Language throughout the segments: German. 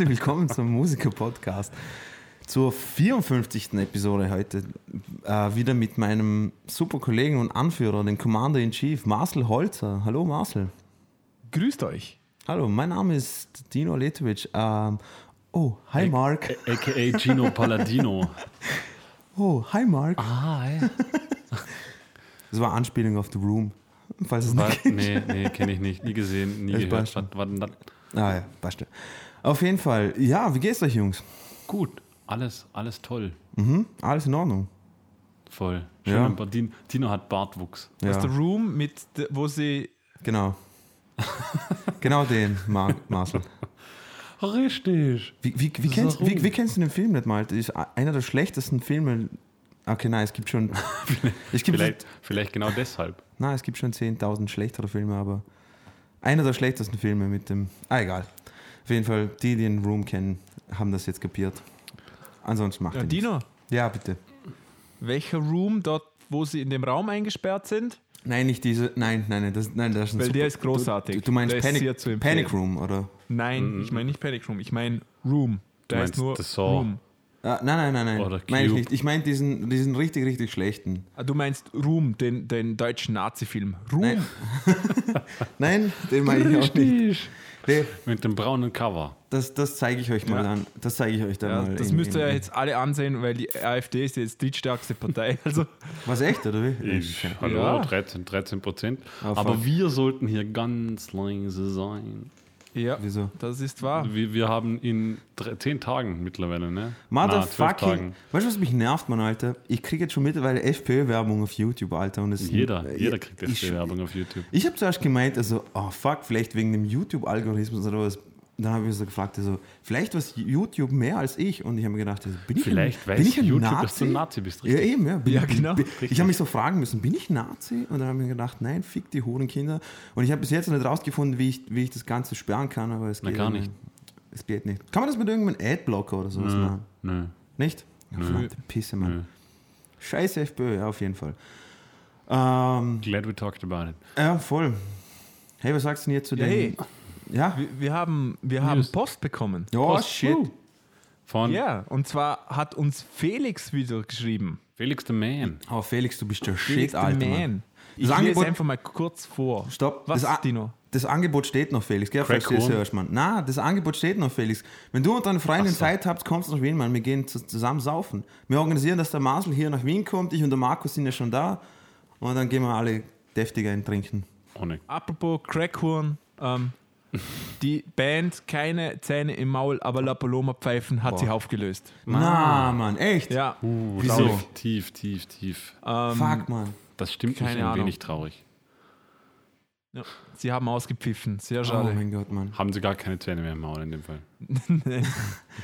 Herzlich willkommen zum Musiker-Podcast. Zur 54. Episode heute. Äh, wieder mit meinem super Kollegen und Anführer, dem Commander-in-Chief, Marcel Holzer. Hallo Marcel. Grüßt euch. Hallo, mein Name ist Dino Letovic. Ähm, oh, hi Mark. A.k.a. Gino Palladino. Oh, hi Mark. Ah, ja. Das war Anspielung auf The Room. Falls es War, nicht nee, nee, kenne ich nicht. Nie gesehen, nie Das gehört. Was, was? Ah ja, passt. Ja. Auf jeden Fall. Ja, wie geht's euch, Jungs? Gut, alles, alles toll. Mhm, alles in Ordnung. Voll. Ja. Schön, aber Dino, Dino hat Bartwuchs. Das ist Ja, der Room, mit, wo sie. genau. genau den, Mar Marcel. Richtig. Wie, wie, wie, kennst, wie, wie kennst du den Film nicht mal? Das ist einer der schlechtesten Filme. Okay, nein, es gibt schon. es gibt, Vielleicht, vielleicht genau deshalb. nein, es gibt schon 10.000 schlechtere Filme, aber einer der schlechtesten Filme mit dem. Ah, egal. Auf jeden Fall, die, die den Room kennen, haben das jetzt kapiert. Ansonsten macht Ja, ihr Dino, nichts. Ja, bitte. welcher Room dort, wo sie in dem Raum eingesperrt sind? Nein, nicht diese. Nein, nein, nein. Das, nein, das ist ein Weil super- der ist großartig. Du, du meinst Panic. Panic Room, oder? Nein, ich meine nicht Panic Room, ich meine Room. Du Da meinst ist nur The Saw. Room. Ah, nein, nein, nein, nein. Oder Meine ich nicht. Ich meine diesen, diesen richtig, richtig schlechten. Ah, Du meinst Room, den, den deutschen Nazi-Film. Room? Nein. Nein, den meine ich auch nicht. Nee, Mit dem braunen Cover. das das zeige ich euch mal Ja. an. Das zeige ich euch dann Ja, mal. das in- müsst ihr in- ja jetzt alle ansehen, weil die AfD ist jetzt die stärkste Partei. Also, Was echt, oder wie? Ich, hallo, Ja. 13, 13 Prozent. Aber wir sollten hier ganz leise sein. Ja, Wieso? das ist wahr. Wir, wir haben in drei, 10 Tagen mittlerweile, ne? Motherfucking. Weißt du, was mich nervt, Mann, Alter? Ich kriege jetzt schon mittlerweile FPÖ-Werbung auf YouTube, Alter. Und es Jeder, äh, jeder kriegt FD-Werbung auf YouTube. Ich habe zuerst gemeint, also, oh fuck, vielleicht wegen dem YouTube-Algorithmus oder was. Dann habe ich so gefragt, also, vielleicht was YouTube mehr als ich. Und ich habe mir gedacht, also, bin ich Vielleicht ein, weiß bin ich ein YouTube, Nazi? dass du ein Nazi bist, Ja, richtig? eben, ja. Bin, Ja, genau. Bin, ich habe mich so fragen müssen, bin ich Nazi? Und dann habe ich mir gedacht, nein, fick die Hurenkinder. Und ich habe bis jetzt noch nicht rausgefunden, wie ich, wie ich das Ganze sperren kann, aber es Na, geht gar ja nicht. Es geht nicht. Kann man das mit irgendeinem Adblocker oder sowas machen? Nö. Nicht? Ja, Nö. verdammte Pisse, Mann. Nö. Scheiß FPÖ, ja, auf jeden Fall. Ähm, Glad we talked about it. ja, voll. Hey, was sagst du denn jetzt zu Ja, dem? hey. Ja? Wir, wir haben, wir haben News. Post bekommen. Oh, Post- shit. Uh. Von Ja, und zwar hat uns Felix wieder geschrieben. Felix the Man. Oh, Felix, du bist der Felix Shit, Alter. Mann. Ich Das lese Angebot- einfach mal kurz vor. Stopp. Was, das, Dino? das Angebot steht noch, Felix. Gell, falls du das hörst, Mann. Na, das Angebot steht noch, Felix. Wenn du und deine Freundin so. Zeit habt, kommst du nach Wien, Mann. Wir gehen zu, zusammen saufen. Wir organisieren, dass der Marcel hier nach Wien kommt. Ich und der Markus sind ja schon da. Und dann gehen wir alle deftiger ein trinken. Ohne. Apropos Crackhorn, ähm, die Band Keine Zähne im Maul, aber La Paloma Pfeifen hat Boah. sich aufgelöst. Na, Mann, echt? Ja, Uh, Wieso? Tief, tief, tief, tief. ähm, Fuck, Mann. Das stimmt keine nicht ein Ahnung. wenig traurig. ja, sie haben ausgepfiffen. Sehr Oh schade. mein Gott, Mann. Haben sie gar keine Zähne mehr im Maul in dem Fall.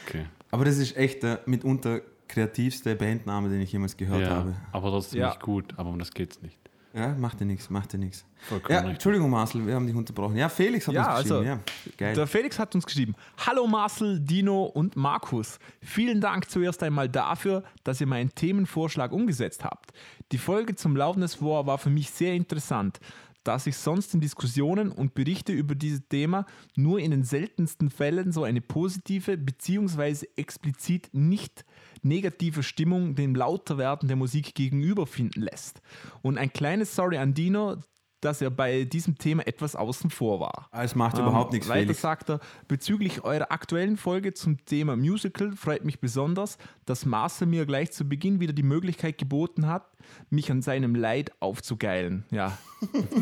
Okay. Aber das ist echt der mitunter kreativste Bandname, den ich jemals gehört Ja, habe. aber trotzdem Ja. nicht gut. Aber um das geht's nicht. Ja, macht dir nichts, macht dir nichts. Vollkommen Ja, richtig. Entschuldigung, Marcel, wir haben dich unterbrochen. Ja, Felix hat Ja, uns geschrieben. also, ja, geil. Der Felix hat uns geschrieben: Hallo Marcel, Dino und Markus. Vielen Dank zuerst einmal dafür, dass ihr meinen Themenvorschlag umgesetzt habt. Die Folge zum Loudness War war für mich sehr interessant, da sich sonst in Diskussionen und Berichte über dieses Thema nur in den seltensten Fällen so eine positive bzw. explizit nicht negative Stimmung dem Lauterwerden der Musik gegenüber finden lässt. Und ein kleines Sorry an Dino, dass er bei diesem Thema etwas außen vor war. Ah, es macht überhaupt Ähm, nichts, Weiter Felix. sagt er, bezüglich eurer aktuellen Folge zum Thema Musical freut mich besonders, dass Marcel mir gleich zu Beginn wieder die Möglichkeit geboten hat, mich an seinem Leid aufzugeilen. Ja,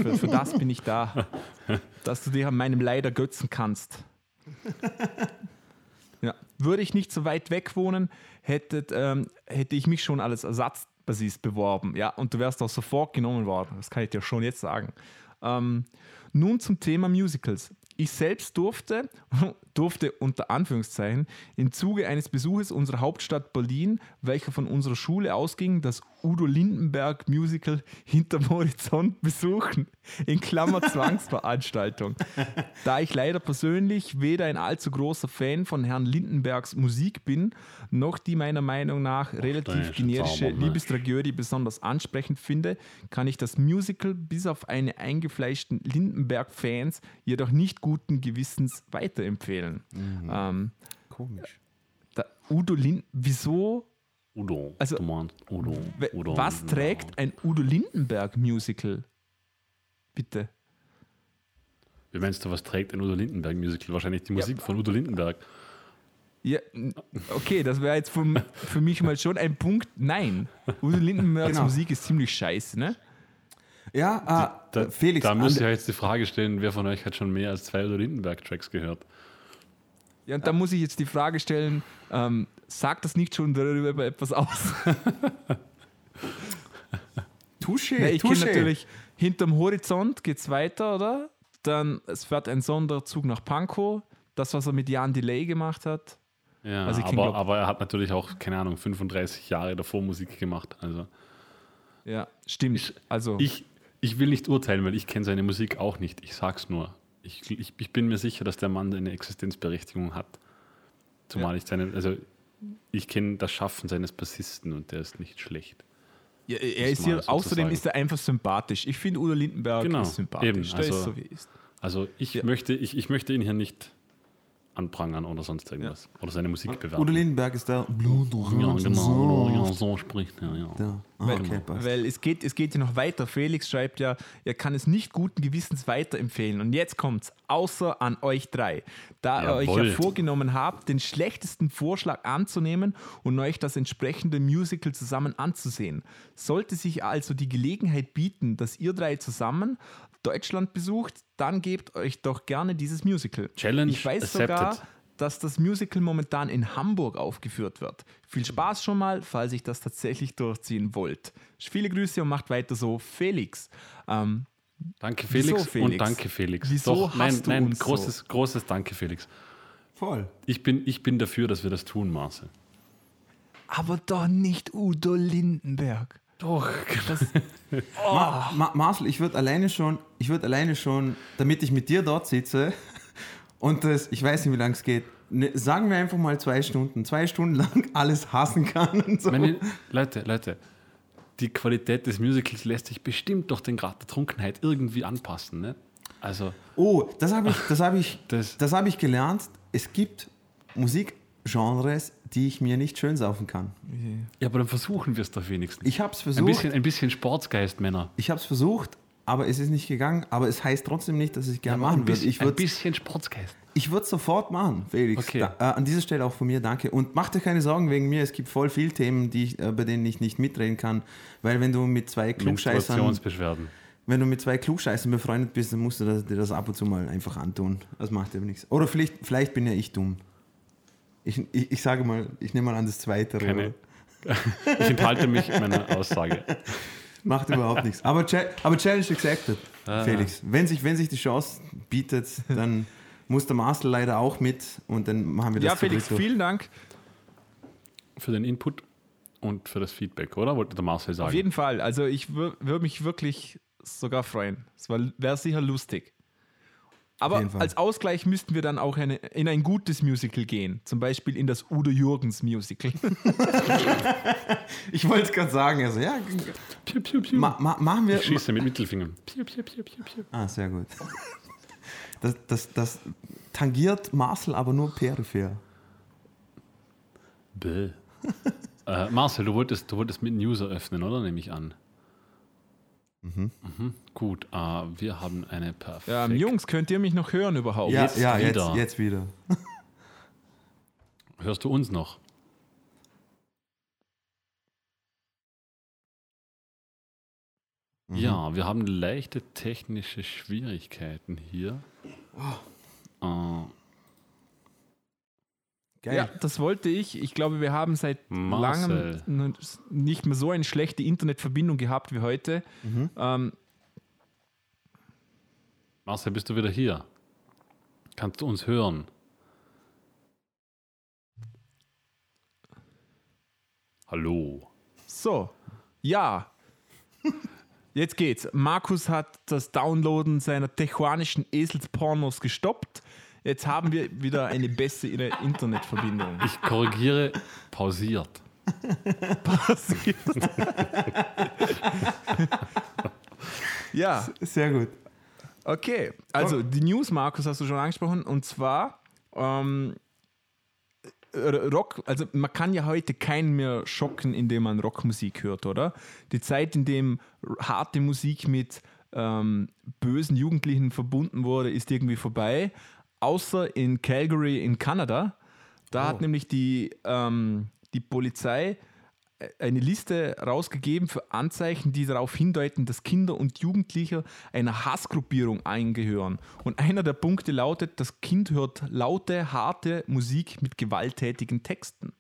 für, für das bin ich da, dass du dich an meinem Leid ergötzen kannst. Ja. Würde ich nicht so weit weg wohnen, hättet, ähm, hätte ich mich schon als Ersatzbassist beworben. Ja, und du wärst auch sofort genommen worden. Das kann ich dir schon jetzt sagen. Ähm, nun zum Thema Musicals. Ich selbst durfte, durfte unter Anführungszeichen, im Zuge eines Besuches unserer Hauptstadt Berlin, welcher von unserer Schule ausging, das Udo Lindenberg Musical hinterm Horizont besuchen. In Klammer Zwangsveranstaltung. da ich leider persönlich weder ein allzu großer Fan von Herrn Lindenbergs Musik bin, noch die meiner Meinung nach da relativ generische Zauber, ne? Liebestragödie besonders ansprechend finde, kann ich das Musical bis auf eine eingefleischten Lindenberg-Fans jedoch nicht guten Gewissens weiterempfehlen. Mhm. Ähm, Komisch. Udo Lind, wieso? Udo. Also, du meinst Udo. Udo Was Lindenberg. trägt ein Udo Lindenberg Musical? Bitte. Wie meinst du, was trägt ein Udo Lindenberg Musical? Wahrscheinlich die Musik von Udo Lindenberg. Ja, okay, das wäre jetzt vom, für mich mal schon ein Punkt. Nein. Udo Lindenbergs Genau. Musik ist ziemlich scheiße, ne? Ja, äh, Da, Felix, da an muss ich der- ja jetzt die Frage stellen, wer von euch hat schon mehr als zwei Udo Lindenberg-Tracks gehört? Ja, und da muss ich jetzt die Frage stellen, ähm, sagt das nicht schon darüber etwas aus? Touché, Ja, ich kenne natürlich, hinterm Horizont geht's weiter, oder? Dann, es fährt ein Sonderzug nach Pankow. Das, was er mit Jan Delay gemacht hat. Ja, Also ich aber, glaub- aber er hat natürlich auch, keine Ahnung, 35 Jahre davor Musik gemacht. Also Ja, stimmt. Also, ich, ich will nicht urteilen, weil ich kenne seine Musik auch nicht. Ich sag's nur. Ich, ich, ich bin mir sicher, dass der Mann eine Existenzberechtigung hat. Zumal ich seine, also ich kenne das Schaffen seines Bassisten und der ist nicht schlecht. ja, er ist hier, sozusagen. außerdem ist er einfach sympathisch. Ich finde Udo Lindenberg Genau, sympathisch. eben, also- so, wie ist. Also ich, Ja. möchte, ich, ich möchte ihn hier nicht anprangern oder sonst irgendwas. Oder seine Musik bewerten. Udo Lindenberg ist der Blut ja, genau, ja, so spricht er, ja. Ja. Ah, Weil, okay, weil es, geht, es geht ja noch weiter. Felix schreibt ja, er kann es nicht guten Gewissens weiterempfehlen. Und jetzt kommt's, außer an euch drei. Da ihr euch Jawohl. ja vorgenommen habt, den schlechtesten Vorschlag anzunehmen und euch das entsprechende Musical zusammen anzusehen. Sollte sich also die Gelegenheit bieten, dass ihr drei zusammen Deutschland besucht, dann gebt euch doch gerne dieses Musical. Challenge ich weiß accepted. sogar, dass das Musical momentan in Hamburg aufgeführt wird. Viel Spaß schon mal, falls ich das tatsächlich durchziehen wollt. Viele Grüße und macht weiter so, Felix. Ähm, Danke Felix, Felix? und danke Felix. Wieso Doch, nein, hast du nein, uns so? großes, großes Danke Felix. Voll. Ich bin, ich bin dafür, dass wir das tun, Marcel. aber doch nicht Udo Lindenberg. Doch. Ma Ma Marcel, ich würde alleine schon, ich würde alleine schon, damit ich mit dir dort sitze und das, ich weiß nicht, wie lange es geht, ne, sagen wir einfach mal zwei Stunden, zwei Stunden lang alles hassen kann und so. Meine, Leute, Leute, die Qualität des Musicals lässt sich bestimmt durch den Grad der Trunkenheit irgendwie anpassen. Ne? Also, Oh, das habe ich, das habe ich, Das- das habe ich gelernt. Es gibt Musikgenres, die ich mir nicht schön saufen kann. ja, aber dann versuchen wir es doch wenigstens. Ich habe es ein, versucht. bisschen, ein bisschen Sportsgeist, Männer. Ich habe es versucht, aber es ist nicht gegangen. Aber es heißt trotzdem nicht, dass ich gerne machen ein würde. ein bisschen Sportsgeist. ich würde sofort machen, Felix. Okay. Da, äh, an dieser Stelle auch von mir danke. Und mach dir keine Sorgen wegen mir. Es gibt voll viele Themen, die ich, äh, bei denen ich nicht mitreden kann. Weil wenn du mit zwei Klugscheißern, wenn du mit zwei Klugscheißern befreundet bist, dann musst du das, dir das ab und zu mal einfach antun. Das macht aber nichts. Oder vielleicht, vielleicht bin ja ich dumm. Ich, ich, ich sage mal, ich nehme mal an das Zweite. Keine, ich enthalte mich meiner Aussage. Macht überhaupt nichts. Aber, Cha- aber Challenge accepted, Ah. Felix. Wenn sich, wenn sich die Chance bietet, dann muss der Marcel leider auch mit und dann machen wir das Ja, Felix, dritt. vielen Dank. Für den Input und für das Feedback, oder? Wollte der Marcel sagen. Auf jeden Fall. Also ich würde mich wirklich sogar freuen. Es wäre sicher lustig. Aber als Ausgleich müssten wir dann auch eine, in ein gutes Musical gehen. Zum Beispiel in das Udo Jürgens Musical. Ich wollte es gerade sagen. Also, ja, Piu, piu, piu. ma, ma, machen wir. ich schieße mit Mittelfingern. Piu, piu, piu, piu, piu. Ah, sehr gut. Das, das, das tangiert Marcel aber nur peripher. Bäh. äh, Marcel, du wolltest, du wolltest mit News eröffnen, oder? Nehme ich an. Mhm. Gut, äh, wir haben eine perfekte. ähm, Jungs, könnt ihr mich noch hören überhaupt? Ja, jetzt ja wieder. Jetzt, jetzt wieder. Hörst du uns noch? Mhm. Ja, wir haben leichte technische Schwierigkeiten hier. Äh, Geil. Ja, das wollte ich. Ich glaube, wir haben seit Marcel. langem nicht mehr so eine schlechte Internetverbindung gehabt wie heute. Mhm. Ähm, Marcel, bist du wieder hier? Kannst du uns hören? Hallo. so, Ja. Jetzt geht's. Markus hat das Downloaden seiner techuanischen Eselspornos gestoppt. Jetzt haben wir wieder eine bessere Internetverbindung. Ich korrigiere, pausiert. Ja, Sehr gut. okay. Also die News, Markus, hast du schon angesprochen. Und zwar ähm, Rock, also man kann ja heute keinen mehr schocken, indem man Rockmusik hört, oder? Die Zeit, in dem harte Musik mit ähm, bösen Jugendlichen verbunden wurde, ist irgendwie vorbei. Außer in Calgary in Kanada. Da hat nämlich die, ähm, die Polizei äh, eine Liste rausgegeben für Anzeichen, die darauf hindeuten, dass Kinder und Jugendliche einer Hassgruppierung eingehören. Und einer der Punkte lautet, das Kind hört laute, harte Musik mit gewalttätigen Texten.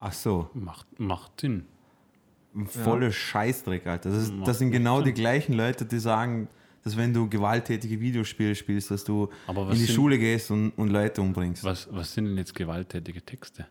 Ach so, Macht, macht Sinn. volle Scheißdreck, Alter. Das, ist, das sind genau die gleichen Leute, die sagen, dass wenn du gewalttätige Videospiele spielst, dass du in die sind- Schule gehst und, und Leute umbringst. Was, was sind denn jetzt gewalttätige Texte?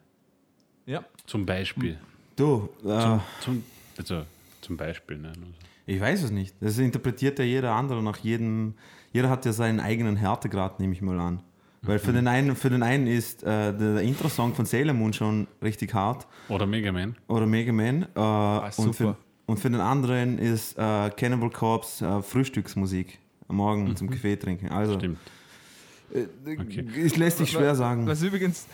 Ja. Zum Beispiel. Du, äh, Zum, zum, also zum Beispiel. Ne? Nur so. ich weiß es nicht. Das interpretiert ja jeder andere nach jedem. Jeder hat ja seinen eigenen Härtegrad, nehme ich mal an. Weil Mhm. für den einen, für den einen ist äh, der, der Intro-Song von Sailor Moon schon richtig hart Oder Mega Man. oder Mega Man. Äh, und, super. für, und für den anderen ist äh, Cannibal Corpse äh, Frühstücksmusik am Morgen zum Kaffee trinken. Also, Mhm. Stimmt. Okay. es lässt sich schwer sagen. Was übrigens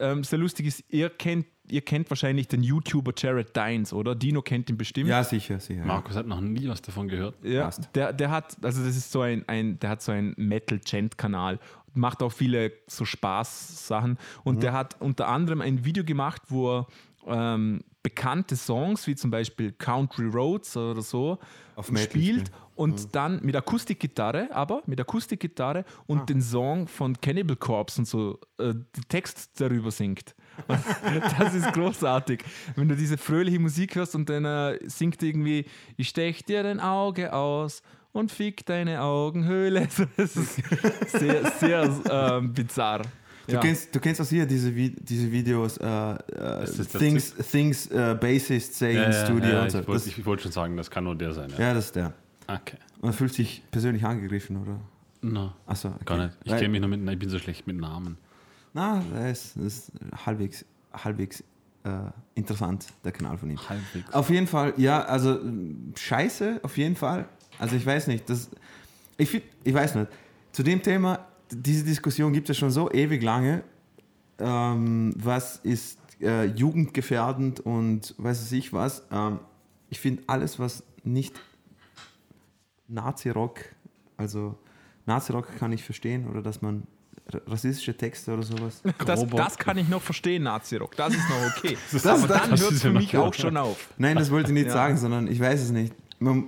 ähm, sehr lustig ist, ihr kennt, ihr kennt wahrscheinlich den YouTuber Jared Dines, oder? Dino kennt ihn bestimmt. Ja, sicher, sicher. Markus hat noch nie was davon gehört. Ja, Passt. der, der hat, also das ist so ein, ein der hat so einen Metal-Gent-Kanal, macht auch viele so Spaß-Sachen und Mhm. der hat unter anderem ein Video gemacht, wo er ähm, bekannte Songs wie zum Beispiel Country Roads oder so Auf Metal spielt spielen. Mhm. und dann mit Akustikgitarre, aber mit Akustikgitarre und Ah. den Song von Cannibal Corpse und so äh, den Text darüber singt. Das ist großartig. Wenn du diese fröhliche Musik hörst und dann äh, singt irgendwie, ich stech dir dein Auge aus und fick deine Augenhöhle. Das ist sehr, sehr ähm, bizarr. Du, Ja. kennst, du kennst auch hier diese, Vi- diese Videos, Ist das der Things, things äh, Bassists say in Studio ja, und so. ich wollte ich wollte schon sagen, das kann nur der sein. Ja. ja, das ist der. Okay. Und er fühlt sich persönlich angegriffen, oder? No, Achso, okay. gar nicht. Ich kenne mich nur mit, ich bin so schlecht mit Namen. Na, das ist, das ist halbwegs, halbwegs äh, interessant, der Kanal von ihm. Halbwegs. Auf jeden Fall, ja, also scheiße, auf jeden Fall. Also ich weiß nicht, das, ich, find, ich weiß nicht, zu dem Thema, diese Diskussion gibt es schon so ewig lange. Ähm, was ist äh, jugendgefährdend und weiß es ich was. Ähm, ich finde alles, was nicht Nazi-Rock, also Nazi-Rock kann ich verstehen oder dass man ra- rassistische Texte oder sowas. Das, das kann ich noch verstehen, Nazi-Rock. Das ist noch okay. Das- Aber das- dann das hört es für mich auch schon auf. Nein, das wollte ich nicht Ja. sagen, sondern ich weiß es nicht. Man,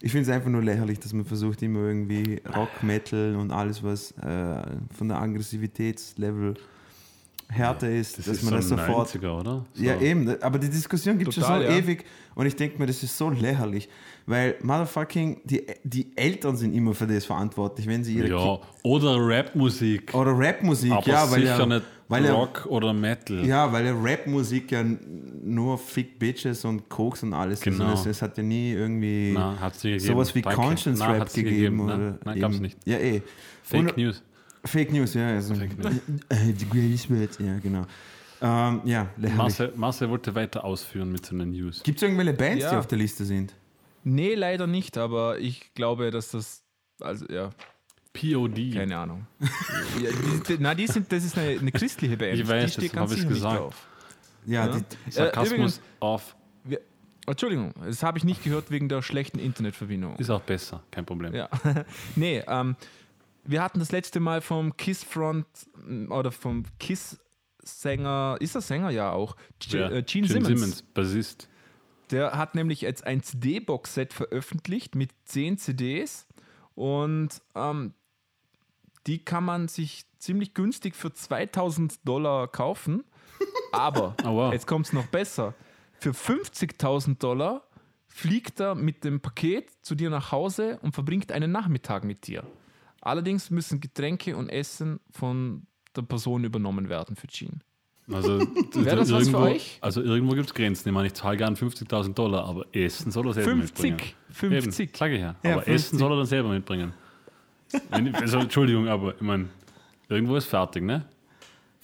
ich finde es einfach nur lächerlich, dass man versucht, immer irgendwie Rock, Metal und alles, was äh, von der Aggressivitätslevel härter ist, Das dass ist man so das sofort. 90er, oder? So. Ja, eben, aber die Diskussion gibt es schon so ja. ewig und ich denke mir, das ist so lächerlich, weil motherfucking, die, die Eltern sind immer für das verantwortlich, wenn sie ihre Ja, oder Rapmusik. Oder Rapmusik, ja, weil sicher ja, nicht weil Rock oder Metal. ja, weil ja Rapmusik ja nur Fick Bitches und Koks und alles ist. Genau. Und es, es hat ja nie irgendwie Na, gegeben. sowas wie Danke. Conscience Na, Rap hat's nie gegeben. Nein, oder Nein, gab es nicht. Ja, eh. Fake Und- News. Fake News, ja. Also, Fake News. Äh, The greatest word, ja, genau. Ähm, ja. Marcel, Marcel wollte weiter ausführen mit seinen News. Gibt es irgendwelche Bands, die Ja. auf der Liste sind? Nee, leider nicht, aber ich glaube, dass das, also ja, POD. keine Ahnung. ja, die, die, na, die sind, das ist eine, eine christliche Band. Ich weiß, das hab ganz ich gesagt. drauf. Ja, Ja. Die, Sarkasmus Äh, übrigens- auf. Wir, Entschuldigung, das habe ich nicht gehört wegen der schlechten Internetverbindung. Ist auch besser, kein Problem. Ja. nee, ähm, wir hatten das letzte Mal vom Kiss Front mm, oder vom Kiss Sänger, ist er Sänger ja auch, G Ja, äh, Gene, Simmons. Bassist. Der hat nämlich jetzt ein CD-Box-Set veröffentlicht mit 10 CDs und ähm, die kann man sich ziemlich günstig für 2000 Dollar kaufen. Aber Oh, wow. jetzt kommt es noch besser. Für 50.000 Dollar fliegt er mit dem Paket zu dir nach Hause und verbringt einen Nachmittag mit dir. Allerdings müssen Getränke und Essen von der Person übernommen werden für Gene. Also, Wäre das was für irgendwo, euch? Also irgendwo gibt es Grenzen. Ich meine, ich zahle gern 50.000 Dollar, aber Essen soll er selber 50, mitbringen. 50. Eben, sag ich ja. Ja, aber 50. Essen soll er dann selber mitbringen. Also, Entschuldigung, aber ich meine, irgendwo ist fertig, ne?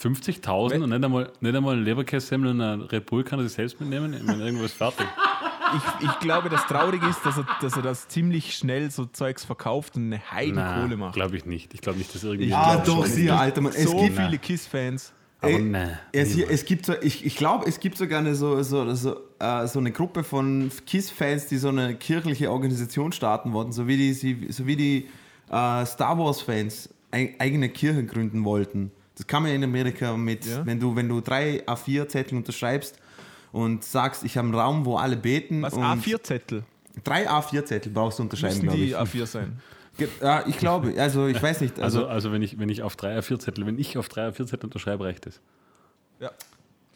50.000 und nicht einmal, nicht einmal ein Leberkässemmel und ein Red Bull kann er sich selbst mitnehmen. Ich meine, irgendwo ist fertig. Ich, ich glaube, das Traurige ist, dass er, dass er das ziemlich schnell so Zeugs verkauft und eine Heide Kohle macht. glaube ich nicht. Ich glaube nicht, dass irgendwie. Ah, glaub doch, sicher, Alter, Mann. Es so gibt, viele KISS-Fans. aber Ey, nein. es, hier, es gibt so, ich, ich glaube, es gibt sogar eine, so, so, so, äh, so eine Gruppe von KISS-Fans, die so eine kirchliche Organisation starten wollten, so wie die, sie- so wie die äh, Star Wars-Fans ei- eigene Kirche gründen wollten. Das kann man in Amerika mit, Ja. wenn, du, wenn du drei A4-Zettel unterschreibst und sagst, ich habe einen Raum, wo alle beten. Was? und A4-Zettel? Drei A4-Zettel brauchst du unterschreiben, Müssen glaube die ich. A4 sein? Ja, ich glaube, also ich weiß nicht. Also, Also, also wenn ich, wenn ich auf 3 A4 Zettel, wenn ich auf 3 A4 Zettel unterschreibe, reicht es. Ja.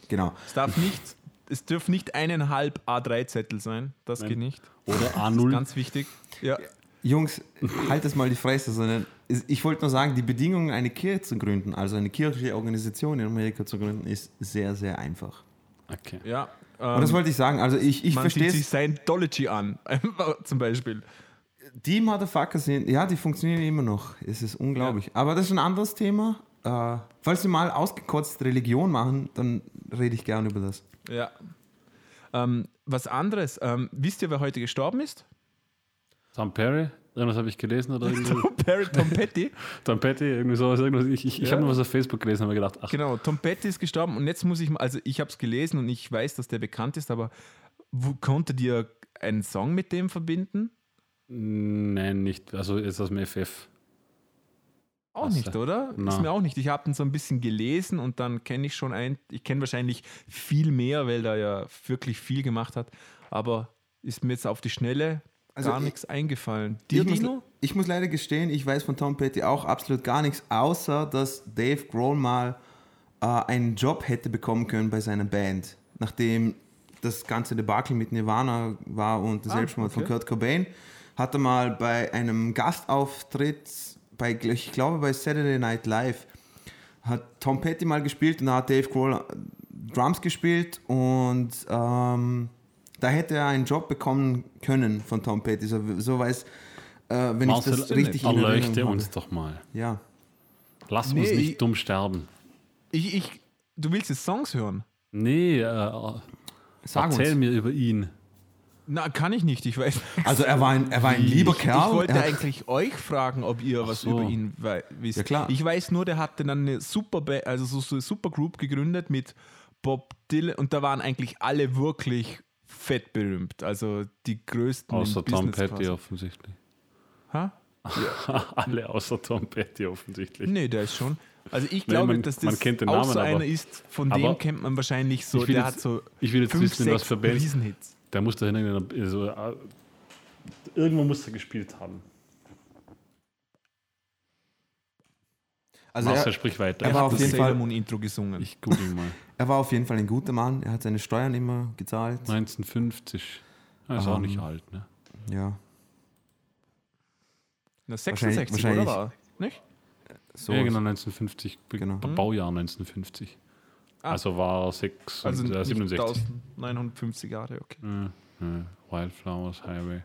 genau. Es darf nicht, es dürfen nicht eineinhalb A3-Zettel sein. Das Nein. geht nicht. Oder Das ist A0. ganz wichtig. Ja. Jungs, halt es mal die Fresse, sondern ich wollte nur sagen, die Bedingungen, eine Kirche zu gründen, also eine kirchliche Organisation in Amerika zu gründen, ist sehr, sehr einfach. Okay. ja. Und das Ähm, wollte ich sagen. Also ich, ich man verstehe sieht sich. Scientology an, zum Beispiel. Die Motherfucker sind, ja, die funktionieren immer noch. Es ist unglaublich. Aber das ist ein anderes Thema. Äh, falls sie mal ausgekotzt Religion machen, dann rede ich gern über das. Ja. Ähm, was anderes. Ähm, wisst ihr, wer heute gestorben ist? Tom Perry, irgendwas habe ich gelesen oder irgendwie. Barry Tom Petty. Tom Petty, irgendwie sowas. Irgendwas. Ich, ich, ich Ja. habe nur was auf Facebook gelesen und habe gedacht, ach, Genau, Tom Petty ist gestorben und jetzt muss ich mal, also ich habe es gelesen und ich weiß, dass der bekannt ist, aber wo, konntet ihr einen Song mit dem verbinden? nein, nicht. Also jetzt aus dem FF. Auch nicht, oder? na. Ist mir auch nicht. Ich habe den so ein bisschen gelesen und dann kenne ich schon ein, ich kenne wahrscheinlich viel mehr, weil der ja wirklich viel gemacht hat, aber ist mir jetzt auf die Schnelle Also gar ich- nichts eingefallen. Dir, Ich muss, Dino? ich muss leider gestehen, ich weiß von Tom Petty auch absolut gar nichts, außer dass Dave Grohl mal äh, einen Job hätte bekommen können bei seiner Band, nachdem das ganze Debakel mit Nirvana war und der Ah, Selbstmord von okay. Kurt Cobain, hat er mal bei einem Gastauftritt, bei, ich glaube bei Saturday Night Live, hat Tom Petty mal gespielt und da hat Dave Grohl äh, Drums gespielt und ähm, da hätte er einen Job bekommen können von Tom Petty, so, so weiß, äh, wenn Marcel, ich das richtig in erleuchte Erinnerung habe. uns doch mal. Ja. Lass Nee, uns nicht ich- dumm sterben. Ich, ich, du willst jetzt Songs hören? Nee, äh, Sag erzähl uns. mir über ihn. Na, kann ich nicht. Ich weiß. Also er war ein, er war ein lieber ich, Kerl. Ich wollte er, eigentlich euch fragen, ob ihr was so. über ihn wei- wisst. Ja, klar. Ich weiß nur, der hatte dann eine super, also so, so eine Supergroup gegründet mit Bob Dylan und da waren eigentlich alle wirklich fett berühmt. Also die größten. Außer Tom Business Petty quasi. offensichtlich. Ha? Alle außer Tom Petty offensichtlich. Nee, der ist schon. Also ich glaube, man- dass das man kennt den auch Namen, so einer ist, von dem kennt man wahrscheinlich so, der jetzt- hat so Ich will jetzt fünf, wissen, was für. Riesenhits. Der muss da hinten, also, äh, irgendwo muss er gespielt haben. Also Marcel, er, sprich weiter. er war hat auf das jeden Fall- Moon Intro gesungen. ich google mal. er war auf jeden Fall ein guter Mann. Er hat seine Steuern immer gezahlt. 1950. Ja, ist auch nicht alt, ne? Ja. Na, 66, wahrscheinlich- oder war? Nicht? So ja, genau, 1950. Genau. Baujahr 1950. Ah. Also war er 6 Also und, äh, nicht 67. 1950 Jahre, okay. Äh, äh, Wildflowers Highway.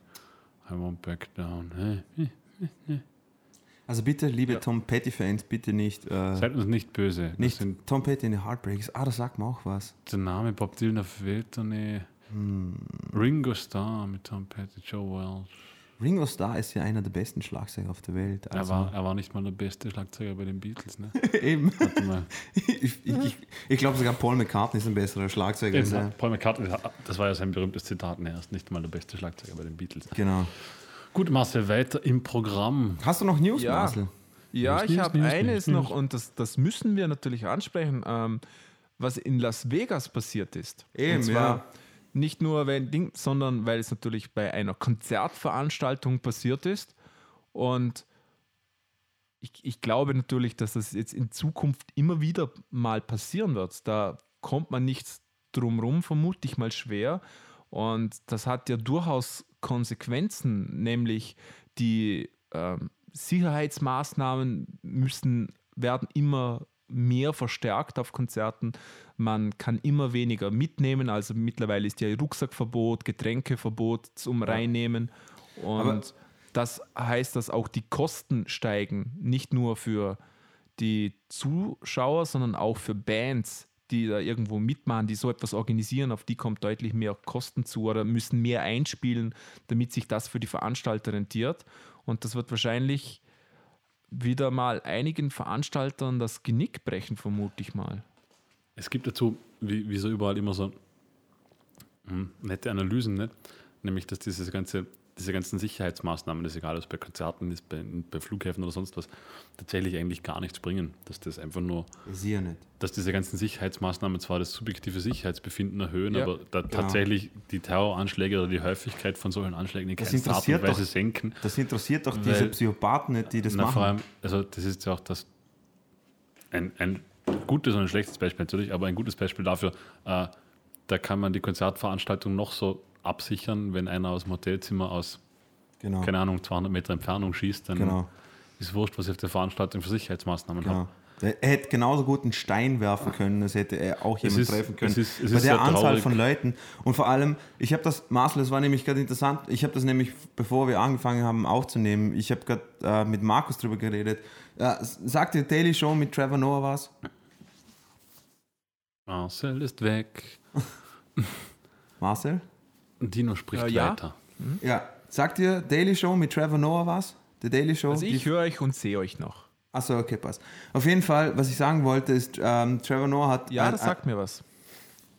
I won't back down. Also bitte, liebe Ja. Tom Petty-Fans, bitte nicht, äh, Seid uns nicht böse. Das nicht Tom Petty in die Heartbreaks. Ah, das sagt mir auch was. der Name Bob Dylan auf Welttournee. Hm. Ringo Starr mit Tom Petty, Joe Welch. Ringo Starr ist ja einer der besten Schlagzeuger auf der Welt. Er, Also, war, er war nicht mal der beste Schlagzeuger bei den Beatles, ne? eben. Warte mal. Ich, ich, ich glaube sogar Paul McCartney ist ein besserer Schlagzeuger. er. Eben, Paul McCartney, das war ja sein berühmtes Zitat, ne, er ist nicht mal der beste Schlagzeuger bei den Beatles. Genau. Gut, Marcel, weiter im Programm. Hast du noch News, Ja. Marcel? Ja, News, ich habe News, eines News, noch und das, das müssen wir natürlich ansprechen, ähm, was in Las Vegas passiert ist. Eben, und zwar ja. nicht nur weil Ding, sondern weil es natürlich bei einer Konzertveranstaltung passiert ist. Und ich, ich glaube natürlich, dass das jetzt in Zukunft immer wieder mal passieren wird. Da kommt man nicht drum rum, vermute ich mal schwer. Und das hat ja durchaus Konsequenzen, nämlich die ähm, Sicherheitsmaßnahmen müssen, werden immer mehr verstärkt auf Konzerten. Man kann immer weniger mitnehmen. Also mittlerweile ist ja Rucksackverbot, Getränkeverbot zum Reinnehmen. Und Aber- das heißt, dass auch die Kosten steigen. Nicht nur für die Zuschauer, sondern auch für Bands, die da irgendwo mitmachen, die so etwas organisieren, auf die kommt deutlich mehr Kosten zu oder müssen mehr einspielen, damit sich das für die Veranstalter rentiert. Und das wird wahrscheinlich wieder mal einigen Veranstaltern das Genick brechen, vermute ich mal. Es gibt dazu, wie, wie so überall, immer so hm, nette Analysen, ne? nämlich dass dieses ganze, diese ganzen Sicherheitsmaßnahmen, das ist egal, ob es bei Konzerten ist, bei, bei Flughäfen oder sonst was, tatsächlich eigentlich gar nichts bringen. Dass das einfach nur, Ich sehe nicht. dass diese ganzen Sicherheitsmaßnahmen zwar das subjektive Sicherheitsbefinden erhöhen, Ja. aber da tatsächlich die Terroranschläge oder die Häufigkeit von solchen Anschlägen in Das keinster Art und Weise doch- senken. Das interessiert doch Weil- diese Psychopathen nicht, die das Na, machen. vor allem, also das ist ja auch das ein, ein gutes und ein schlechtes Beispiel natürlich, aber ein gutes Beispiel dafür, äh, da kann man die Konzertveranstaltung noch so absichern, wenn einer aus dem Hotelzimmer aus, genau. keine Ahnung, 200 Meter Entfernung schießt, dann Genau. ist wurscht, was ich auf der Veranstaltung für Sicherheitsmaßnahmen genau. habe. Er hätte genauso gut einen Stein werfen können, das hätte er auch jemand ist- treffen können. es ist- es Bei der Anzahl traurig. von Leuten. Und vor allem, ich habe das, Marcel, das war nämlich gerade interessant, ich habe das nämlich, bevor wir angefangen haben aufzunehmen, ich habe gerade äh, mit Markus drüber geredet. Äh, sagt die Daily Show mit Trevor Noah was? Marcel ist weg. Marcel? Dino spricht Äh, ja. weiter. Ja. Sagt ihr Daily Show mit Trevor Noah was? Die Daily Show? Also ich höre euch und sehe euch noch. Achso, okay, passt. Auf jeden Fall, was ich sagen wollte, ist, ähm, Trevor Noah hat. Ja, ein- das sagt mir was.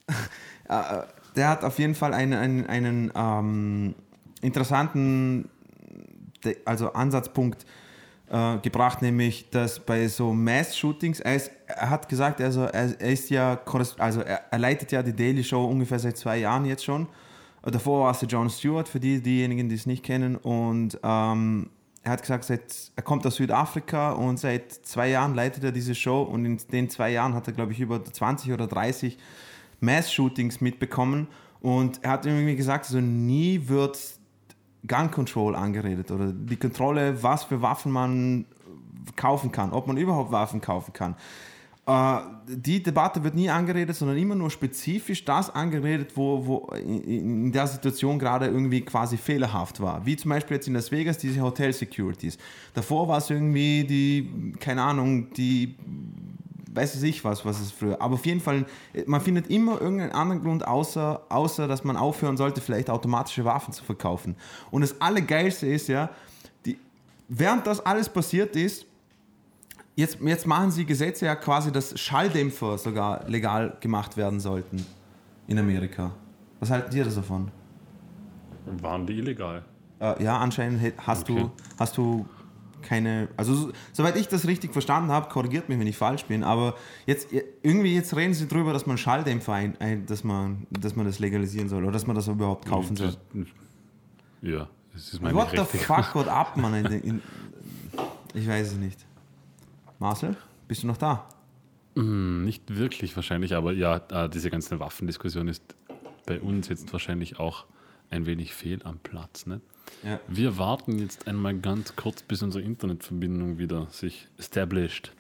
äh, der hat auf jeden Fall einen, einen, einen ähm, interessanten also Ansatzpunkt äh, gebracht, nämlich dass bei so Mass-Shootings, er, ist- er hat gesagt, also er, er ist ja, korres- also er, er leitet ja die Daily Show ungefähr seit zwei Jahren jetzt schon. Davor war es der John Stewart, für die, diejenigen, die es nicht kennen. Und ähm, er hat gesagt, seit, er kommt aus Südafrika und seit zwei Jahren leitet er diese Show und in den zwei Jahren hat er, glaube ich, über 20 oder 30 Mass-Shootings mitbekommen und er hat irgendwie gesagt, also nie wird Gun Control angeredet oder die Kontrolle, was für Waffen man kaufen kann, ob man überhaupt Waffen kaufen kann. Äh, die Debatte wird nie angeredet, sondern immer nur spezifisch das angeredet, wo, wo in, der Situation gerade irgendwie quasi fehlerhaft war. Wie zum Beispiel jetzt in Las Vegas diese Hotel Securities. Davor war es irgendwie die, keine Ahnung, die weiß ich was, was es früher. Aber auf jeden Fall, man findet immer irgendeinen anderen Grund, außer, außer dass man aufhören sollte, vielleicht automatische Waffen zu verkaufen. Und das Allergeilste ist ja, die, während das alles passiert ist, jetzt, jetzt machen sie Gesetze ja quasi, dass Schalldämpfer sogar legal gemacht werden sollten in Amerika. Was halten ihr das davon? Waren die illegal? Äh, ja, anscheinend hast, Okay. du, hast du keine. Also, so- soweit ich das richtig verstanden habe, korrigiert mich, wenn ich falsch bin, aber jetzt irgendwie jetzt reden sie drüber, dass man Schalldämpfer ein, ein, dass, man, dass man das legalisieren soll oder dass man das überhaupt kaufen soll. Ja, das ist meine What the fuck got up, man? In, den- in, ich weiß es nicht. Marcel, bist du noch da? Hm, Nicht wirklich wahrscheinlich, aber ja, diese ganze Waffendiskussion ist bei uns jetzt wahrscheinlich auch ein wenig fehl am Platz. Ne? Ja. Wir warten jetzt einmal ganz kurz, bis unsere Internetverbindung wieder sich established.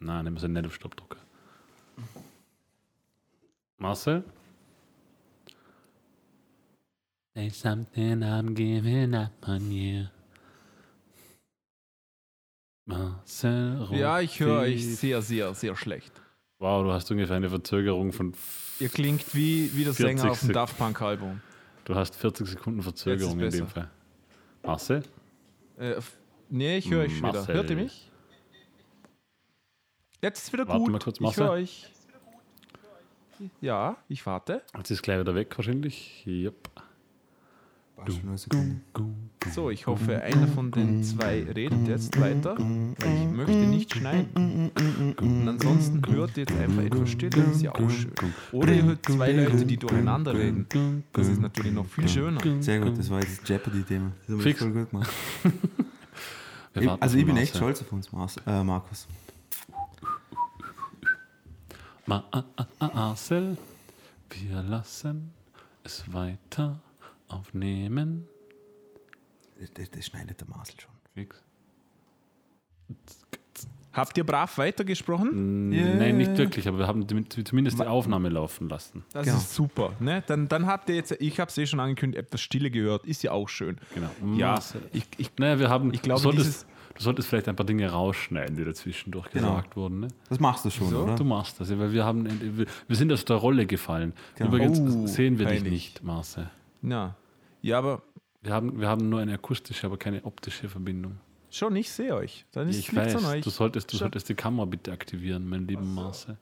Nein, nehmen wir es nicht auf Stoppdrucker. Marcel? There's something I'm giving up on you. Marcel Ja, ich höre euch sehr, sehr, sehr schlecht. Wow, du hast ungefähr eine Verzögerung von. Ihr klingt wie, wie der 40 Sänger auf dem Sek- Daft Punk Album. Du hast 40 Sekunden Verzögerung in Jetzt ist dem besser. Fall. Marcel? Äh, f- nee, ich höre euch wieder. Marcel. Hört ihr mich? Jetzt ist wieder Warte gut. mal kurz, ich Marcel. höre euch. Ja, ich warte. Jetzt ist gleich wieder weg wahrscheinlich. Yep. So, ich hoffe, einer von den zwei redet jetzt weiter, weil ich möchte nicht schneiden. Und ansonsten hört ihr jetzt einfach etwas Stille, das ist ja auch schön. Oder ihr hört zwei Leute, die durcheinander reden. Das ist natürlich noch viel schöner. Sehr gut, das war jetzt das Jeopardy-Thema. Das haben wir Fix. voll gut gemacht. Ich, also ich bin echt stolz auf uns, äh, Markus. Marcel, wir lassen es weiter aufnehmen. Das, das, das schneidet der Marcel schon. Fix. Habt ihr brav weitergesprochen? Yeah. Nein, nicht wirklich, aber wir haben zumindest die Aufnahme laufen lassen. Das Genau. ist super. Ne? Dann, dann habt ihr jetzt, ich habe es eh schon angekündigt, etwas Stille gehört. Ist ja auch schön. Genau. Ja, Marcel. ich, ich, Naja, wir haben, Ich glaube, du, dieses- solltest, du solltest vielleicht ein paar Dinge rausschneiden, die dazwischendurch Genau. gesagt wurden. Ne? Das machst du schon, So? oder? Du machst das, ja, weil wir haben, wir sind aus der Rolle gefallen. Genau. Übrigens Oh, sehen wir dich peinlich. nicht, Marcel. Ja. ja, aber Wir haben, wir haben nur eine akustische, aber keine optische Verbindung. schon, ich sehe euch. Dann ist Ich weiß, an euch. du solltest, du solltest die Kamera bitte aktivieren, mein lieber Marcel.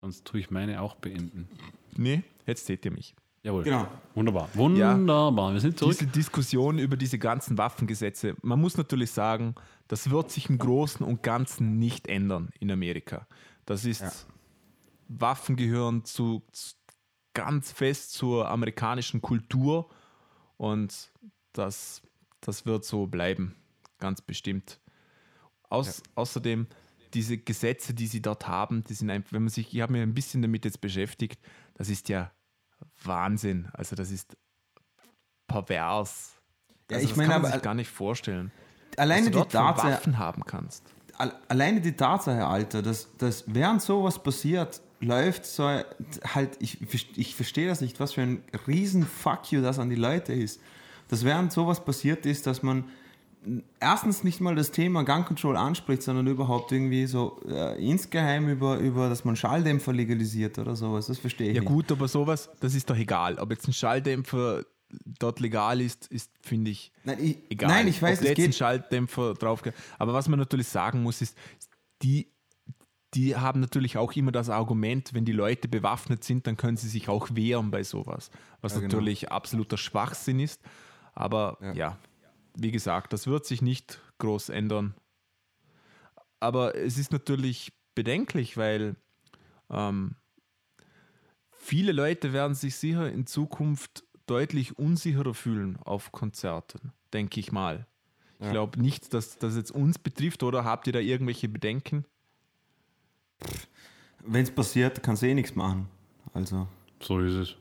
Sonst tue ich meine auch beenden. Nee, jetzt seht ihr mich. Jawohl. Genau. Wunderbar. Wunderbar. Wir sind zurück. Diese Diskussion über diese ganzen Waffengesetze, man muss natürlich sagen, das wird sich im Großen und Ganzen nicht ändern in Amerika. Das ist, Ja. Waffen gehören zu ganz fest zur amerikanischen Kultur und das, das wird so bleiben, ganz bestimmt. Aus, Außerdem, diese Gesetze, die sie dort haben, die sind einfach, wenn man sich, ich habe mich ein bisschen damit jetzt beschäftigt, das ist ja Wahnsinn. Also das ist pervers. Ja, Also ich das meine, kann man aber- sich gar nicht vorstellen. Alleine dass die du dort von Tatsache, Waffen haben kannst. Al- alleine die Tatsache, Alter, dass, dass während sowas passiert, läuft so ein- halt, ich, ich verstehe das nicht, was für ein riesen Fuck you das an die Leute ist. Dass während sowas passiert ist, dass man erstens nicht mal das Thema Gun Control anspricht, sondern überhaupt irgendwie so äh, insgeheim über, über, dass man Schalldämpfer legalisiert oder sowas. Das verstehe ich Ja nicht. gut, aber sowas, das ist doch egal. Ob jetzt ein Schalldämpfer dort legal ist, ist, finde ich, Nein, ich, egal. nein, ich weiß, Ob es jetzt ein geht. Schalldämpfer drauf Aber was man natürlich sagen muss, ist, die, die haben natürlich auch immer das Argument, wenn die Leute bewaffnet sind, dann können sie sich auch wehren bei sowas. Was Ja, genau. natürlich absoluter Schwachsinn ist. Aber Ja. ja. wie gesagt, das wird sich nicht groß ändern. Aber es ist natürlich bedenklich, weil ähm, viele Leute werden sich sicher in Zukunft deutlich unsicherer fühlen auf Konzerten, denke ich mal. Ich Ja. glaube nicht, dass das jetzt uns betrifft, oder habt ihr da irgendwelche Bedenken? Wenn es passiert, kannst du eh nichts machen. Also, So ist es.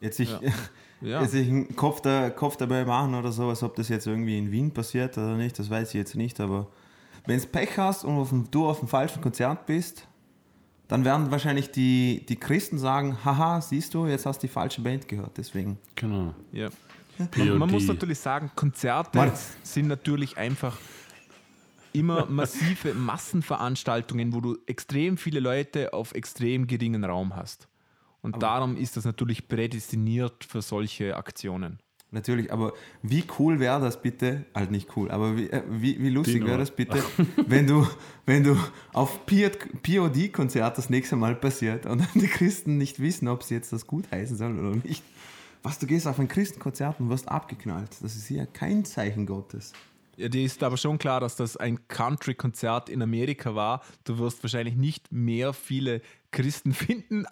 jetzt sich, Ja. jetzt sich einen Kopf, da, Kopf dabei machen oder sowas, ob das jetzt irgendwie in Wien passiert oder nicht, das weiß ich jetzt nicht, aber wenn es Pech hast und auf dem, du auf dem falschen Konzert bist, dann werden wahrscheinlich die, die Christen sagen, haha, siehst du, jetzt hast du die falsche Band gehört, deswegen. Genau. Ja. Man, man muss natürlich sagen, Konzerte Mann. sind natürlich einfach immer massive Massenveranstaltungen, wo du extrem viele Leute auf extrem geringen Raum hast. Und darum ist das natürlich prädestiniert für solche Aktionen. Natürlich, aber wie cool wäre das bitte, halt nicht cool, aber wie, äh, wie, wie lustig wäre das bitte, wenn du, wenn du auf POD-Konzert das nächste Mal passiert und dann die Christen nicht wissen, ob sie jetzt das gut heißen sollen oder nicht. Was, du gehst auf ein Christenkonzert und wirst abgeknallt. Das ist ja kein Zeichen Gottes. Ja, dir ist aber schon klar, dass das ein Country-Konzert in Amerika war. Du wirst wahrscheinlich nicht mehr viele Christen finden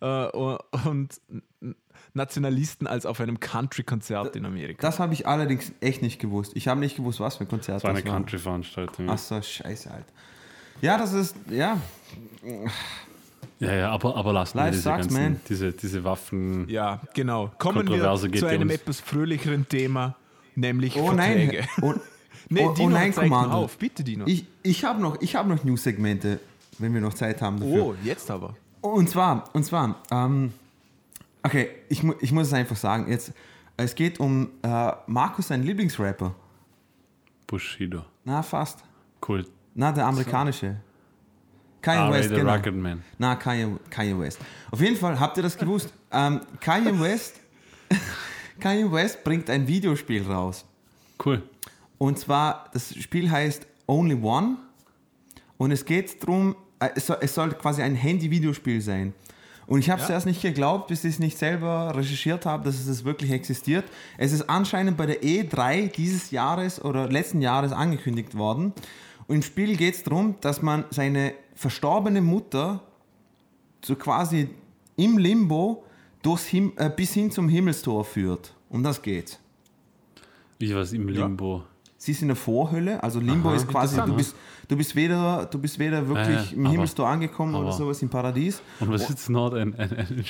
äh, und Nationalisten als auf einem Country-Konzert in Amerika. Das habe ich allerdings echt nicht gewusst. Ich habe nicht gewusst, was für ein Konzert Das war eine war. Country-Veranstaltung. Ach so, scheiße, Alter. Ja, das ist, ja, Ja, ja, aber, aber lassen wir Life diese sucks, ganzen, diese, diese Waffen. Ja, genau. Kommen wir zu einem etwas fröhlicheren Thema, nämlich oh Verträge. nein, oh, Nee, oh, Dino, oh nein, Kommando. auf. Bitte, Dino. Ich, ich habe noch, ich hab noch News-Segmente, wenn wir noch Zeit haben dafür. oh, jetzt aber. Und zwar, und zwar, ähm, okay, ich, mu- ich muss es einfach sagen, jetzt, es geht um äh, Markus, sein Lieblingsrapper. Bushido. Na, fast. Cool. Na, der amerikanische. Kanye Ah, West, the genau. Rocket Man. Na, Kanye, Kanye West. Auf jeden Fall, habt ihr das gewusst? Ähm, Kanye West, Kanye West bringt ein Videospiel raus. Cool. Und zwar, das Spiel heißt Only One. Und es geht darum, äh, es soll, es soll quasi ein Handy-Videospiel sein. Und ich habe es Ja. erst nicht geglaubt, bis ich es nicht selber recherchiert habe, dass es das wirklich existiert. Es ist anscheinend bei der E3 dieses Jahres oder letzten Jahres angekündigt worden. Und im Spiel geht es darum, dass man seine verstorbene Mutter so quasi im Limbo durchs Him äh, bis hin zum Himmelstor führt. Um das geht's. Wie was im Limbo. Sie ist in der Vorhölle, also Limbo Aha, ist quasi, du bist, du bist weder, du bist weder wirklich Ja, im Himmelstor angekommen oder aber- sowas im Paradies. Und was ist jetzt noch ein, ein, ein,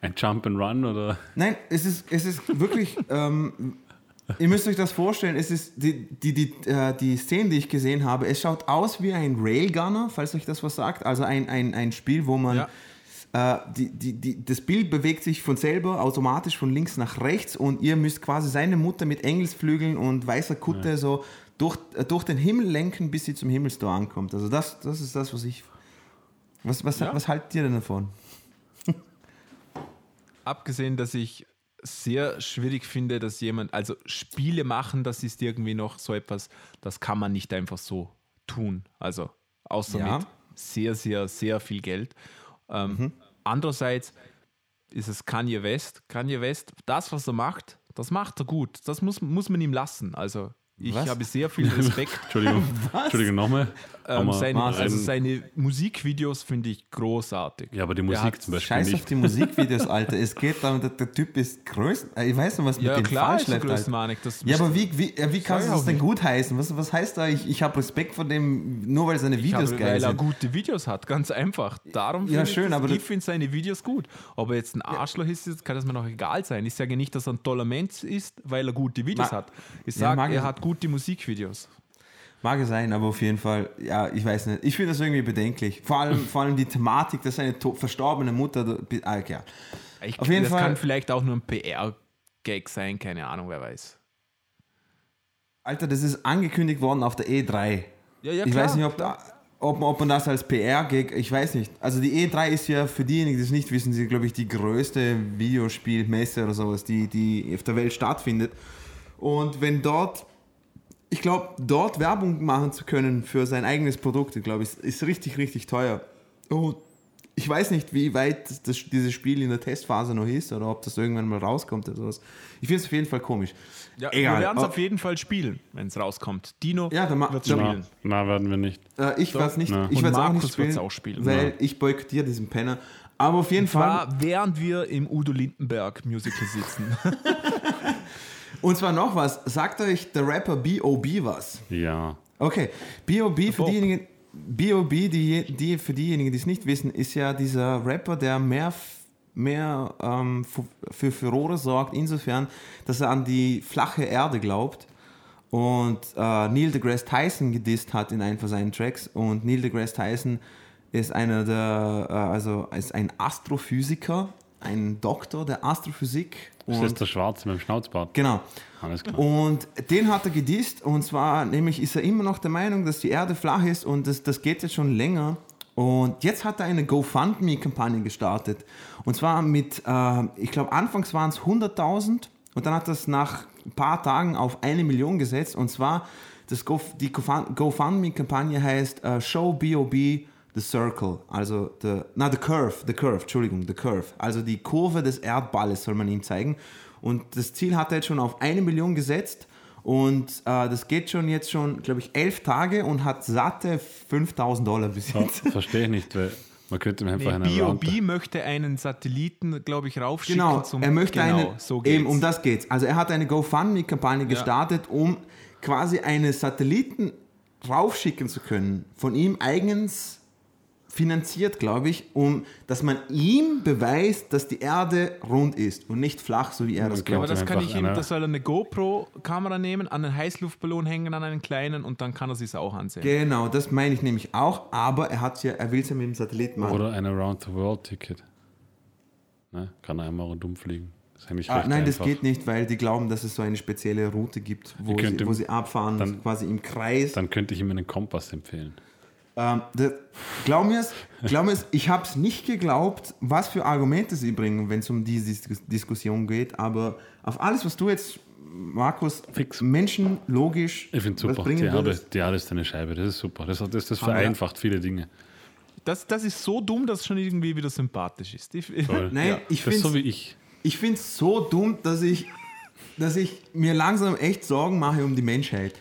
ein Jump and Run oder? Nein, es ist, es ist wirklich, ähm, ihr müsst euch das vorstellen, es ist die, die, die, äh, die Szene, die ich gesehen habe, es schaut aus wie ein Railgunner, falls euch das was sagt. Also ein, ein, ein Spiel, wo man Ja. Äh, die, die, die, das Bild bewegt sich von selber automatisch von links nach rechts und ihr müsst quasi seine Mutter mit Engelsflügeln und weißer Kutte so durch, äh, durch den Himmel lenken, bis sie zum Himmelstor ankommt. Also das, das ist das, was ich. Was, was, Ja. was haltet ihr denn davon? Abgesehen, dass ich sehr schwierig finde, dass jemand, also Spiele machen, das ist irgendwie noch so etwas, das kann man nicht einfach so tun. Also außer Ja. mit sehr, sehr, sehr viel Geld. Ähm, Mhm. Andererseits ist es Kanye West. Kanye West, das, was er macht, das macht er gut. Das muss, muss man ihm lassen. Also ich Was? habe sehr viel Respekt. Entschuldigung, Entschuldigung nochmal. ähm, seine, ein- also seine Musikvideos finde ich großartig. ja, aber die Er Musik zum Beispiel Scheiß auf nicht. die Musikvideos, Alter. Es geht darum, der, der Typ ist größten. Ich weiß noch, was mit Ja, dem klar, falsch läuft. größte Alter. Manik. Das Ja, aber wie, wie, ja, wie kannst du das denn gut heißen? Was, was heißt da, ich, ich habe Respekt vor dem, nur weil seine Ich Videos habe, geil weil er sind? gute Videos hat, ganz einfach. Darum Ja, finde schön, ich, das- aber ich finde seine Videos gut. Ob er jetzt ein Arschloch ist, kann das mir noch egal sein. Ich sage nicht, dass er ein toller Mensch ist, weil er gute Videos Ma- hat. Ich Ja, sage, mag er hat gute Musikvideos. Mag es sein, aber auf jeden Fall, ja, ich weiß nicht. Ich finde das irgendwie bedenklich. Vor allem, vor allem die Thematik, dass seine to- verstorbene Mutter. Ah, ja. Ich, Auf jeden das Fall- kann vielleicht auch nur ein PR-Gag sein, keine Ahnung, wer weiß. Alter, das ist angekündigt worden auf der E3. Ja, ja, ich klar, weiß nicht, ob, da, ob, man- ob man das als PR-Gag, ich weiß nicht. Also die E3 ist ja für diejenigen, die es nicht wissen, sie glaube ich die größte Videospielmesse oder sowas, die, die auf der Welt stattfindet. Und wenn dort, ich glaube, dort Werbung machen zu können für sein eigenes Produkt, ich glaube ich, ist richtig, richtig teuer. Und ich weiß nicht, wie weit das, dieses Spiel in der Testphase noch ist oder ob das irgendwann mal rauskommt oder sowas. Ich finde es auf jeden Fall komisch. Ja, Egal. Wir werden es Oh. auf jeden Fall spielen, wenn es rauskommt. Dino Ja, wird spielen. Na, na, werden wir nicht. Äh, ich werde es nicht, Na. ich Und werd's auch nicht spielen, auch spielen. weil Ja. ich boykottiere diesen Penner. Aber auf jeden Fall, während wir im Udo Lindenberg Musical sitzen. und zwar noch was, sagt euch der Rapper B.O.B. was? Ja. Okay, B.O.B. für diejenigen, B.O.B., die, die, für diejenigen, die es nicht wissen, ist ja dieser Rapper, der mehr, mehr ähm, für Furore sorgt, insofern, dass er an die flache Erde glaubt und äh, Neil deGrasse Tyson gedisst hat in einem von seinen Tracks und Neil deGrasse Tyson ist einer der, äh, also ist ein Astrophysiker, ein Doktor der Astrophysik Das ist der Schwarze mit dem Schnauzbart. genau. Alles klar. Und den hat er gedisst und zwar nämlich ist er immer noch der Meinung, dass die Erde flach ist und das, das geht jetzt schon länger. Und jetzt hat er eine GoFundMe-Kampagne gestartet. Und zwar mit, äh, ich glaube, anfangs waren es 100.000 und dann hat er es nach ein paar Tagen auf eine Million gesetzt. Und zwar, das Go, die GoFund- GoFundMe-Kampagne heißt äh, Show B.O.B. The Circle, also the, na, the Curve, the Curve, Entschuldigung, the Curve. Also die Kurve des Erdballes soll man ihm zeigen. Und das Ziel hat er jetzt schon auf eine Million gesetzt. Und äh, das geht schon jetzt schon, glaube ich, elf Tage und hat satte 5000 Dollar bis Ja, jetzt. verstehe ich nicht, weil man könnte mir einfach Nee, einen B.O.B. Router- möchte einen Satelliten, glaube ich, raufschicken. Genau, zum, er möchte genau, eine, so eben geht's. um das geht's. Also er hat eine GoFundMe-Kampagne gestartet, um quasi eine Satelliten raufschicken zu können, von ihm eigens finanziert, glaube ich, um, dass man ihm beweist, dass die Erde rund ist und nicht flach, so wie er das Ja, aber glaubt. das kann ich ihm, das soll er eine GoPro-Kamera nehmen, an einen Heißluftballon hängen, an einen kleinen und dann kann er sich auch ansehen. Genau, das meine ich nämlich auch, aber er hat ja, er will es ja mit dem Satelliten machen. Oder ein Around-the-World-Ticket. Ne? Kann er einmal rundum fliegen. Das ist eigentlich Ah, nein, das einfach. geht nicht, weil die glauben, dass es so eine spezielle Route gibt, wo, sie, wo sie abfahren, dann- quasi im Kreis. Dann könnte ich ihm einen Kompass empfehlen. Ähm, das, glaub mir's, glaub mir's, ich habe es nicht geglaubt, was für Argumente sie bringen, wenn es um diese Dis Diskussion geht, aber auf alles, was du jetzt, Markus, Fix. Menschen logisch Ich finde was super. bringen Die Erde, würdest. die Erde ist eine Scheibe. Das ist super. Das, das, das wir- vereinfacht viele Dinge. Das, das ist so dumm, dass es schon irgendwie wieder sympathisch ist. Ich. Nein, Ja, ich Das ist finde so wie ich. ich find's so dumm, dass ich, dass ich mir langsam echt Sorgen mache um die Menschheit.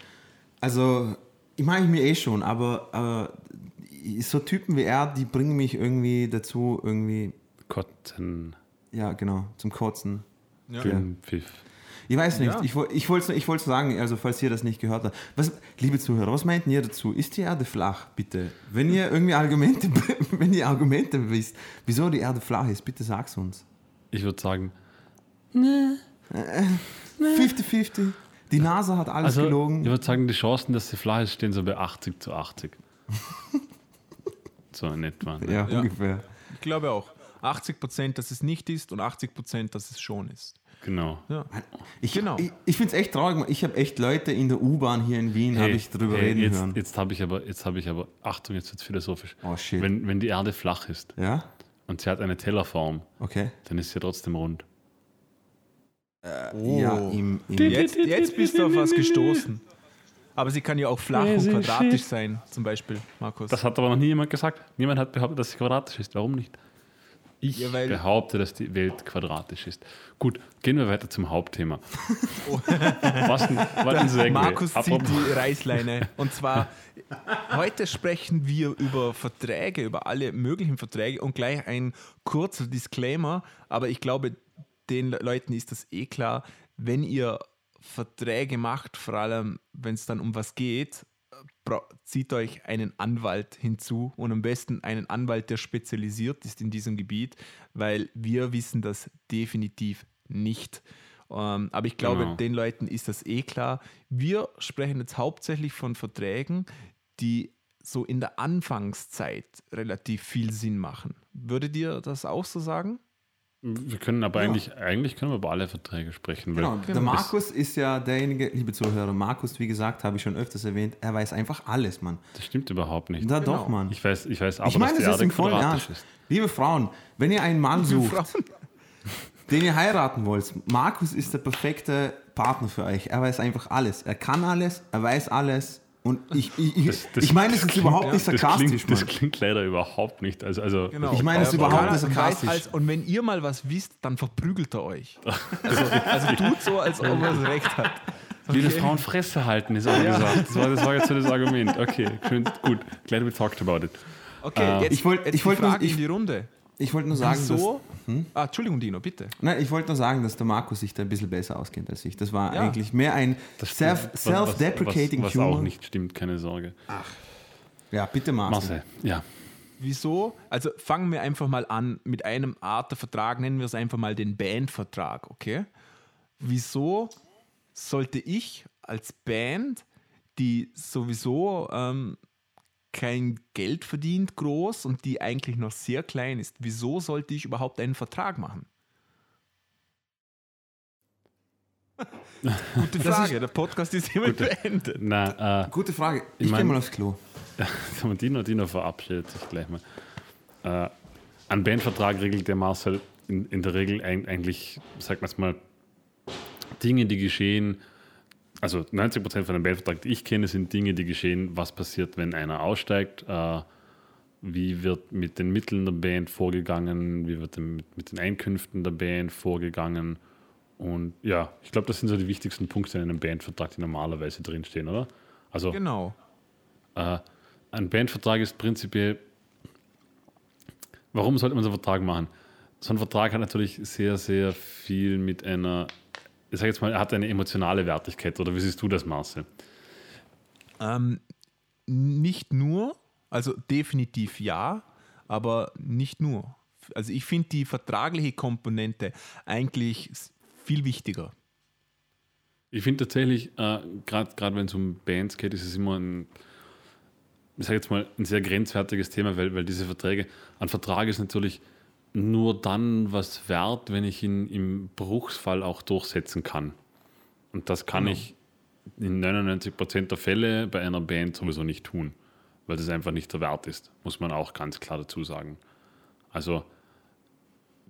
Also, ich mache ich mir eh schon, aber äh, so Typen wie er, die bringen mich irgendwie dazu, irgendwie, Kotten, ja, genau, zum Kotzen. Ja. Pfiff. Ich weiß nicht, Ja. ich, ich wollte ich wollte sagen, also falls ihr das nicht gehört habt. Was, liebe Zuhörer, was meint ihr dazu? Ist die Erde flach, bitte? Wenn ihr irgendwie Argumente, wenn ihr Argumente wisst, wieso die Erde flach ist, bitte sag's uns. Ich würde sagen, 50-50. Die NASA hat alles Also, gelogen. ich würde sagen, die Chancen, dass sie flach ist, stehen so bei 80 zu 80. so in etwa. Ne? ja, Ja. ungefähr. Ich glaube auch. 80 Prozent, dass es nicht ist und 80 Prozent, dass es schon ist. Genau. Ja. Ich, Genau. ich, ich finde es echt traurig. Ich habe echt Leute in der U-Bahn hier in Wien, habe ich drüber hey, reden jetzt, hören. Jetzt habe ich aber, jetzt habe ich aber, Achtung, jetzt wird es philosophisch. Oh, shit. Wenn, wenn die Erde flach ist Ja? und sie hat eine Tellerform, Okay. dann ist sie trotzdem rund. Ja, im, im Jetzt, jetzt bist du auf was gestoßen. Aber sie kann ja auch flach und quadratisch sein, zum Beispiel, Markus. Das hat aber noch nie jemand gesagt. Niemand hat behauptet, dass sie quadratisch ist. Warum nicht? Ich Ja, weil- behaupte, dass die Welt quadratisch ist. Gut, gehen wir weiter zum Hauptthema. Was denn, was denn Segway? Markus zieht die Reißleine. Und zwar, heute sprechen wir über Verträge, über alle möglichen Verträge und gleich ein kurzer Disclaimer. Aber ich glaube, den Leuten ist das eh klar, wenn ihr Verträge macht, vor allem wenn es dann um was geht, zieht euch einen Anwalt hinzu und am besten einen Anwalt, der spezialisiert ist in diesem Gebiet, weil wir wissen das definitiv nicht. Ähm, aber ich glaube, Genau. den Leuten ist das eh klar. Wir sprechen jetzt hauptsächlich von Verträgen, die so in der Anfangszeit relativ viel Sinn machen. Würdet ihr das auch so sagen? Wir können aber eigentlich, eigentlich können wir über alle Verträge sprechen. Weil Genau, der Markus ist ja derjenige, liebe Zuhörer, Markus, wie gesagt, habe ich schon öfters erwähnt, er weiß einfach alles, Mann. Das stimmt überhaupt nicht. Da Genau. doch, Mann. Ich weiß, ich weiß aber, Ich meine, dass das die ist Erde im vollen Ernst. ist. Liebe Frauen, wenn ihr einen Mann sucht, Frauen. den ihr heiraten wollt, Markus ist der perfekte Partner für euch. Er weiß einfach alles. Er kann alles, er weiß alles. Und ich, ich, ich, Das- das- ich meine, es das ist klingt- überhaupt nicht Das sarkastisch, klingt, das klingt leider überhaupt nicht. Also, also Genau. Ich meine, es ist überhaupt nicht weiß sarkastisch. als- Und wenn ihr mal was wisst, dann verprügelt er euch. Also, also tut so, als ob er das Recht hat. Liebe Frauen Fresse halten, ist auch gesagt. Das war, das war jetzt so das Argument. Okay, schön, gut. Glad we talked about it. Okay, jetzt, Ich wollt- jetzt ich wollt die nur- Frage ich- in die Runde. Ich wollte nur sagen, Wieso? dass, Ah, Entschuldigung, Dino, bitte. nein, ich wollte nur sagen, dass der Markus sich da ein bisschen besser auskennt als ich. Das war Ja. eigentlich mehr ein Das self- stimmt. Was- self-deprecating was, Humor. auch nicht stimmt, keine Sorge. Ja, bitte Marcel. Marcel, ja. Wieso? Also fangen wir einfach mal an mit einem Art der Vertrag, nennen wir es einfach mal den Bandvertrag, okay? Wieso sollte ich als Band, die sowieso ähm, kein Geld verdient groß und die eigentlich noch sehr klein ist, wieso sollte ich überhaupt einen Vertrag machen? Gute Frage, der Podcast ist hiermit beendet. Na, äh, Gute Frage. Ich, Ich mein- gehe mal aufs Klo. Dino, Dino verabschiedet sich gleich mal. Äh, ein Bandvertrag regelt der Marcel in, in der Regel ein, eigentlich, sagt man es mal, Dinge, die geschehen. Also 90% von einem Bandvertrag, die ich kenne, sind Dinge, die geschehen, was passiert, wenn einer aussteigt, äh, wie wird mit den Mitteln der Band vorgegangen, wie wird mit, mit den Einkünften der Band vorgegangen. Und ja, ich glaube, das sind so die wichtigsten Punkte in einem Bandvertrag, die normalerweise drinstehen, oder? Also Genau. äh, ein Bandvertrag ist prinzipiell. Warum sollte man so einen Vertrag machen? So ein Vertrag hat natürlich sehr, sehr viel mit einer, ich sage jetzt mal, er hat eine emotionale Wertigkeit. Oder wie siehst du das, Marcel? Ähm, nicht nur, also definitiv ja, aber nicht nur. Also ich finde die vertragliche Komponente eigentlich viel wichtiger. Ich finde tatsächlich, äh, gerade wenn es um Bands geht, ist es immer ein, ich sage jetzt mal, ein sehr grenzwertiges Thema, weil, weil diese Verträge, ein Vertrag ist natürlich nur dann was wert, wenn ich ihn im Bruchsfall auch durchsetzen kann. Und das kann Genau. ich in 99% der Fälle bei einer Band sowieso nicht tun, weil das einfach nicht der Wert ist, muss man auch ganz klar dazu sagen. Also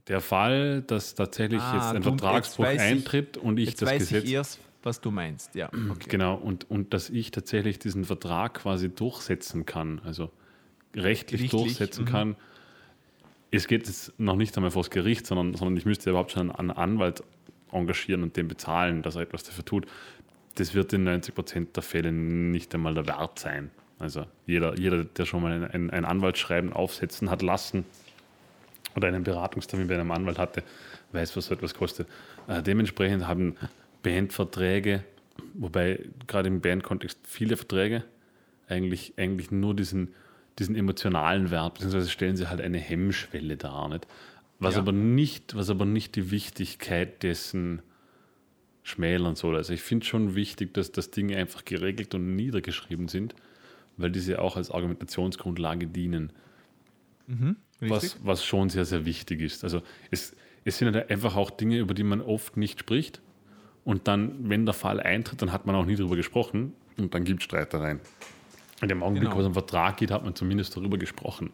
der Fall, dass tatsächlich Ah, jetzt ein du- jetzt Vertragsbruch weiß ich- eintritt und ich Jetzt das weiß Gesetz ich erst, was du meinst. Ja, okay. Genau, und, und dass ich tatsächlich diesen Vertrag quasi durchsetzen kann, also rechtlich, Gerichtlich, durchsetzen mhm. kann. Es geht jetzt noch nicht einmal vor das Gericht, sondern, sondern ich müsste überhaupt schon einen Anwalt engagieren und den bezahlen, dass er etwas dafür tut. Das wird in 90 Prozent der Fälle nicht einmal der Wert sein. Also jeder, jeder der schon mal ein, ein, ein Anwaltsschreiben aufsetzen hat lassen oder einen Beratungstermin bei einem Anwalt hatte, weiß, was so etwas kostet. Äh, dementsprechend haben Bandverträge, wobei gerade im Bandkontext viele Verträge eigentlich, eigentlich nur diesen, diesen emotionalen Wert, beziehungsweise stellen sie halt eine Hemmschwelle dar. Nicht? Was, Ja. aber nicht, was aber nicht die Wichtigkeit dessen schmälern soll. Also ich finde schon wichtig, dass, dass Dinge einfach geregelt und niedergeschrieben sind, weil diese auch als Argumentationsgrundlage dienen. was, was schon sehr, sehr wichtig ist. Also es, es sind halt einfach auch Dinge, über die man oft nicht spricht. Und dann, wenn der Fall eintritt, dann hat man auch nie darüber gesprochen und dann gibt es Streitereien. In dem Augenblick, Genau. wo es um Vertrag geht, hat man zumindest darüber gesprochen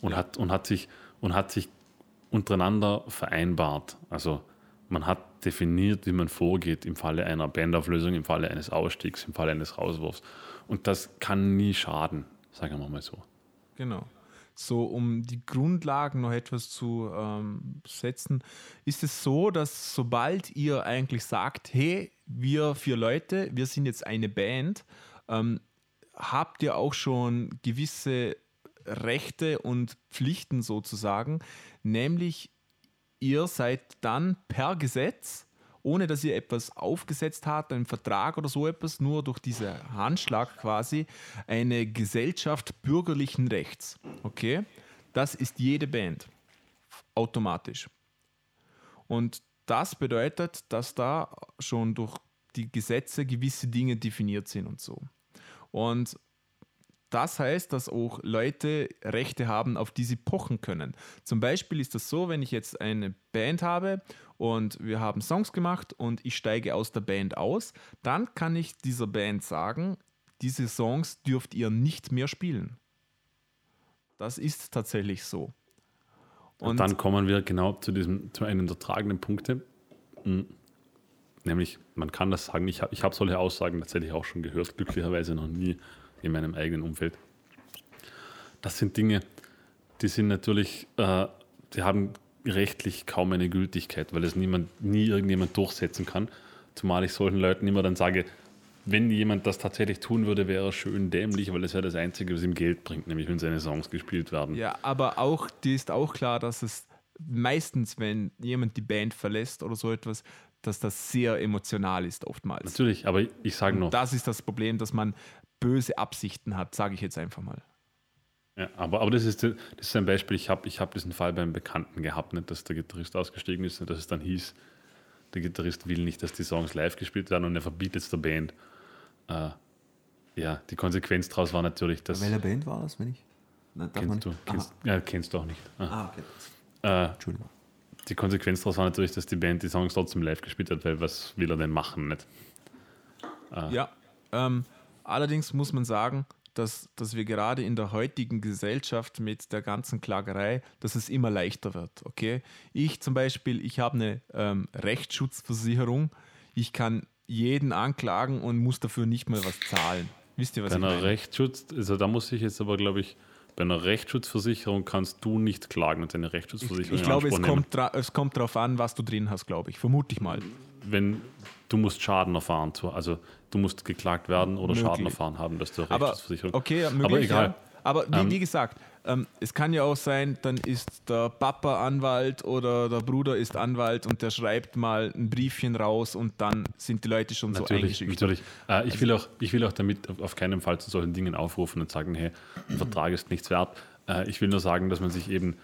und, Ja. hat, und, hat, sich, und hat sich untereinander vereinbart. Also man hat definiert, wie man vorgeht im Falle einer Bandauflösung, im Falle eines Ausstiegs, im Falle eines Rauswurfs. Und das kann nie schaden, sagen wir mal so. Genau. So, um die Grundlagen noch etwas zu ähm, setzen, ist es so, dass sobald ihr eigentlich sagt, hey, wir vier Leute, wir sind jetzt eine Band, ähm, habt ihr auch schon gewisse Rechte und Pflichten sozusagen, nämlich ihr seid dann per Gesetz, ohne dass ihr etwas aufgesetzt habt, einen Vertrag oder so etwas, nur durch diesen Handschlag quasi, eine Gesellschaft bürgerlichen Rechts. Okay? Das ist jede Band. Automatisch. Und das bedeutet, dass da schon durch die Gesetze gewisse Dinge definiert sind und so. Und das heißt, dass auch Leute Rechte haben, auf die sie pochen können. Zum Beispiel ist das so, wenn ich jetzt eine Band habe und wir haben Songs gemacht und ich steige aus der Band aus, dann kann ich dieser Band sagen, diese Songs dürft ihr nicht mehr spielen. Das ist tatsächlich so. Und dann kommen wir genau zu diesem, zu einem der tragenden Punkte. Mm. Nämlich, man kann das sagen, ich habe ich hab solche Aussagen tatsächlich auch schon gehört, glücklicherweise noch nie in meinem eigenen Umfeld. Das sind Dinge, die sind natürlich, äh, die haben rechtlich kaum eine Gültigkeit, weil es niemand, nie irgendjemand durchsetzen kann. Zumal ich solchen Leuten immer dann sage, wenn jemand das tatsächlich tun würde, wäre er schön dämlich, weil es wäre das Einzige, was ihm Geld bringt, nämlich wenn seine Songs gespielt werden. Ja, aber auch, dir ist auch klar, dass es meistens, wenn jemand die Band verlässt oder so etwas, dass das sehr emotional ist oftmals. Natürlich, aber ich sage noch, Das ist das Problem, dass man böse Absichten hat, sage ich jetzt einfach mal. Ja, aber, aber das, ist, das ist ein Beispiel. Ich habe ich hab diesen Fall beim Bekannten gehabt, nicht, dass der Gitarrist ausgestiegen ist und dass es dann hieß, der Gitarrist will nicht, dass die Songs live gespielt werden und er verbietet es der Band. Äh, ja, die Konsequenz daraus war natürlich, dass. Welche Band war das, wenn ich? Man Kennst du, nicht? kennst, ja, kennst du auch nicht. Ah. Ah, okay. Äh, Entschuldigung. Die Konsequenz daraus war natürlich, dass die Band die Songs trotzdem live gespielt hat, weil was will er denn machen? Nicht? Ja, ähm, allerdings muss man sagen, dass, dass wir gerade in der heutigen Gesellschaft mit der ganzen Klagerei, dass es immer leichter wird. Okay, ich zum Beispiel, ich habe eine ähm, Rechtsschutzversicherung, ich kann jeden anklagen und muss dafür nicht mal was zahlen. Wisst ihr, was Bei ich meine? Rechtsschutz, also da muss ich jetzt aber, glaube ich, bei einer Rechtsschutzversicherung kannst du nicht klagen und deine Ich, Rechtsschutzversicherung ich glaube, es kommt, es kommt darauf an, was du drin hast, glaube ich. Vermute ich mal. wenn du musst Schaden erfahren, also du musst geklagt werden oder Schaden Möglich. erfahren haben, dass du Aber Rechtsschutzversicherung. okay, ja, möglich, Aber egal. Ja. Aber wie, Ähm, wie gesagt, ähm, es kann ja auch sein, dann ist der Papa Anwalt oder der Bruder ist Anwalt und der schreibt mal ein Briefchen raus und dann sind die Leute schon so Natürlich, eingeschüchtert. natürlich. Äh, ich, will auch, ich will auch damit auf, auf keinen Fall zu solchen Dingen aufrufen und sagen, hey, ein Vertrag ist nichts wert. Äh, ich will nur sagen, dass man sich eben,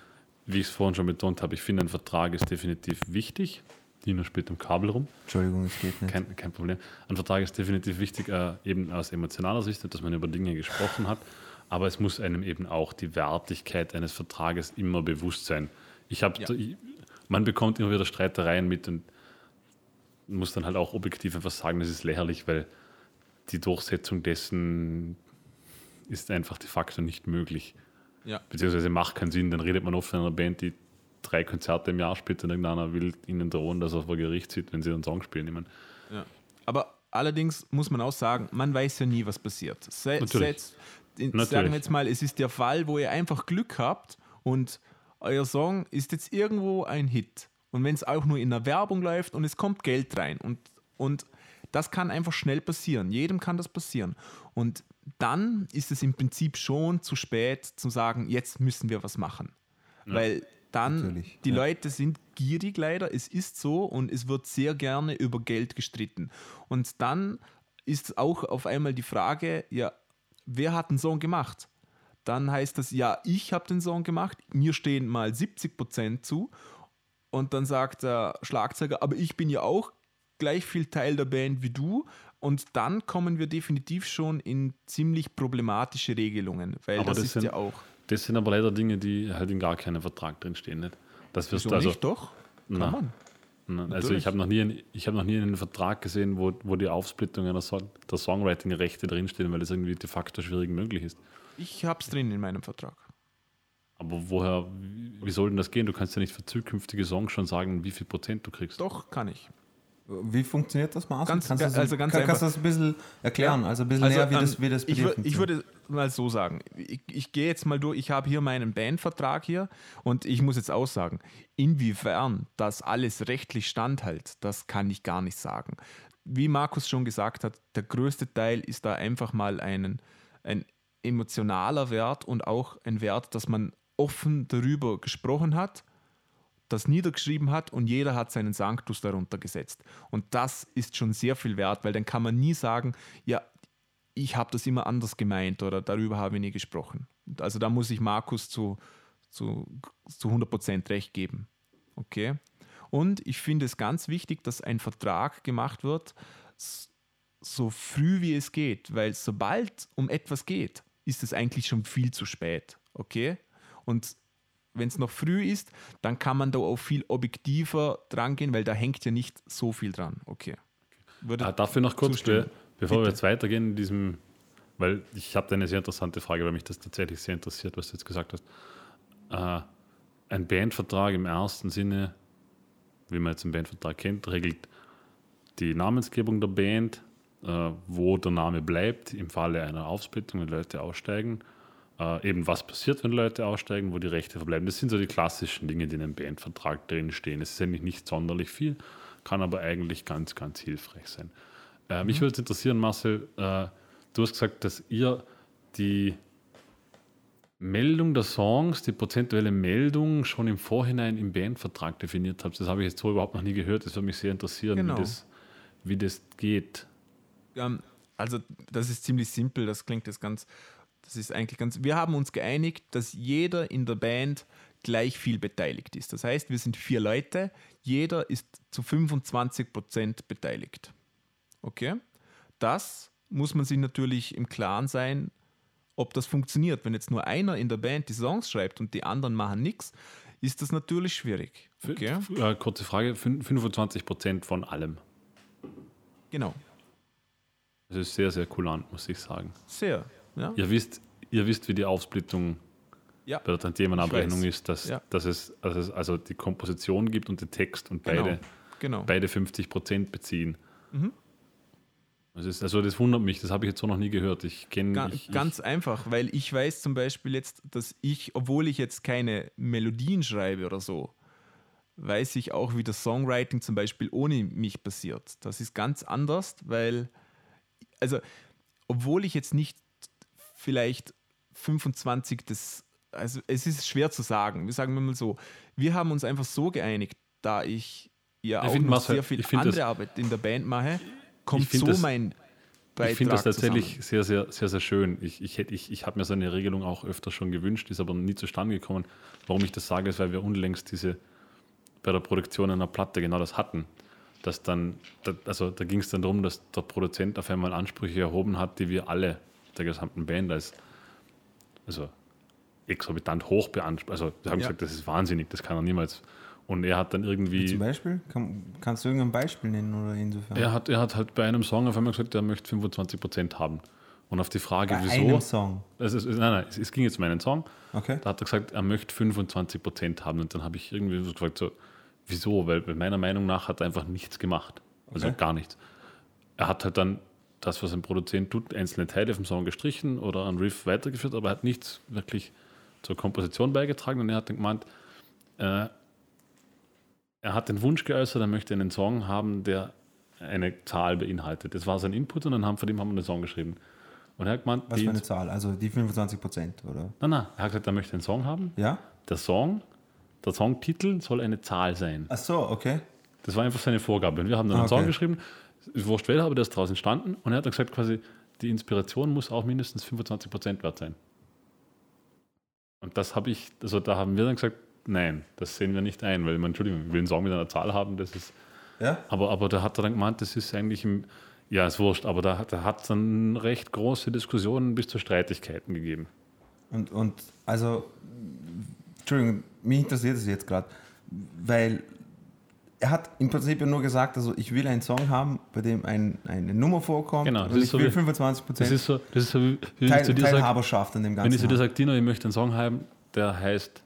wie ich es vorhin schon betont habe, ich finde, ein Vertrag ist definitiv wichtig. Dino spielt am Kabel rum. Entschuldigung, es geht nicht. Kein, kein Problem. Ein Vertrag ist definitiv wichtig, äh, eben aus emotionaler Sicht, dass man über Dinge gesprochen hat. Aber es muss einem eben auch die Wertigkeit eines Vertrages immer bewusst sein. Ich habe, Ja. man bekommt immer wieder Streitereien mit und muss dann halt auch objektiv einfach sagen, das ist lächerlich, weil die Durchsetzung dessen ist einfach de facto nicht möglich. Ja. Beziehungsweise macht keinen Sinn. Dann redet man oft von einer Band, die drei Konzerte im Jahr spielt und irgendeiner will ihnen drohen, dass er vor Gericht sitzt, wenn sie einen Song spielen. Ich meine, Ja. Aber allerdings muss man auch sagen, man weiß ja nie, was passiert. Se Natürlich. in, Natürlich. sagen wir jetzt mal, es ist der Fall, wo ihr einfach Glück habt und euer Song ist jetzt irgendwo ein Hit. Und wenn es auch nur in der Werbung läuft und es kommt Geld rein und, und das kann einfach schnell passieren. Jedem kann das passieren. Und dann ist es im Prinzip schon zu spät zu sagen, jetzt müssen wir was machen. Weil dann Natürlich, die ja. Leute sind gierig leider, es ist so und es wird sehr gerne über Geld gestritten. Und dann ist auch auf einmal die Frage, ja, wer hat den Song gemacht? Dann heißt das, ja, ich habe den Song gemacht, mir stehen mal 70% zu und dann sagt der Schlagzeuger, aber ich bin ja auch gleich viel Teil der Band wie du. Und dann kommen wir definitiv schon in ziemlich problematische Regelungen, weil Aber das, das ist sind- ja auch. Das sind aber leider Dinge, die halt in gar keinem Vertrag drinstehen. Nicht? Das wirst Wieso du also, nicht? Doch, kann Na. man. Na, Also Natürlich. ich habe noch, nie einen- ich hab noch nie einen Vertrag gesehen, wo, wo die Aufsplittung einer so der Songwriting-Rechte drinstehen, weil das irgendwie de facto schwierig möglich ist. Ich habe es drin in meinem Vertrag. Aber woher, wie, wie soll denn das gehen? Du kannst ja nicht für zukünftige Songs schon sagen, wie viel Prozent du kriegst. Doch, kann ich. Wie funktioniert das, Marcel? Ganz- kannst du das, also ganz kann, kannst du das ein bisschen erklären? Also ein bisschen Also, näher, wie, ähm, das, wie das ich, wür- ich würde mal so sagen, ich, ich gehe jetzt mal durch, ich habe hier meinen Bandvertrag hier und ich muss jetzt auch sagen, inwiefern das alles rechtlich standhält, das kann ich gar nicht sagen. Wie Markus schon gesagt hat, der größte Teil ist da einfach mal einen, ein emotionaler Wert und auch ein Wert, dass man offen darüber gesprochen hat das niedergeschrieben hat und jeder hat seinen Sanctus darunter gesetzt. Und das ist schon sehr viel wert, weil dann kann man nie sagen, ja, ich habe das immer anders gemeint oder darüber habe ich nie gesprochen. Also da muss ich Markus zu, zu, zu 100% recht geben. Okay? Und ich finde es ganz wichtig, dass ein Vertrag gemacht wird, so früh wie es geht, weil sobald um etwas geht, ist es eigentlich schon viel zu spät. Okay? Und wenn es noch früh ist, dann kann man da auch viel objektiver dran gehen, weil da hängt ja nicht so viel dran. Okay. Würde Ah, dafür noch kurz, zustimmen. Be- bevor wir Bitte. jetzt weitergehen in diesem, weil ich habe da eine sehr interessante Frage, weil mich das tatsächlich sehr interessiert, was du jetzt gesagt hast. Äh, ein Bandvertrag im ersten Sinne, wie man jetzt einen Bandvertrag kennt, regelt die Namensgebung der Band, äh, wo der Name bleibt im Falle einer Aufsplittung, wenn Leute aussteigen, äh, eben was passiert, wenn Leute aussteigen, wo die Rechte verbleiben. Das sind so die klassischen Dinge, die in einem Bandvertrag drinstehen. Es ist eigentlich nicht sonderlich viel, kann aber eigentlich ganz, ganz hilfreich sein. Äh, mich würde es interessieren, Marcel, äh, du hast gesagt, dass ihr die Meldung der Songs, die prozentuelle Meldung schon im Vorhinein im Bandvertrag definiert habt. Das habe ich jetzt so überhaupt noch nie gehört. Das würde mich sehr interessieren, Genau. wie, das, wie das geht. Ähm, also das ist ziemlich simpel, das klingt jetzt ganz, das ist eigentlich ganz, wir haben uns geeinigt, dass jeder in der Band gleich viel beteiligt ist. Das heißt, wir sind vier Leute, jeder ist zu 25% beteiligt. Okay? Das muss man sich natürlich im Klaren sein, ob das funktioniert. Wenn jetzt nur einer in der Band die Songs schreibt und die anderen machen nichts, ist das natürlich schwierig. Okay? äh, kurze Frage: fün- 25 Prozent von allem. Genau. Das ist sehr, sehr kulant, muss ich sagen. Sehr. Ja? Ihr wisst, ihr wisst wie die Aufsplittung Ja. bei der Tantiemenabrechnung ist, dass, Ja. dass, es, dass es also die Komposition gibt und den Text und Genau. beide, Genau. beide 50 Prozent beziehen. Mhm. Das ist, also das wundert mich, das habe ich jetzt so noch nie gehört. Ich kenne Ga ich, ganz einfach, weil ich weiß zum Beispiel jetzt, dass ich, obwohl ich jetzt keine Melodien schreibe oder so, weiß ich auch, wie das Songwriting zum Beispiel ohne mich passiert. Das ist ganz anders, weil, also, obwohl ich jetzt nicht vielleicht 25 das, also es ist schwer zu sagen. Wir sagen mal so, wir haben uns einfach so geeinigt, da ich ja Ich auch noch Marcel, sehr viel ich andere das- Arbeit in der Band mache, kommt so das- mein Beitrag ich finde das tatsächlich zusammen. sehr, sehr, sehr, sehr schön. Ich, ich, hätte- ich, ich habe mir so eine Regelung auch öfter schon gewünscht, ist aber nie zustande gekommen. Warum ich das sage, ist, weil wir unlängst diese bei der Produktion einer Platte genau das hatten. Dass dann, da, also da ging es dann darum, dass der Produzent auf einmal Ansprüche erhoben hat, die wir alle der gesamten Band als also exorbitant hoch beanspruchen. Also wir haben Ja. gesagt, das ist wahnsinnig, das kann er niemals. Und er hat dann Zum irgendwie, Beispiel? Kann, kannst du irgendein Beispiel nennen oder insofern? er hat, er hat halt bei einem Song auf einmal gesagt, er möchte 25 Prozent haben. Und auf die Frage, Bei wieso. einem Song. Es ist, nein, nein, es, es ging jetzt um einen Song. Okay. Da hat er gesagt, er möchte 25 Prozent haben. Und dann habe ich irgendwie so gefragt, so, wieso? Weil, weil meiner Meinung nach hat er einfach nichts gemacht. Also Okay. gar nichts. Er hat halt dann das, was ein Produzent tut, einzelne Teile vom Song gestrichen oder einen Riff weitergeführt, aber er hat nichts wirklich zur Komposition beigetragen. Und er hat dann gemeint, äh, er hat den Wunsch geäußert, er möchte einen Song haben, der eine Zahl beinhaltet. Das war sein Input und dann haben von dem haben wir einen Song geschrieben. Und er hat gemeint, Was für eine Zahl? Also die 25 Prozent, oder? Nein, nein, er hat gesagt, er möchte einen Song haben. Ja? Der Song, der Songtitel soll eine Zahl sein. Ach so, okay. Das war einfach seine Vorgabe. Und wir haben dann Ah, einen Song okay. geschrieben, ist wurscht wer, aber der ist draußen entstanden. Und er hat dann gesagt, quasi, die Inspiration muss auch mindestens 25% wert sein. Und das habe ich, also da haben wir dann gesagt, nein, das sehen wir nicht ein, weil man, Entschuldigung, ich will einen Song mit einer Zahl haben, das ist, Ja? Aber, aber da hat er dann gemeint, das ist eigentlich im, ja, ist wurscht, aber da, da hat es dann recht große Diskussionen bis zu Streitigkeiten gegeben. Und, und also, Entschuldigung, mich interessiert es jetzt gerade, weil er hat im Prinzip ja nur gesagt, also ich will einen Song haben, bei dem ein, eine Nummer vorkommt Genau, das und ich so will wie- 25 Das Prozent ist so, das ist so wie, wie ich Teil, zu dir sage, Teilhaberschaft an dem wenn ich Ganzen zu dir sage, Dino, ich möchte einen Song haben, der heißt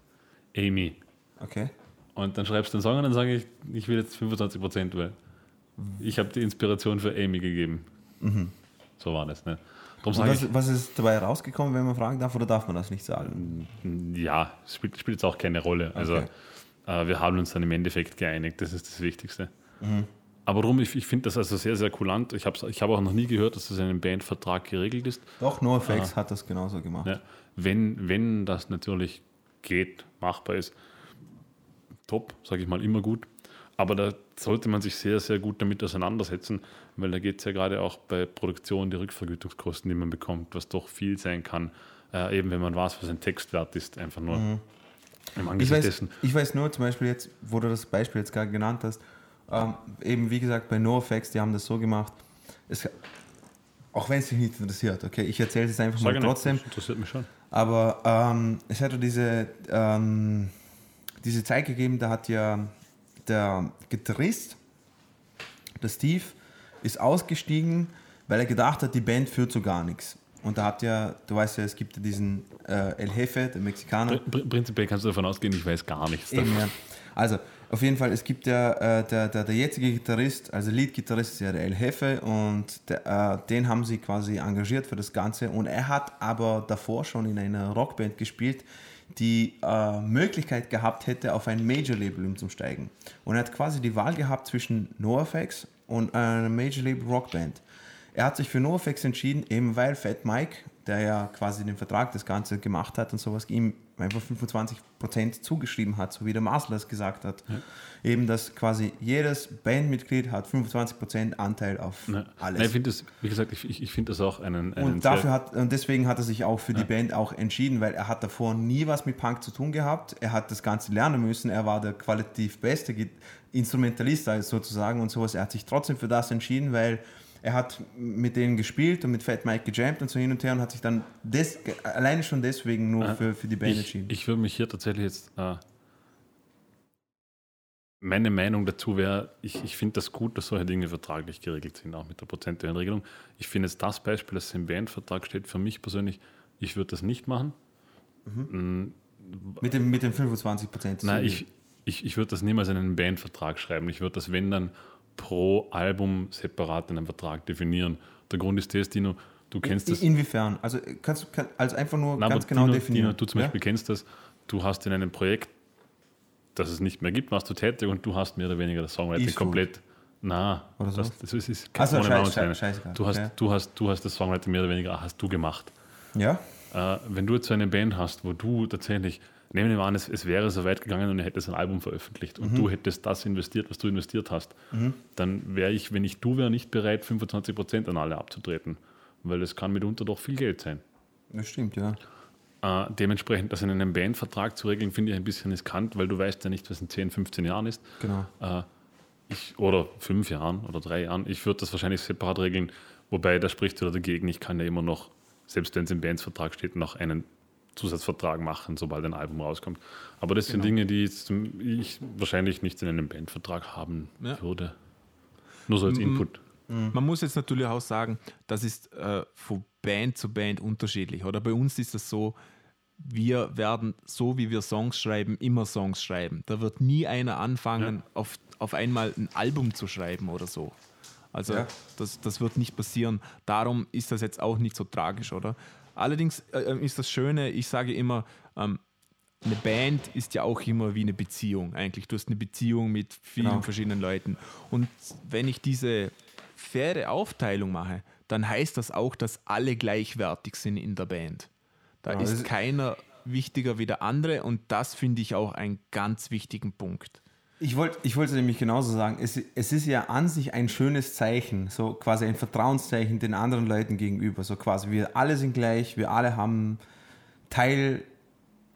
Amy. Okay. Und dann schreibst du den Song und dann sage ich, ich will jetzt 25 Prozent, weil ich habe die Inspiration für Amy gegeben. So war das. Ne? Was, was ist dabei rausgekommen, wenn man fragen darf, oder darf man das nicht sagen? ja, spielt, spielt jetzt auch keine Rolle. Also Okay. äh, wir haben uns dann im Endeffekt geeinigt, das ist das Wichtigste. Mhm. Aber darum, ich, ich finde das also sehr, sehr kulant. Ich habe ich hab auch noch nie gehört, dass das in einem Bandvertrag geregelt ist. Doch, NoFX hat das genauso gemacht. Ja, wenn, wenn das natürlich geht, machbar ist, top, sage ich mal, immer gut. Aber da sollte man sich sehr, sehr gut damit auseinandersetzen, weil da geht es ja gerade auch bei Produktion die Rückvergütungskosten, die man bekommt, was doch viel sein kann, äh, eben wenn man weiß, was ein Text wert ist, einfach nur im Mhm. Ich Angesicht weiß, dessen. ich weiß nur zum Beispiel jetzt, wo du das Beispiel jetzt gerade genannt hast, ähm, eben wie gesagt bei NoFX, die haben das so gemacht, es, auch wenn es dich nicht interessiert, okay, ich erzähle es jetzt einfach Sag mal ich nicht, trotzdem, das interessiert mich schon. Aber ähm, es hat ja diese, ähm, diese Zeit gegeben, da hat ja der Gitarrist, der Steve, ist ausgestiegen, weil er gedacht hat, die Band führt zu gar nichts. Und da hat ja, du weißt ja, es gibt ja diesen äh, El Jefe, der Mexikaner. Pr- Prinzipiell kannst du davon ausgehen, ich weiß gar nichts Eben, ja. Also, auf jeden Fall, es gibt ja äh, der, der, der jetzige Gitarrist, also Lead-Gitarrist ist ja der El Jefe und der, äh, den haben sie quasi engagiert für das Ganze und er hat aber davor schon in einer Rockband gespielt, die äh, Möglichkeit gehabt hätte, auf ein Major-Label umzusteigen. Und er hat quasi die Wahl gehabt zwischen NoFX und einer Major-Label-Rockband. Er hat sich für NoFX entschieden, eben weil Fat Mike, der ja quasi den Vertrag das Ganze gemacht hat und sowas, ihm einfach 25% zugeschrieben hat, so wie der Marcel das gesagt hat. Eben, dass quasi jedes Bandmitglied hat 25% Anteil auf Ne. alles. Nein, ich finde das, wie gesagt, ich, ich, finde das auch einen, einen Und dafür hat, und deswegen hat er sich auch für die Band auch entschieden, weil er hat davor nie was mit Punk zu tun gehabt. Er hat das Ganze lernen müssen. Er war der qualitativ beste Instrumentalist also sozusagen und sowas. Er hat sich trotzdem für das entschieden, weil er hat mit denen gespielt und mit Fat Mike gejammt und so hin und her und hat sich dann des, alleine schon deswegen nur für, für die Band ich, entschieden. ich würde mich hier tatsächlich jetzt. Äh, meine Meinung dazu wäre, ich, ich finde das gut, dass solche Dinge vertraglich geregelt sind, auch mit der prozentuellen Regelung. Ich finde jetzt das Beispiel, das im Bandvertrag steht, für mich persönlich, ich würde das nicht machen. mit, dem, mit den 25%. so Nein, ich, ich, ich würde das niemals in einen Bandvertrag schreiben. Ich würde das, wenn dann, pro Album separat in einem Vertrag definieren. Der Grund ist das, Dino, du kennst das. Inwiefern? Also kannst du kann, also einfach nur Na, ganz genau Dino, definieren. Dino, du zum ja? Beispiel kennst das, du hast in einem Projekt, das es nicht mehr gibt, warst du tätig und du hast mehr oder weniger das Songwriting komplett. Na, Oder so? das, das ist, ist Ach so, ohne scheiß- scheiß- du, hast, okay. du, hast, du hast das Songwriting mehr oder weniger hast du gemacht. Ja? Äh, wenn du jetzt so eine Band hast, wo du tatsächlich, nehmen wir mal an, es, es wäre so weit gegangen und ihr hättest ein Album veröffentlicht und Mhm. du hättest das investiert, was du investiert hast, dann wäre ich, wenn ich du wäre, nicht bereit, 25% an alle abzutreten. Weil es kann mitunter doch viel Geld sein. Das stimmt, ja. Äh, dementsprechend, das in einem Bandvertrag zu regeln, finde ich ein bisschen riskant, weil du weißt ja nicht, was in 10, 15 Jahren ist. Genau. Äh, ich, oder fünf Jahren oder drei Jahren. Ich würde das wahrscheinlich separat regeln, wobei da spricht wieder dagegen. Ich kann ja immer noch, selbst wenn es im Bandsvertrag steht, noch einen Zusatzvertrag machen, sobald ein Album rauskommt. Aber das sind Dinge, die ich wahrscheinlich nicht in einem Bandvertrag haben Ja. würde. Nur so als Input. Man muss jetzt natürlich auch sagen, das ist äh, von Band zu Band unterschiedlich. Oder bei uns ist das so, wir werden, so wie wir Songs schreiben, immer Songs schreiben. Da wird nie einer anfangen, auf, auf einmal ein Album zu schreiben oder so. Also Ja. das, das wird nicht passieren. Darum ist das jetzt auch nicht so tragisch, oder? Allerdings äh, ist das Schöne, ich sage immer, ähm, eine Band ist ja auch immer wie eine Beziehung eigentlich. Du hast eine Beziehung mit vielen Genau. verschiedenen Leuten. Und wenn ich diese faire Aufteilung mache, dann heißt das auch, dass alle gleichwertig sind in der Band. Da Genau, das ist ist- keiner wichtiger wie der andere und das finde ich auch einen ganz wichtigen Punkt. Ich wollte ich wollte nämlich genauso sagen, es, es ist ja an sich ein schönes Zeichen, so quasi ein Vertrauenszeichen den anderen Leuten gegenüber. So quasi, wir alle sind gleich, wir alle haben Teil,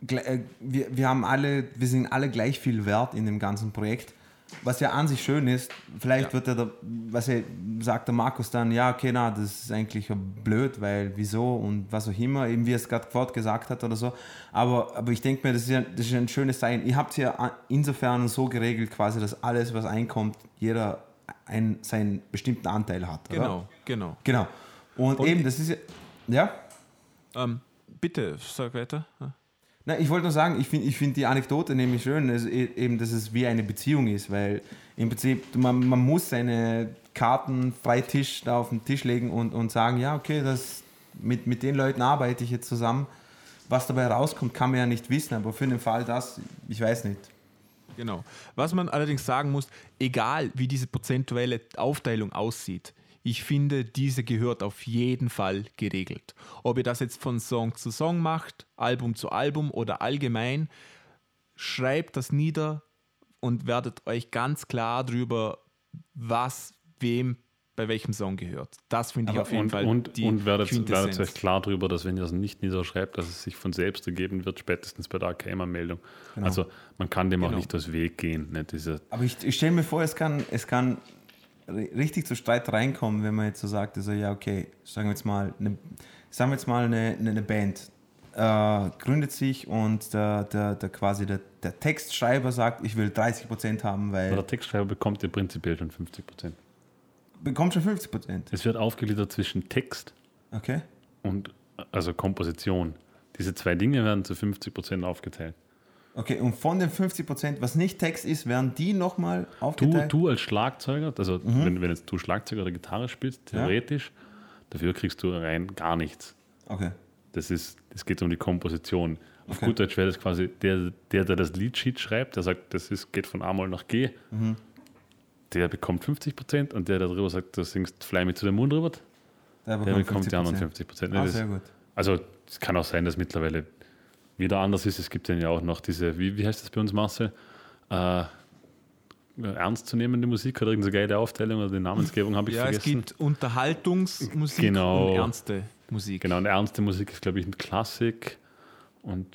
äh, wir, wir haben alle, wir sind alle gleich viel wert in dem ganzen Projekt. Was ja an sich schön ist, vielleicht Ja. wird er, da, was er, sagt der Markus dann, ja, okay, na, das ist eigentlich blöd, weil wieso und was auch immer, eben wie er es gerade gerade gesagt hat oder so. Aber, aber ich denke mir, das ist, ja, das ist ja ein schönes Zeichen. Ihr habt es ja insofern so geregelt, quasi, dass alles, was einkommt, jeder ein, seinen bestimmten Anteil hat. Oder? Genau, genau. Genau. Und, Und eben, das ist ja, ja. Ähm, bitte, sag weiter. Na, ich wollte nur sagen, ich finde ich find die Anekdote nämlich schön, also e- eben, dass es wie eine Beziehung ist, weil im Prinzip man, man muss seine Karten frei Tisch da auf den Tisch legen und, und sagen, ja, okay, das, mit, mit den Leuten arbeite ich jetzt zusammen. Was dabei rauskommt, kann man ja nicht wissen, aber für den Fall das, ich weiß nicht. Genau. Was man allerdings sagen muss, egal wie diese prozentuelle Aufteilung aussieht, ich finde, diese gehört auf jeden Fall geregelt. Ob ihr das jetzt von Song zu Song macht, Album zu Album oder allgemein, schreibt das nieder und werdet euch ganz klar darüber, was wem bei welchem Song gehört. Das finde ich Aber auf jeden Und, Fall und, die und werdet, werdet euch klar darüber, dass wenn ihr das nicht niederschreibt, dass es sich von selbst ergeben wird, spätestens bei der AKM-Anmeldung. Also man kann dem auch Genau. nicht aus Weg gehen. Ne? Diese, Aber ich, ich stelle mir vor, es kann, es kann richtig zu Streit reinkommen, wenn man jetzt so sagt, also ja, okay, sagen wir jetzt mal, eine, sagen wir jetzt mal eine, eine eine Band äh, gründet sich und der, der, der quasi der, der Textschreiber sagt, ich will 30% haben, weil aber der Textschreiber bekommt ja prinzipiell schon 50 Prozent. bekommt schon 50%. Es wird aufgegliedert zwischen Text Okay. und also Komposition. Diese zwei Dinge werden zu 50 Prozent aufgeteilt. Okay, und von den 50%, was nicht Text ist, werden die nochmal Du, aufgeteilt? du als Schlagzeuger, also Mhm. wenn, wenn jetzt du Schlagzeuger oder Gitarre spielst, theoretisch, dafür kriegst du rein gar nichts. Okay. Das ist, es geht um die Komposition. Auf Okay. gut Deutsch wäre das quasi der, der, der das Liedsheet schreibt, der sagt, das ist, geht von A-Moll nach G, Mhm. der bekommt 50 Prozent und der, der darüber sagt, du singst Fly Me to the Moon Robert, Der der bekommt die anderen 50 Prozent. Ah, sehr gut. Also es kann auch sein, dass mittlerweile wieder anders ist. Es gibt dann ja auch noch diese, wie, wie heißt das bei uns, Marcel? Äh, ernstzunehmende Musik oder irgendeine geile Aufteilung oder die Namensgebung habe ich ja, es vergessen. gibt Unterhaltungsmusik Genau. und ernste Musik. Genau, und ernste Musik ist, glaube ich, ein Klassik und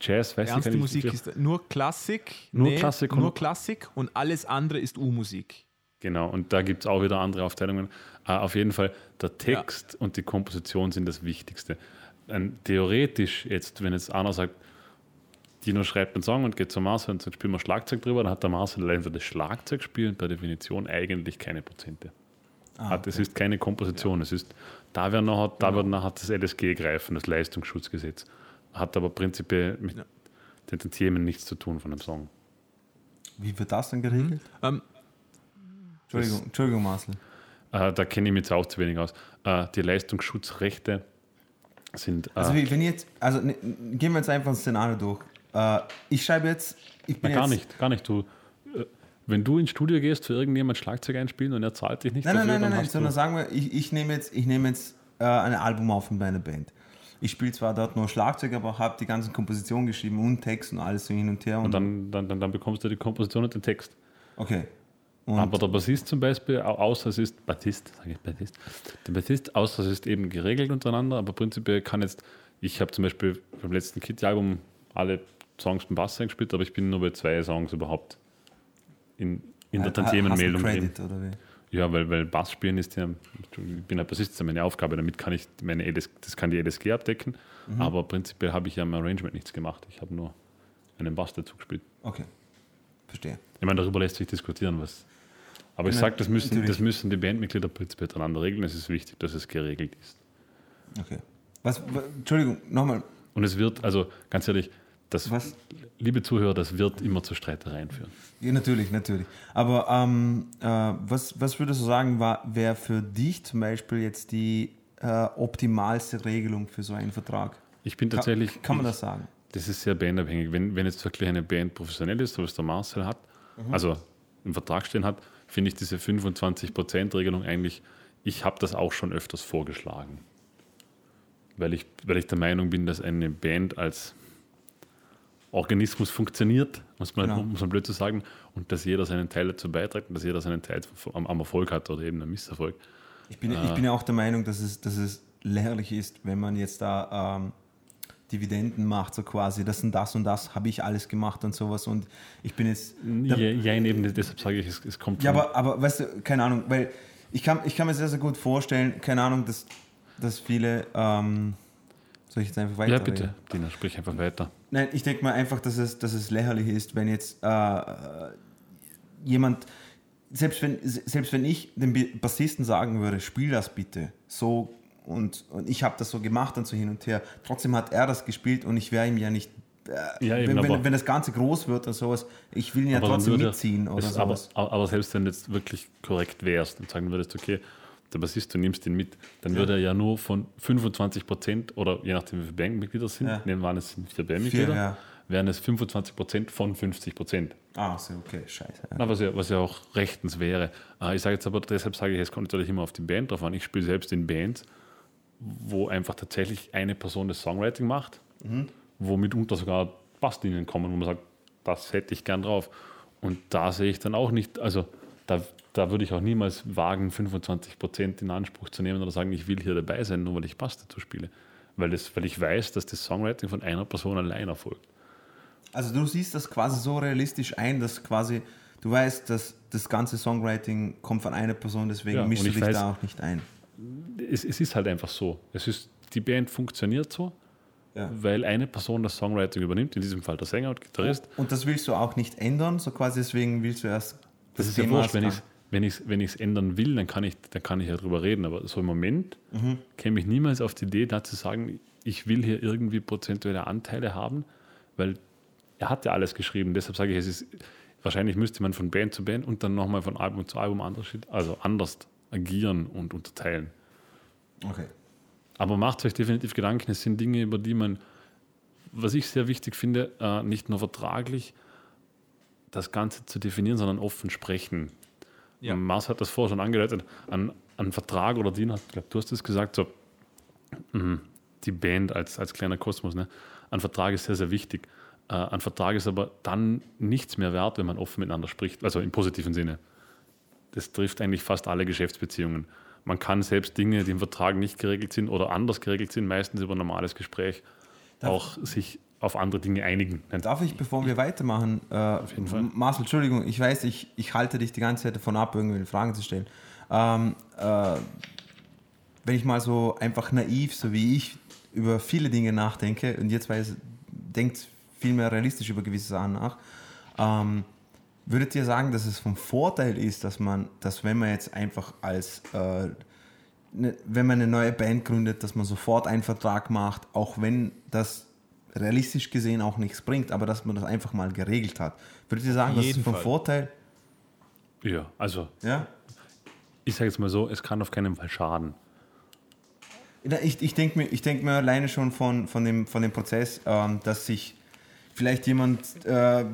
Jazz, weiß Ernste ich gar Musik ist nur Klassik, Nur Klassik und- nur Klassik und alles andere ist U-Musik. Genau, und da gibt es auch wieder andere Aufteilungen. Äh, auf jeden Fall, der Text und die Komposition sind das Wichtigste. Ähm, theoretisch, jetzt, wenn jetzt einer sagt, Dino schreibt einen Song und geht zum Marcel und sagt, spielen wir Schlagzeug drüber, dann hat der Marcel allein für das Schlagzeug spielen per Definition eigentlich keine Prozente. hat, Es ist keine Komposition, es ist, da, wird nachher, da wird nachher das LSG greifen, das Leistungsschutzgesetz. Hat aber prinzipiell mit Ja. den Themen nichts zu tun von dem Song. Wie wird das dann geregelt? Ähm, Entschuldigung, Entschuldigung, Marcel. Äh, da kenne ich mich jetzt auch zu wenig aus. Äh, die Leistungsschutzrechte sind. Äh, Also, wenn jetzt, also ne, gehen wir jetzt einfach ein Szenario durch. Äh, ich schreibe jetzt, ich na, bin gar jetzt, nicht, gar nicht. Du, äh, wenn du ins Studio gehst für irgendjemand Schlagzeug einspielen und er zahlt dich nicht Nein, nein, dafür, nein, nein, nein, hast sondern sagen wir, ich, ich nehme jetzt, ich nehme jetzt äh, ein Album auf mit meiner Band. Ich spiele zwar dort nur Schlagzeug, aber habe die ganzen Kompositionen geschrieben und Text und alles so hin und her. Und, und dann, dann, dann, dann bekommst du die Komposition und den Text. okay. Und, Aber der Bassist zum Beispiel, au- außer es ist Bassist, sage ich Bassist, der Bassist, außer es ist eben geregelt untereinander, aber prinzipiell kann jetzt, ich habe zum Beispiel beim letzten Kitty-Album alle Songs beim Bass eingespielt, aber ich bin nur bei zwei Songs überhaupt in, in der Tantiemenmeldung drin. Ja, weil, weil Bass spielen ist ja, ich bin ein Bassist, das ist ja meine Aufgabe, damit kann ich meine LS, das kann die LSG abdecken, Mhm. aber prinzipiell habe ich ja im Arrangement nichts gemacht. Ich habe nur einen Bass dazu gespielt. Okay. Verstehe. Ich meine, darüber lässt sich diskutieren, was. Aber ich sage, das müssen, natürlich. das müssen die Bandmitglieder miteinander regeln. Es ist wichtig, dass es geregelt ist. Okay. Was, wa- Entschuldigung, nochmal. Und es wird, also ganz ehrlich, das, Was? liebe Zuhörer, das wird immer zu Streitereien führen. Ja, natürlich, natürlich. Aber ähm, äh, was, was würdest du sagen, wäre für dich zum Beispiel jetzt die äh, optimalste Regelung für so einen Vertrag? Ich bin tatsächlich. Kann, kann man ich, das sagen? Das ist sehr bandabhängig. Wenn, wenn jetzt wirklich eine Band professionell ist, so wie es der Marcel hat, Mhm. also im Vertrag stehen hat, finde ich diese 25%-Regelung eigentlich, ich habe das auch schon öfters vorgeschlagen. Weil ich, weil ich der Meinung bin, dass eine Band als Organismus funktioniert, muss man, Genau. muss man blöd zu sagen, und dass jeder seinen Teil dazu beiträgt und dass jeder seinen Teil am, am Erfolg hat oder eben am Misserfolg. Ich bin, ich bin ja auch der Meinung, dass es, dass es lächerlich ist, wenn man jetzt da ähm, Dividenden macht, so quasi, das und das und das habe ich alles gemacht und sowas und ich bin jetzt. Ja, ja eben, deshalb sage ich, es, es kommt Ja, aber, aber weißt du, keine Ahnung, weil ich kann, ich kann mir sehr, sehr gut vorstellen, keine Ahnung, dass, dass viele. Ähm, soll ich jetzt einfach weiter? Ja, bitte, Dina, sprich einfach weiter. Nein, ich denke mal einfach, dass es, dass es lächerlich ist, wenn jetzt äh, jemand, selbst wenn, selbst wenn ich dem Bassisten sagen würde, spiel das bitte so und, und ich habe das so gemacht und so hin und her, trotzdem hat er das gespielt und ich wäre ihm ja nicht. Äh, Ja, eben, wenn, wenn, wenn das Ganze groß wird oder sowas, ich will ihn ja trotzdem würde- mitziehen oder es ist aber, sowas. aber selbst wenn du jetzt wirklich korrekt wärst und sagen würdest, okay, der Bassist, du nimmst ihn mit, dann würde er ja nur von 25 Prozent oder je nachdem, wie viele Bandmitglieder sind, Ja. nehmen wir an, es sind vier Bandmitglieder, ja. wären es 25 Prozent von 50 Prozent. Ah, so, okay, scheiße. Ja. Na, was, ja, was ja auch rechtens wäre. Äh, Ich sage jetzt aber, deshalb sage ich, es kommt natürlich immer auf die Band drauf an. Ich spiele selbst in Bands, wo einfach tatsächlich eine Person das Songwriting macht, wo mitunter sogar Basslinien kommen, wo man sagt, das hätte ich gern drauf. Und da sehe ich dann auch nicht, also da, da würde ich auch niemals wagen, 25 Prozent in Anspruch zu nehmen oder sagen, ich will hier dabei sein, nur weil ich Bass dazu spiele. Weil, das, weil ich weiß, dass das Songwriting von einer Person allein erfolgt. Also du siehst das quasi so realistisch ein, dass quasi du weißt, dass das ganze Songwriting kommt von einer Person, deswegen Ja, mischst du ich dich weiß- da auch nicht ein. Es, es ist halt einfach so. Es ist, die Band funktioniert so, Ja. weil eine Person das Songwriting übernimmt, in diesem Fall der Sänger und Gitarrist. Und das willst du auch nicht ändern, so quasi deswegen willst du erst Das ist ja Thema wurscht, wenn ich es wenn ich's, wenn ich's ändern will, dann kann, ich, dann kann ich ja drüber reden. Aber so im Moment Mhm. käme ich niemals auf die Idee, da zu sagen, ich will hier irgendwie prozentuelle Anteile haben, weil er hat ja alles geschrieben. Deshalb sage ich, es ist, wahrscheinlich müsste man von Band zu Band und dann nochmal von Album zu Album anders, also anders agieren und unterteilen. Okay. Aber macht euch definitiv Gedanken, es sind Dinge, über die man, was ich sehr wichtig finde, äh, nicht nur vertraglich das Ganze zu definieren, sondern offen sprechen. Ja. Mars hat das vorher schon angedeutet, ein, ein Vertrag oder Dina, ich glaube, du hast es gesagt, so mhm, die Band als, als kleiner Kosmos, ne? ein Vertrag ist sehr, sehr wichtig. Äh, ein Vertrag ist aber dann nichts mehr wert, wenn man offen miteinander spricht, also im positiven Sinne. Das trifft eigentlich fast alle Geschäftsbeziehungen. Man kann selbst Dinge, die im Vertrag nicht geregelt sind oder anders geregelt sind, meistens über ein normales Gespräch, auch sich auf andere Dinge einigen. Darf ich, bevor wir weitermachen, äh, Auf jeden Fall. Marcel, Entschuldigung, ich weiß, ich, ich halte dich die ganze Zeit davon ab, irgendwelche Fragen zu stellen. Ähm, äh, wenn ich mal so einfach naiv, so wie ich, über viele Dinge nachdenke und jetzt weiß, denkt viel mehr realistisch über gewisse Sachen nach, ähm, würdet ihr sagen, dass es vom Vorteil ist, dass man, dass wenn man jetzt einfach als äh, ne, wenn man eine neue Band gründet, dass man sofort einen Vertrag macht, auch wenn das realistisch gesehen auch nichts bringt, aber dass man das einfach mal geregelt hat. Würdet ihr sagen, das ist vom Fall. Vorteil? Ja, also Ja? ich sage jetzt mal so, es kann auf keinen Fall schaden. Ich, ich denke mir, ich denk mir alleine schon von, von, dem, von dem Prozess, ähm, dass sich vielleicht jemand äh,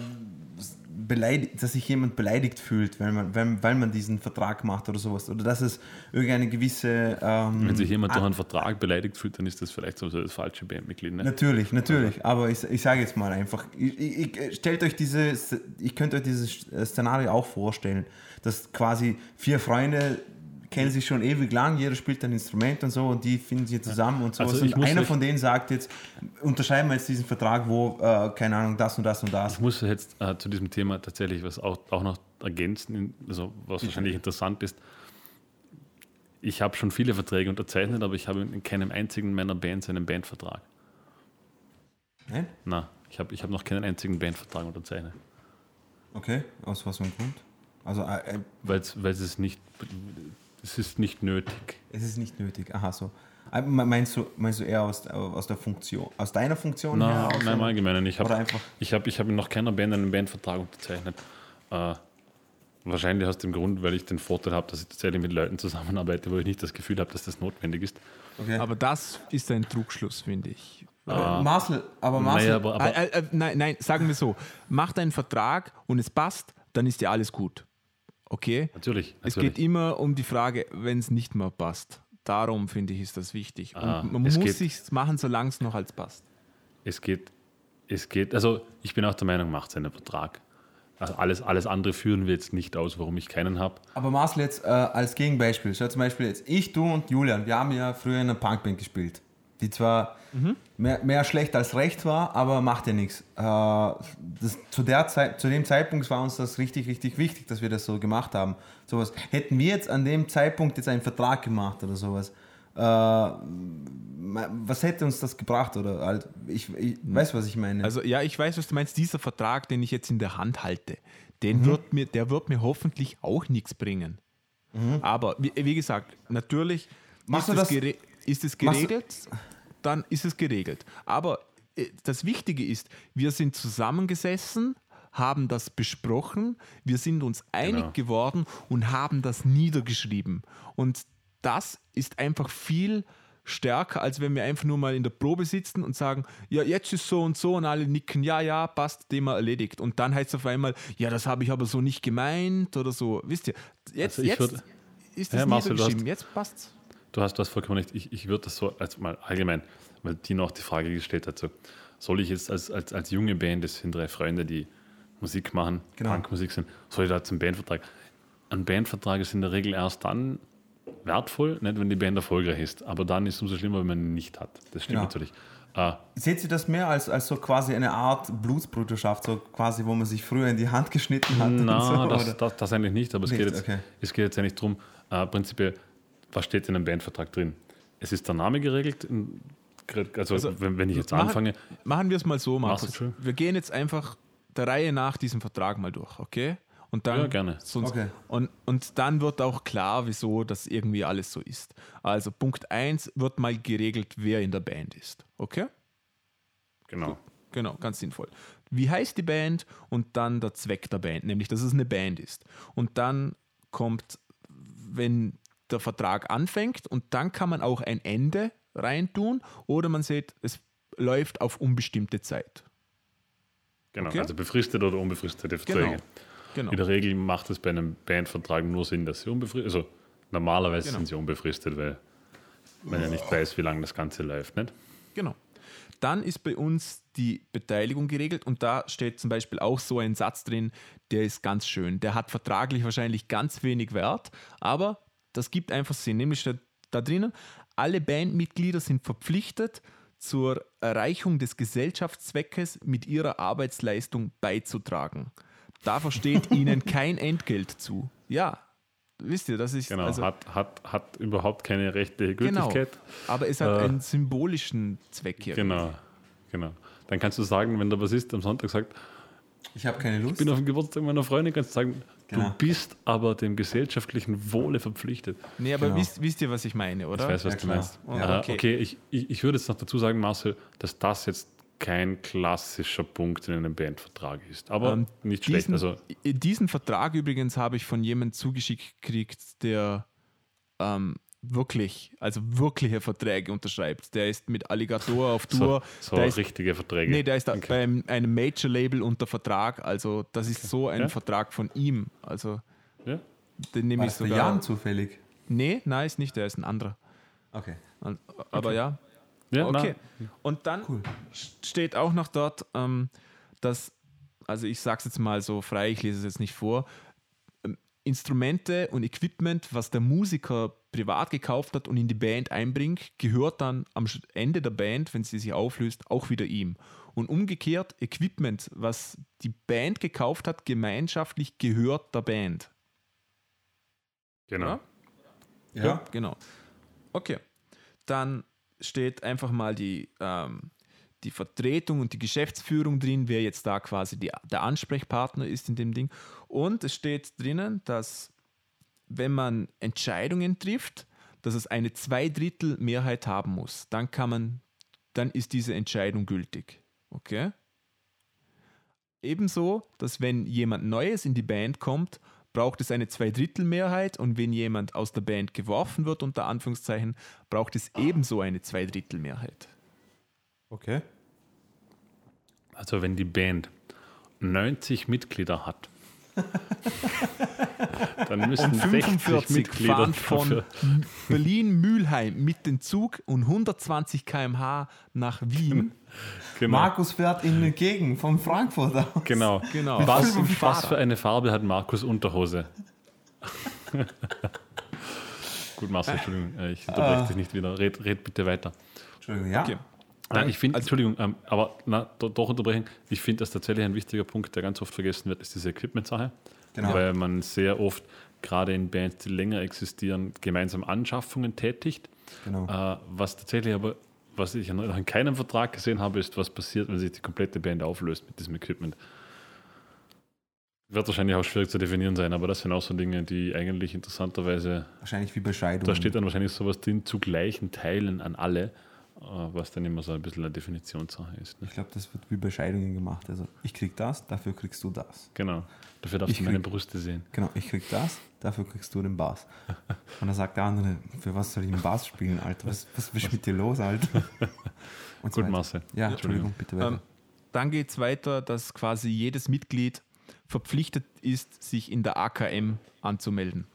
beleidigt, dass sich jemand beleidigt fühlt, weil man, weil, weil man diesen Vertrag macht oder sowas. Oder dass es irgendeine gewisse. Ähm, Wenn sich jemand durch einen Vertrag beleidigt fühlt, dann ist das vielleicht sowieso das falsche Bandmitglied. Ne? Natürlich, natürlich. Aber ich, ich sage jetzt mal einfach, ich, ich, ich- stellt euch dieses, ich könnte euch dieses Szenario auch vorstellen, dass quasi vier Freunde kennen sich schon ewig lang, jeder spielt ein Instrument und so und die finden sich zusammen und so. Also und ich muss einer von denen sagt jetzt, unterschreiben wir jetzt diesen Vertrag, wo, äh, keine Ahnung, das und das und das. Ich muss jetzt äh, zu diesem Thema tatsächlich was auch, auch noch ergänzen, also was wahrscheinlich interessant ist. Ich habe schon viele Verträge unterzeichnet, aber ich habe in keinem einzigen meiner Bands einen Bandvertrag. Nein? Na, ich habe ich hab noch keinen einzigen Bandvertrag unterzeichnet. Okay, aus was für einem Grund? Also äh, äh, Weil es ist nicht, es ist nicht nötig. es ist nicht nötig. Aha, so. Äh, Meinst du, meinst du eher aus, aus der Funktion, aus deiner Funktion her? Na, aus nein, im Allgemeinen. Ich habe ich hab, ich hab in noch keiner Band einen Bandvertrag unterzeichnet. Äh, wahrscheinlich aus dem Grund, weil ich den Vorteil habe, dass ich tatsächlich mit Leuten zusammenarbeite, wo ich nicht das Gefühl habe, dass das notwendig ist. Okay. Aber das ist ein Trugschluss, finde ich. Aber Marcel, aber Marcel, Naja, aber, aber äh, äh, nein, nein, sagen wir so: Macht einen Vertrag und es passt, dann ist ja alles gut. Okay? natürlich. Es natürlich. geht immer um die Frage, wenn es nicht mehr passt. Darum finde ich, ist das wichtig. Ah, und man es muss geht- sich machen, solange es noch als passt. Es geht, es geht, also ich bin auch der Meinung, macht einen Vertrag. Also alles, alles andere führen wir jetzt nicht aus, warum ich keinen habe. aber Marcel jetzt äh, als Gegenbeispiel. Schau zum Beispiel jetzt, ich, du und Julian, wir haben ja früher in einer Punkband gespielt. Die zwar mehr, mehr schlecht als recht war, aber macht ja nichts. Äh, das, zu, der Zeit, zu dem Zeitpunkt war uns das richtig, richtig wichtig, dass wir das so gemacht haben. Sowas. Hätten wir jetzt an dem Zeitpunkt jetzt einen Vertrag gemacht oder sowas, äh, was hätte uns das gebracht? Oder halt, ich, ich weiß, was ich meine. Also ja, ich weiß, was du meinst. Dieser Vertrag, den ich jetzt in der Hand halte, den wird mir, der wird mir hoffentlich auch nichts bringen. Aber wie, wie gesagt, natürlich Machst du das- ist es geregelt, dann ist es geregelt. Aber äh, das Wichtige ist, wir sind zusammengesessen, haben das besprochen, wir sind uns einig Genau. geworden und haben das niedergeschrieben. Und das ist einfach viel stärker, als wenn wir einfach nur mal in der Probe sitzen und sagen, ja, jetzt ist so und so und alle nicken, ja, ja, passt, Thema erledigt. Und dann heißt es auf einmal, ja, das habe ich aber so nicht gemeint oder so. Wisst ihr, jetzt, Also jetzt würd- ist Ja, Marcel, du niedergeschrieben, jetzt passt's. Du hast, du hast vollkommen recht. Ich, ich würde das so als mal allgemein, weil die noch die Frage gestellt hat, so, soll ich jetzt als, als, als junge Band, das sind drei Freunde, die Musik machen, Genau. Punkmusik sind, soll ich da zum Bandvertrag? Ein Bandvertrag ist in der Regel erst dann wertvoll, nicht wenn die Band erfolgreich ist, aber dann ist es umso schlimmer, wenn man ihn nicht hat. Das stimmt Genau. natürlich. Äh, Seht ihr das mehr als, als so quasi eine Art Blutsbruderschaft, so quasi, wo man sich früher in die Hand geschnitten hat? Na, so, das, das, das eigentlich nicht, aber es, Nicht, geht jetzt, okay. es geht jetzt eigentlich darum, äh, prinzipiell, was steht in einem Bandvertrag drin? Es ist der Name geregelt, also, Also, wenn, wenn ich jetzt machen, anfange, Machen wir es mal so, Markus. Wir gehen jetzt einfach der Reihe nach diesem Vertrag mal durch, okay? Und dann, Ja, gerne. Sonst, Okay. und, und dann wird auch klar, wieso das irgendwie alles so ist. Also Punkt 1 wird mal geregelt, wer in der Band ist. Okay? genau. Genau, ganz sinnvoll. Wie heißt die Band und dann der Zweck der Band, nämlich dass es eine Band ist. Und dann kommt, wenn der Vertrag anfängt und dann kann man auch ein Ende reintun oder man sieht, es läuft auf unbestimmte Zeit. Genau, Okay. also befristete oder unbefristete Verträge. Genau. Genau. In der Regel macht es bei einem Bandvertrag nur Sinn, dass sie unbefristet Also normalerweise Genau. sind sie unbefristet, weil man ja nicht weiß, wie lange das Ganze läuft. Nicht? Genau. Dann ist bei uns die Beteiligung geregelt und da steht zum Beispiel auch so ein Satz drin, der ist ganz schön. Der hat vertraglich wahrscheinlich ganz wenig Wert, aber das gibt einfach Sinn. Nämlich steht da drinnen, alle Bandmitglieder sind verpflichtet, zur Erreichung des Gesellschaftszweckes mit ihrer Arbeitsleistung beizutragen. Dafür steht ihnen kein Entgelt zu. Ja, wisst ihr, das ist Genau, also, hat, hat, hat überhaupt keine rechtliche genau. Gültigkeit. Aber es hat Äh, einen symbolischen Zweck hier. Genau, genau. Dann kannst du sagen, wenn der Bassist am Sonntag sagt, Ich habe keine Lust. ich bin auf dem Geburtstag meiner Freundin, kannst du sagen, Genau. du bist aber dem gesellschaftlichen Wohle verpflichtet. Nee, aber Genau. wisst, wisst ihr, was ich meine, oder? Ich weiß, was Ja, du klar. meinst. Ja, Äh, okay. okay, ich, ich, ich würde jetzt noch dazu sagen, Marcel, dass das jetzt kein klassischer Punkt in einem Bandvertrag ist. Aber Ähm, nicht schlecht. Diesen, Also, diesen Vertrag übrigens habe ich von jemandem zugeschickt gekriegt, der ähm, wirklich, also wirkliche Verträge unterschreibt. Der ist mit Alligator auf so, Tour. so der ist, richtige Verträge. nee, der ist Okay. bei einem- Major-Label unter Vertrag. Also das ist so ein Ja? Vertrag von ihm. Also Ja? den nehme ich das der sogar. Jan zufällig? Nee, nein, ist nicht, der ist ein anderer. Okay. Und- Aber ja, Ja, Okay. na, Und dann Cool. steht auch noch dort, ähm, dass, also ich sage es jetzt mal so frei, ich lese es jetzt nicht vor, Instrumente und Equipment, was der Musiker privat gekauft hat und in die Band einbringt, gehört dann am Ende der Band, wenn sie sich auflöst, auch wieder ihm. Und umgekehrt, Equipment, was die Band gekauft hat, gemeinschaftlich gehört der Band. genau. Ja? Ja. Genau. Okay. Dann steht einfach mal die, ähm, die Vertretung und die Geschäftsführung drin, wer jetzt da quasi die, der Ansprechpartner ist in dem Ding. Und es steht drinnen, dass wenn man Entscheidungen trifft, dass es eine Zweidrittel-Mehrheit haben muss. Dann kann man, dann ist diese Entscheidung gültig. Okay? Ebenso, dass wenn jemand Neues in die Band kommt, braucht es eine Zweidrittelmehrheit und wenn jemand aus der Band geworfen wird, unter Anführungszeichen, braucht es ebenso eine Zweidrittelmehrheit. Okay. Also wenn die Band 90 Mitglieder hat, dann müssen 60 45 Mitglieder fahren von Berlin-Mühlheim mit dem Zug und 120 km/h nach Wien. Genau. Markus fährt in die Gegend von Frankfurt aus. Genau. Genau. Was, was für eine Farbe hat Markus Unterhose? Gut, Marcel, Entschuldigung, äh, ich unterbreche dich nicht wieder. Red, red bitte weiter. Entschuldigung, ja. Okay. Nein, ich finde, also- Entschuldigung, ähm, aber na, do, doch unterbrechen. Ich finde, dass tatsächlich ein wichtiger Punkt, der ganz oft vergessen wird, ist diese Equipment-Sache. Genau. Weil man sehr oft, gerade in Bands, die länger existieren, gemeinsam Anschaffungen tätigt. Genau. Äh, was tatsächlich aber, was ich noch in keinem Vertrag gesehen habe, ist, was passiert, wenn sich die komplette Band auflöst mit diesem Equipment. Wird wahrscheinlich auch schwierig zu definieren sein, aber das sind auch so Dinge, die eigentlich interessanterweise Wahrscheinlich wie Bescheidung. da steht dann wahrscheinlich sowas drin, zu gleichen Teilen an alle, äh, was dann immer so ein bisschen eine Definitionssache ist. Ne? Ich glaube, das wird wie Bescheidungen gemacht. Also ich krieg das, dafür kriegst du das. Genau. Dafür darfst Ich du meine krieg- Brüste sehen. Genau, ich krieg das, dafür kriegst du den Bass. Und dann sagt der andere, für was soll ich den Bass spielen, Alter? Was, was ist mit dir los, Alter? Und so Gut, weiter. Marcel. Ja, Entschuldigung, bitte weiter. Ähm, dann geht es weiter, dass quasi jedes Mitglied verpflichtet ist, sich in der AKM anzumelden.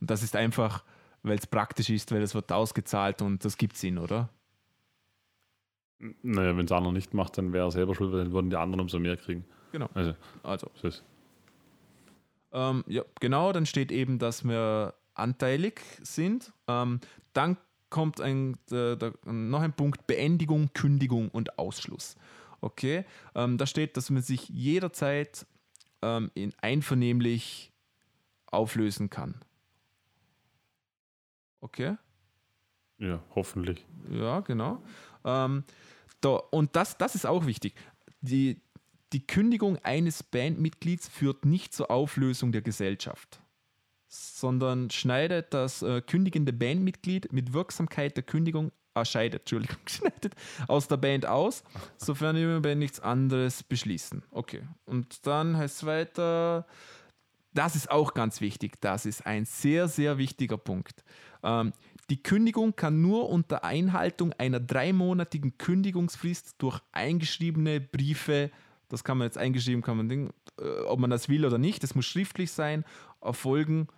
Und das ist einfach, weil es praktisch ist, weil es wird ausgezahlt und das gibt es ihnen, oder? Naja, wenn es einer nicht macht, dann wäre er selber schuld, weil dann würden die anderen umso mehr kriegen. Genau. Also, Also, so ist ähm, ja, genau, dann steht eben, dass wir anteilig sind. Ähm, dann kommt ein, äh, da, noch ein Punkt Beendigung, Kündigung und Ausschluss. Okay, ähm, da steht, dass man sich jederzeit ähm, in einvernehmlich auflösen kann. Okay, Ja, hoffentlich. ja, genau. Ähm, da, und das, das ist auch wichtig. Die, die Kündigung eines Bandmitglieds führt nicht zur Auflösung der Gesellschaft, sondern schneidet das äh, kündigende Bandmitglied mit Wirksamkeit der Kündigung, ah, scheidet, Entschuldigung, schneidet aus der Band aus, sofern die Band nichts anderes beschließen. Okay. Und dann heißt es weiter, das ist auch ganz wichtig. Das ist ein sehr, sehr wichtiger Punkt. Ähm, die Kündigung kann nur unter Einhaltung einer dreimonatigen Kündigungsfrist durch eingeschriebene Briefe, das kann man jetzt eingeschrieben, kann man Ding, äh, ob man das will oder nicht, das muss schriftlich sein, erfolgen.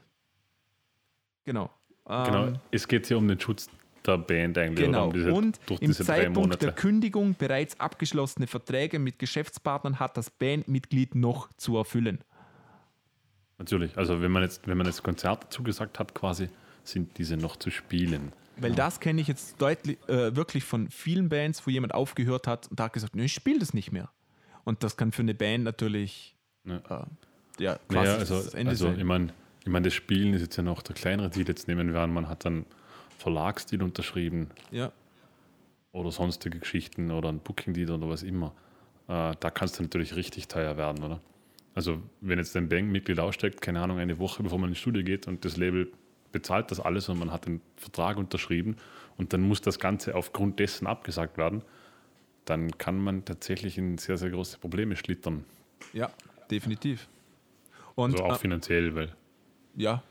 Genau. Ähm, Genau. Es geht hier um den Schutz der Band eigentlich. Genau. Um diese, und durch im Zeitpunkt der. Kündigung bereits abgeschlossene Verträge mit Geschäftspartnern hat das Bandmitglied noch zu erfüllen. Natürlich. Also wenn man jetzt, wenn man jetzt Konzerte zugesagt hat, quasi, sind diese noch zu spielen. Weil das kenne ich jetzt deutlich, äh, wirklich von vielen Bands, wo jemand aufgehört hat und hat gesagt, nee, ich spiele das nicht mehr. Und das kann für eine Band natürlich Ja. äh, ja, quasi Naja, also, das Ende also sein. ich meine, ich mein, das Spielen ist jetzt ja noch der kleinere Deal jetzt nehmen werden. Man hat dann Verlagsdeal unterschrieben ja. oder sonstige Geschichten oder ein Booking-Deal oder was immer. Äh, da kannst du natürlich richtig teuer werden, oder? Also wenn jetzt ein Bankmitglied aussteigt, keine Ahnung, eine Woche bevor man ins Studio geht und das Label bezahlt das alles und man hat den Vertrag unterschrieben und dann muss das Ganze aufgrund dessen abgesagt werden, dann kann man tatsächlich in sehr, sehr große Probleme schlittern. ja, definitiv. Und Also auch äh, finanziell, weil Ja.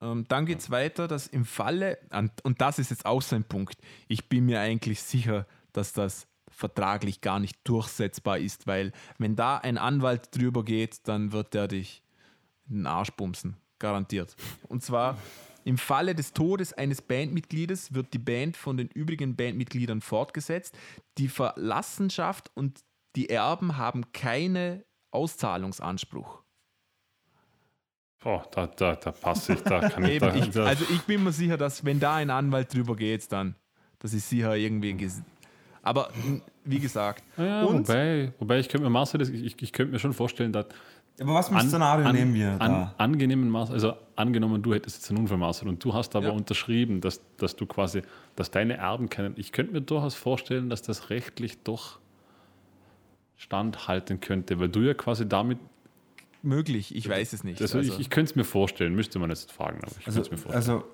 Ähm, dann geht es weiter, dass im Falle, und, das ist jetzt auch so ein Punkt, ich bin mir eigentlich sicher, dass das vertraglich gar nicht durchsetzbar ist, weil wenn da ein Anwalt drüber geht, dann wird der dich in den Arsch bumsen, garantiert. Und zwar im Falle des Todes eines Bandmitgliedes wird die Band von den übrigen Bandmitgliedern fortgesetzt. Die Verlassenschaft und die Erben haben keine Auszahlungsanspruch. oh, da, da, da passe ich, da kann ich, da, ich, also ich bin mir sicher, dass wenn da ein Anwalt drüber geht, dann, das ist sicher irgendwie. Aber wie gesagt, ja, wobei, wobei ich könnte mir Marcel, das, ich, ich könnte mir schon vorstellen, dass Aber was für ein Szenario an- nehmen wir an, da? angenehmen Maß, also angenommen, du hättest jetzt einen Unfall, und du hast aber Ja. unterschrieben, dass, dass du quasi, dass deine Erben kennen. Ich könnte mir durchaus vorstellen, dass das rechtlich doch standhalten könnte, weil du ja quasi damit, möglich, ich weiß es nicht. also, Also, ich, ich könnte es mir vorstellen, müsste man jetzt fragen, aber ich Also, könnte es mir vorstellen. also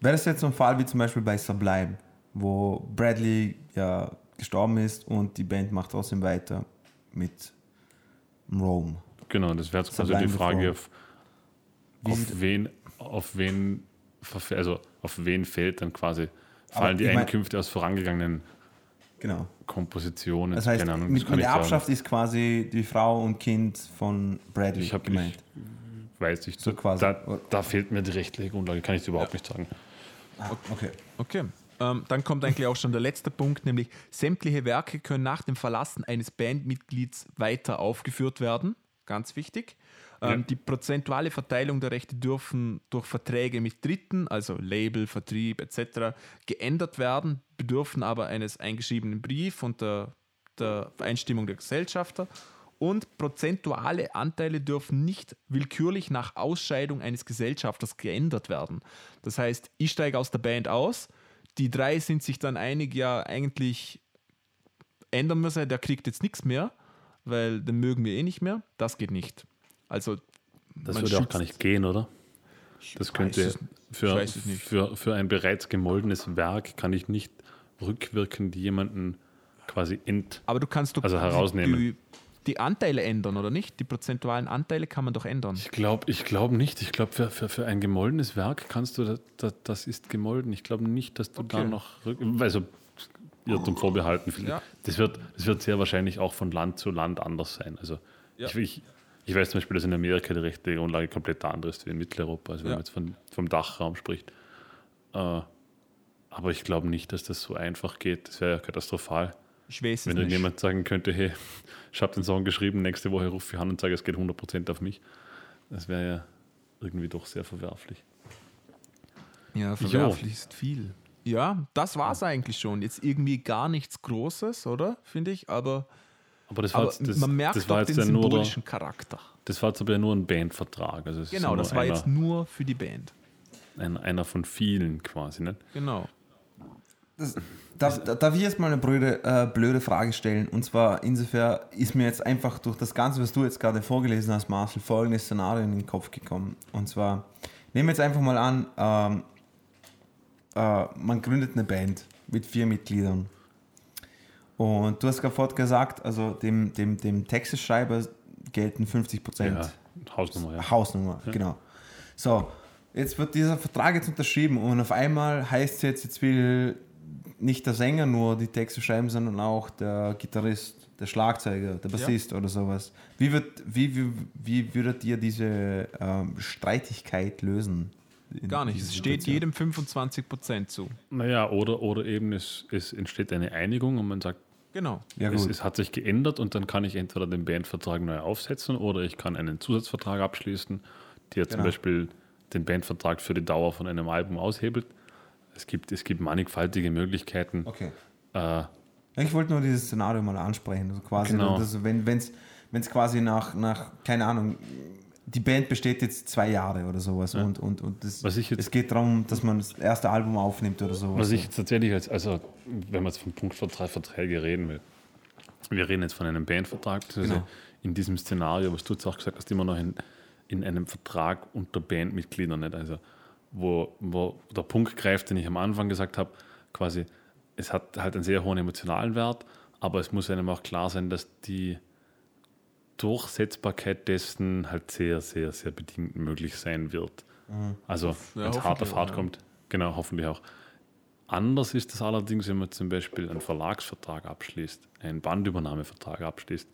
wäre das jetzt so ein Fall wie zum Beispiel bei Sublime, wo Bradley ja gestorben ist und die Band macht trotzdem weiter mit Rome. Genau, das wäre jetzt quasi die Frage, auf, auf wen, auf wen, also auf wen fällt dann quasi, fallen die ich mein- Einkünfte aus vorangegangenen Genau. Kompositionen, Das heißt, Ahnung, das mit, kann mit ich sagen. Erbschaft ist quasi die Frau und Kind von Bradley Ich habe gemeint. weiß ich, So quasi. Da, da fehlt mir die rechtliche Grundlage, kann ich überhaupt nicht sagen. Okay. okay. Ähm, dann kommt eigentlich auch schon der letzte Punkt, nämlich sämtliche Werke können nach dem Verlassen eines Bandmitglieds weiter aufgeführt werden. Ganz wichtig. Ähm, Ja. Die prozentuale Verteilung der Rechte dürfen durch Verträge mit Dritten, also Label, Vertrieb etc., geändert werden, bedürfen aber eines eingeschriebenen Brief und der, der Einstimmung der Gesellschafter. Und prozentuale Anteile dürfen nicht willkürlich nach Ausscheidung eines Gesellschafters geändert werden. Das heißt, ich steige aus der Band aus, die drei sind sich dann einig, ja, eigentlich ändern müssen, der kriegt jetzt nichts mehr, weil den mögen wir eh nicht mehr. Das geht nicht. Also, Das würde auch gar nicht gehen, oder? Das könnte für. Für, für ein bereits gemoldenes Werk kann ich nicht rückwirkend jemanden quasi ent. Aber du kannst doch Also herausnehmen. Die, die Anteile ändern, oder nicht? Die prozentualen Anteile kann man doch ändern. Ich glaube ich glaub nicht. Ich glaube, für, für, für ein gemoldenes Werk kannst du, das, das, ist gemolden. Ich glaube nicht, dass du da Okay. noch, rück- also Irrtum vorbehalten. Ja. Das, wird, das wird sehr wahrscheinlich auch von Land zu Land anders sein. Also Ja. ich, ich, ich weiß zum Beispiel, dass in Amerika die rechtliche Grundlage komplett anders ist wie in Mitteleuropa, also wenn man jetzt von, vom Dachraum spricht. Äh, aber ich glaube nicht, dass das so einfach geht. Das wäre ja katastrophal. Ich weiß es Wenn nicht. irgendjemand sagen könnte, hey, ich habe den Song geschrieben, nächste Woche rufe ich an und sage, es geht 100% auf mich. Das wäre ja irgendwie doch sehr verwerflich. Ja, verwerflich ist viel. Ja, das war es eigentlich schon. Jetzt irgendwie gar nichts Großes, oder? Finde ich. Aber, Aber das war, aber jetzt, das, man merkt das doch war den nur, der, symbolischen Charakter. das war jetzt aber ja nur ein Bandvertrag. Also es ist Genau, das war einer, jetzt nur für die Band. ein, einer von vielen quasi. Nicht? Genau. Das, darf, darf ich jetzt mal eine blöde, äh, blöde Frage stellen? Und zwar, insofern ist mir jetzt einfach durch das Ganze, was du jetzt gerade vorgelesen hast, Marcel, folgendes Szenario in den Kopf gekommen. Und zwar, nehmen wir jetzt einfach mal an, ähm, äh, man gründet eine Band mit vier Mitgliedern. Und du hast gerade vorhin gesagt, also dem, dem, dem Texteschreiber gelten 50 Prozent. Ja, Hausnummer, ja. Hausnummer, genau. So, jetzt wird dieser Vertrag jetzt unterschrieben und auf einmal heißt es jetzt, jetzt will nicht der Sänger nur die Texte schreiben, sondern auch der Gitarrist, der Schlagzeuger, der Bassist oder sowas. Wie, wird, wie, wie, wie würdet ihr diese ähm, Streitigkeit lösen? Gar nicht. Es steht Situation? jedem 25 Prozent zu. Naja, oder, oder eben es, es entsteht eine Einigung und man sagt, Genau. Ja, es, es hat sich geändert und dann kann ich entweder den Bandvertrag neu aufsetzen oder ich kann einen Zusatzvertrag abschließen, der zum Genau. Beispiel den Bandvertrag für die Dauer von einem Album aushebelt. Es gibt, es gibt mannigfaltige Möglichkeiten. Okay. Äh, Ich wollte nur dieses Szenario mal ansprechen. Also quasi, Genau. dass, wenn es quasi nach, nach, keine Ahnung, die Band besteht jetzt zwei Jahre oder sowas und, und, und das, jetzt- es geht darum, dass man das erste Album aufnimmt oder sowas. Was ich jetzt tatsächlich als, also wenn man jetzt von Punktvertrag Verträge reden will, wir reden jetzt von einem Bandvertrag, das Genau. in diesem Szenario, was du jetzt auch gesagt hast, immer noch in, in einem Vertrag unter Bandmitgliedern, nicht? Also wo, wo der Punkt greift, den ich am Anfang gesagt habe, quasi, es hat halt einen sehr hohen emotionalen Wert, aber es muss einem auch klar sein, dass die Durchsetzbarkeit dessen halt sehr, sehr, sehr bedingt möglich sein wird. Also, Ja, wenn es hart auf hart ja. kommt, genau, hoffentlich auch. Anders ist es allerdings, wenn man zum Beispiel einen Verlagsvertrag abschließt, einen Bandübernahmevertrag abschließt,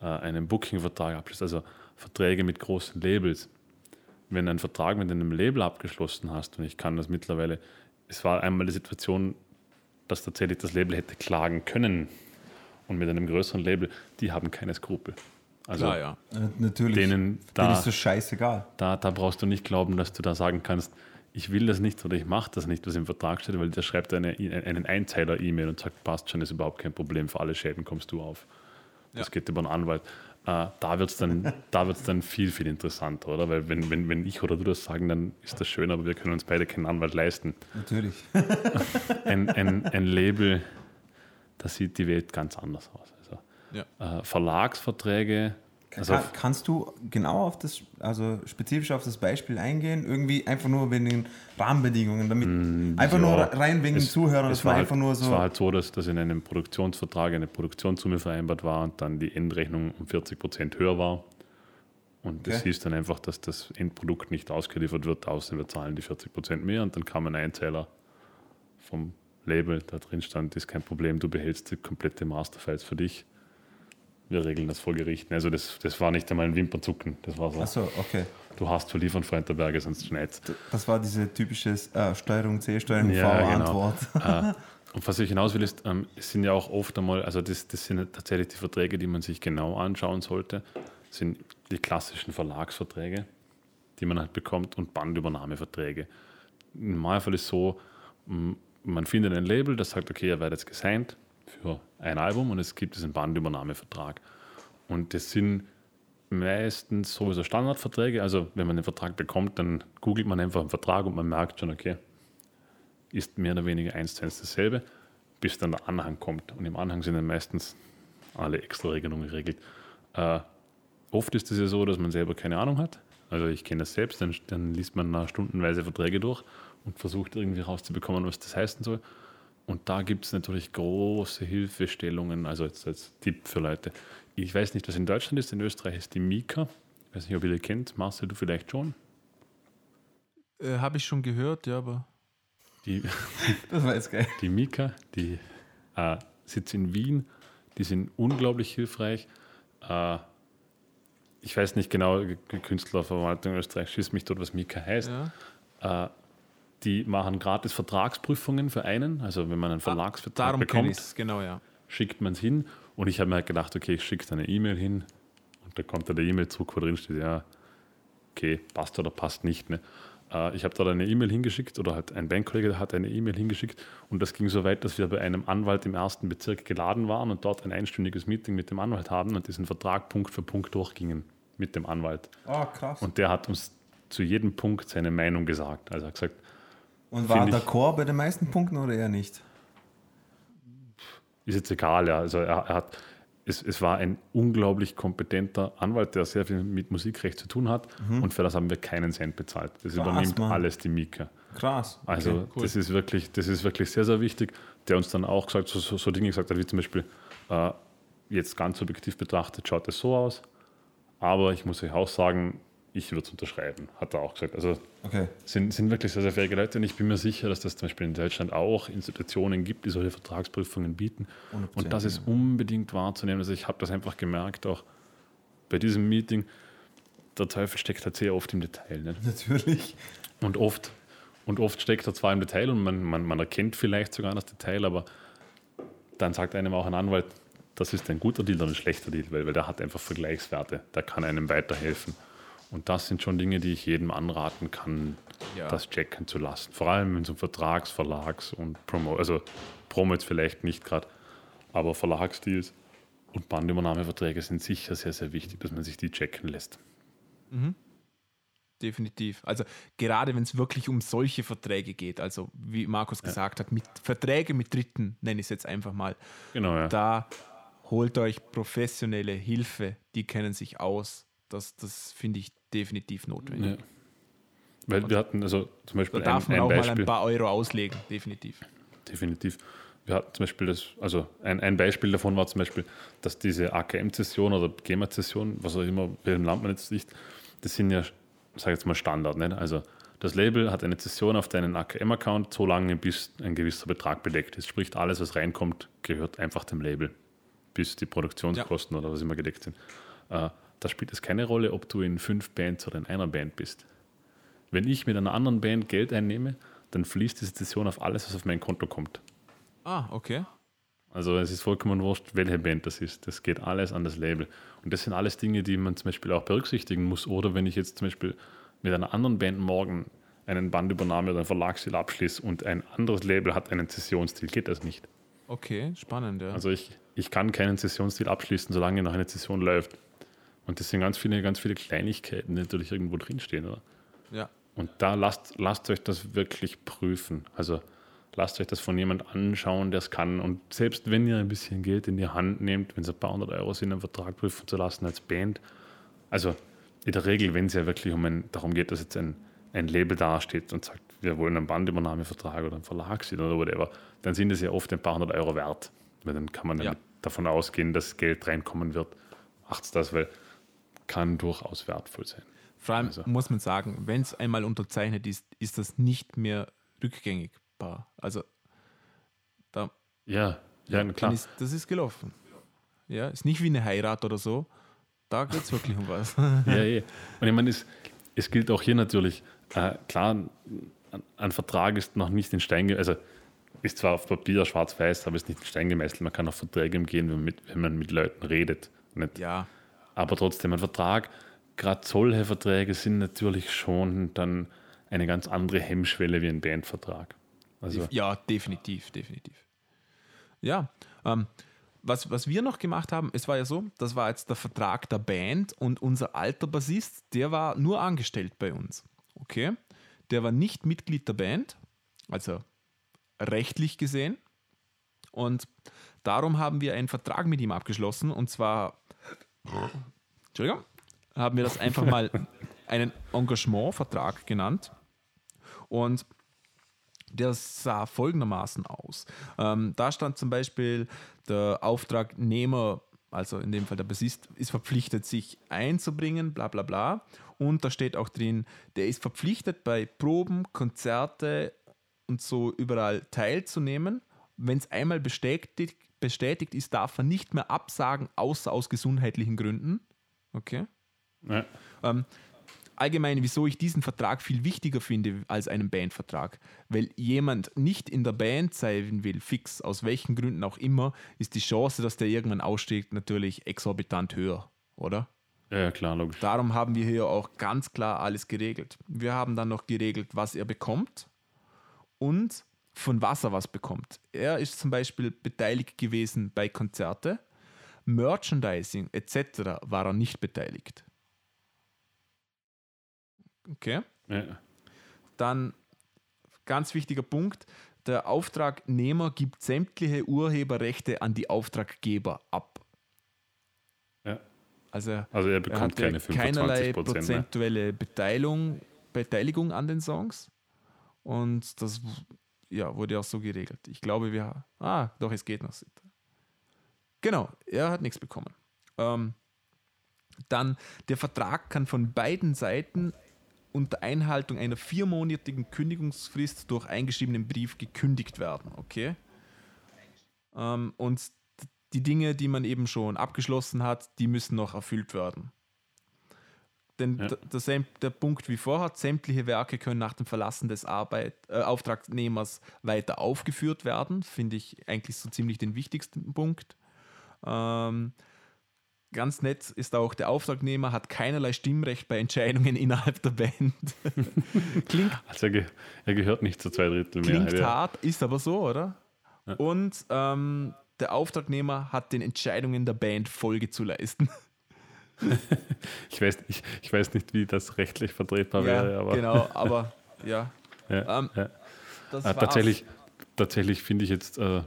äh, einen Bookingvertrag abschließt, also Verträge mit großen Labels. Wenn du einen Vertrag mit einem Label abgeschlossen hast, und ich kann das mittlerweile, es war einmal die Situation, dass tatsächlich das Label hätte klagen können und mit einem größeren Label, die haben keine Skrupel. Also Klar, ja. Äh, Natürlich. denen Denen da, ist das scheißegal. da, da brauchst du nicht glauben, dass du da sagen kannst, ich will das nicht oder ich mache das nicht, was im Vertrag steht, weil der schreibt eine, einen Einzeiler-E-Mail und sagt, passt schon, ist überhaupt kein Problem, für alle Schäden kommst du auf. Das Ja. geht über einen Anwalt. Äh, da wird es dann, da wird's dann viel, viel interessanter, oder? Weil wenn, wenn, wenn ich oder du das sagen, dann ist das schön, aber wir können uns beide keinen Anwalt leisten. Natürlich. Ein, ein, ein Label, das sieht die Welt ganz anders aus. Ja. äh, Verlagsverträge, also Kann, kannst du genau auf das, also spezifisch auf das Beispiel eingehen? Irgendwie einfach nur wegen den Rahmenbedingungen, damit einfach nur Mm, ja. rein wegen den Es- Zuhörern, es dass man war einfach halt, nur Es so. war halt so, dass, dass in einem Produktionsvertrag eine Produktionssumme vereinbart war und dann die Endrechnung um 40 Prozent höher war. Und das Okay. hieß dann einfach, dass das Endprodukt nicht ausgeliefert wird, außer wir zahlen die 40 Prozent mehr. Und dann kam ein Einzähler vom Label, da drin stand, ist kein Problem, du behältst die komplette Masterfiles für dich. Wir regeln das vor Gericht. Also das, das war nicht einmal ein Wimpernzucken. Das war so, Achso, okay. du hast zu liefern, Freund der Berge, sonst schneit's. Das war diese typische äh, Steuerung C, Steuerung Ja, V genau. Antwort. äh, und was ich hinaus will, ist, ähm, es sind ja auch oft einmal, also das, das sind tatsächlich die Verträge, die man sich genau anschauen sollte, sind die klassischen Verlagsverträge, die man halt bekommt, und Bandübernahmeverträge. Im Normalfall ist so, m, man findet ein Label, das sagt, okay, ihr werdet jetzt gesigned für ein Album und es gibt diesen Bandübernahmevertrag. Und das sind meistens sowieso Standardverträge. Also wenn man den Vertrag bekommt, dann googelt man einfach einen Vertrag und man merkt schon, okay, ist mehr oder weniger eins zu eins dasselbe, bis dann der Anhang kommt. Und im Anhang sind dann meistens alle extra Regelungen geregelt. Äh, oft ist es ja so, dass man selber keine Ahnung hat. Also ich kenne das selbst, dann, dann liest man stundenweise Verträge durch und versucht irgendwie rauszubekommen, was das heißen soll. Und da gibt es natürlich große Hilfestellungen, also jetzt als Tipp für Leute. Ich weiß nicht, was in Deutschland ist, in Österreich ist die Mika. Ich weiß nicht, ob ihr die kennt. Marcel, du vielleicht schon. Äh, Habe ich schon gehört, ja, aber. Die, Das war jetzt geil. die Mika, die äh, sitzt in Wien, die sind unglaublich hilfreich. Äh, ich weiß nicht genau, Künstlerverwaltung Österreich schießt mich dort, was Mika heißt. Ja. Die machen gratis Vertragsprüfungen für einen. Also wenn man einen Verlagsvertrag Ah, Darum bekommt, genau, ja. schickt man es hin. Und ich habe mir halt gedacht, okay, ich schicke eine E-Mail hin. Und da kommt dann der E-Mail zurück, wo drin steht, ja, okay, passt oder passt nicht. Ne? Äh, ich habe dort eine E-Mail hingeschickt oder halt ein Bankkollege hat eine E-Mail hingeschickt. Und das ging so weit, dass wir bei einem Anwalt im ersten Bezirk geladen waren und dort ein einstündiges Meeting mit dem Anwalt haben und diesen Vertrag Punkt für Punkt durchgingen mit dem Anwalt. Oh, krass. Und, Und der hat uns zu jedem Punkt seine Meinung gesagt. Also er hat gesagt, war find der Chor bei den meisten Punkten oder eher nicht? ist jetzt egal, ja. Also er, er hat, es, es war ein unglaublich kompetenter Anwalt, der sehr viel mit Musikrecht zu tun hat und für das haben wir keinen Cent bezahlt. Das Krass, übernimmt Mann. alles die Mika. Krass. Also Okay. cool. das ist wirklich, das ist wirklich sehr, sehr wichtig. Der uns dann auch gesagt, so, so, so Dinge gesagt hat, wie zum Beispiel, äh, jetzt ganz objektiv betrachtet, schaut es so aus, aber ich muss euch auch sagen, ich würde es unterschreiben, hat er auch gesagt. Also okay. sind, sind wirklich sehr, sehr fähige Leute und ich bin mir sicher, dass das zum Beispiel in Deutschland auch Institutionen gibt, die solche Vertragsprüfungen bieten. Und das ist unbedingt wahrzunehmen. Also ich habe das einfach gemerkt, auch bei diesem Meeting, der Teufel steckt halt sehr oft im Detail. Ne? Natürlich. Und oft, und oft steckt er zwar im Detail und man, man, man erkennt vielleicht sogar das Detail, aber dann sagt einem auch ein Anwalt, das ist ein guter Deal oder ein schlechter Deal, weil, weil der hat einfach Vergleichswerte, der kann einem weiterhelfen. Und das sind schon Dinge, die ich jedem anraten kann, Ja. das checken zu lassen. Vor allem in so Vertrags-, Verlags- und Promo, also Promo jetzt vielleicht nicht gerade, aber Verlagsdeals und Bandübernahmeverträge sind sicher sehr, sehr wichtig, dass man sich die checken lässt. Definitiv. Also gerade wenn es wirklich um solche Verträge geht, also wie Markus gesagt hat, mit Verträge mit Dritten, nenne ich es jetzt einfach mal, Genau, ja. da holt euch professionelle Hilfe, die kennen sich aus. Das, das finde ich definitiv notwendig. ja. Weil wir hatten also zum Da Beispiel ein, darf man ein auch mal Beispiel. ein paar Euro auslegen, definitiv. Definitiv. Wir hatten zum Beispiel das, also ein, ein Beispiel davon war zum Beispiel, dass diese AKM-Zession oder GEMA-Zession, was auch immer, welchem Land man jetzt liegt, das sind ja, sag jetzt mal Standard. Nicht? Also das Label hat eine Zession auf deinen AKM-Account, so lange bis ein gewisser Betrag bedeckt ist. Sprich, alles, was reinkommt, gehört einfach dem Label, bis die Produktionskosten oder was immer gedeckt sind. Äh, da spielt es keine Rolle, ob du in fünf Bands oder in einer Band bist. Wenn ich mit einer anderen Band Geld einnehme, dann fließt diese Zession auf alles, was auf mein Konto kommt. Ah, okay. Also es ist vollkommen wurscht, welche Band das ist. Das geht alles an das Label. Und das sind alles Dinge, die man zum Beispiel auch berücksichtigen muss. Oder wenn ich jetzt zum Beispiel mit einer anderen Band morgen einen Bandübernahme oder einen Verlagsdeal abschließe und ein anderes Label hat einen Sessionsdeal, geht das nicht. Okay, spannend, ja. Also ich, ich kann keinen Sessionsdeal abschließen, solange noch eine Session läuft. Und das sind ganz viele, ganz viele Kleinigkeiten, die natürlich irgendwo drinstehen. Oder? ja. Und da lasst, lasst euch das wirklich prüfen. Also lasst euch das von jemand anschauen, der es kann. Und selbst wenn ihr ein bisschen Geld in die Hand nehmt, wenn es ein paar hundert Euro sind, einen Vertrag prüfen zu lassen als Band, also in der Regel, wenn es ja wirklich um ein, darum geht, dass jetzt ein, ein Label dasteht und sagt, wir wollen einen Bandübernahmevertrag oder einen Verlagsdeal oder whatever, dann sind es ja oft ein paar hundert Euro wert. Weil dann kann man Ja. davon ausgehen, dass Geld reinkommen wird. Macht's das, weil kann durchaus wertvoll sein. Vor allem Also- muss man sagen, wenn es einmal unterzeichnet ist, ist das nicht mehr rückgängigbar. Also da, Ja, ja, klar. ist, das ist gelaufen. Ja, ist nicht wie eine Heirat oder so. Da geht es wirklich um was. Ja, eh. Und ich meine, es, es gilt auch hier natürlich, äh, klar, ein, ein Vertrag ist noch nicht in Stein also ist zwar auf Papier schwarz-weiß, aber ist nicht in Stein gemeißelt. Man kann auf Verträge umgehen, wenn man mit, wenn man mit Leuten redet. Nicht? ja, Aber trotzdem, ein Vertrag, gerade solche Verträge sind natürlich schon dann eine ganz andere Hemmschwelle wie ein Bandvertrag. Also, ja, definitiv, definitiv. Ja, ähm, was, was wir noch gemacht haben, es war ja so, das war jetzt der Vertrag der Band und unser alter Bassist, der war nur angestellt bei uns. Okay? Der war nicht Mitglied der Band, also rechtlich gesehen. Und darum haben wir einen Vertrag mit ihm abgeschlossen und zwar, Entschuldigung, haben wir das einfach mal einen Engagementvertrag genannt. Und der sah folgendermaßen aus. Ähm, da stand zum Beispiel, der Auftragnehmer, also in dem Fall der Bassist, ist verpflichtet, sich einzubringen, bla bla bla. Und da steht auch drin, der ist verpflichtet, bei Proben, Konzerte und so überall teilzunehmen. Wenn es einmal bestätigt, bestätigt ist, darf er nicht mehr absagen, außer aus gesundheitlichen Gründen. Okay. Ja. Ähm, allgemein, wieso ich diesen Vertrag viel wichtiger finde als einen Bandvertrag. Weil jemand nicht in der Band sein will, fix, aus welchen Gründen auch immer, ist die Chance, dass der irgendwann aussteigt, natürlich exorbitant höher, oder? Ja, klar, logisch. Darum haben wir hier auch ganz klar alles geregelt. Wir haben dann noch geregelt, was er bekommt und von was er was bekommt. Er ist zum Beispiel beteiligt gewesen bei Konzerte, Merchandising etc. war er nicht beteiligt. Okay. Ja. Dann ganz wichtiger Punkt: Der Auftragnehmer gibt sämtliche Urheberrechte an die Auftraggeber ab. Ja. Also, also er bekommt er keine 25 keinerlei prozentuelle Beteiligung, Beteiligung an den Songs. Und das ja, wurde auch so geregelt. Ich glaube, wir. Ah, doch, es geht noch. Genau, er hat nichts bekommen. Ähm, dann, der Vertrag kann von beiden Seiten unter Einhaltung einer viermonatigen Kündigungsfrist durch eingeschriebenen Brief gekündigt werden. Okay? Ähm, und die Dinge, die man eben schon abgeschlossen hat, die müssen noch erfüllt werden. Denn ja. der, der, Punkt wie vorher, sämtliche Werke können nach dem Verlassen des Arbeit, äh, Auftragnehmers weiter aufgeführt werden, finde ich eigentlich so ziemlich den wichtigsten Punkt. Ähm, Ganz nett ist auch, der Auftragnehmer hat keinerlei Stimmrecht bei Entscheidungen innerhalb der Band. klingt, also er, ge er, gehört nicht zur Zweidrittelmehrheit. Klingt ja. hart, ist aber so, oder? Ja. Und ähm, der Auftragnehmer hat den Entscheidungen der Band Folge zu leisten. Ich, weiß, ich, ich weiß nicht, wie das rechtlich vertretbar ja, wäre. Aber genau, aber ja. ja, ähm, ja. Äh, tatsächlich, tatsächlich finde ich jetzt äh,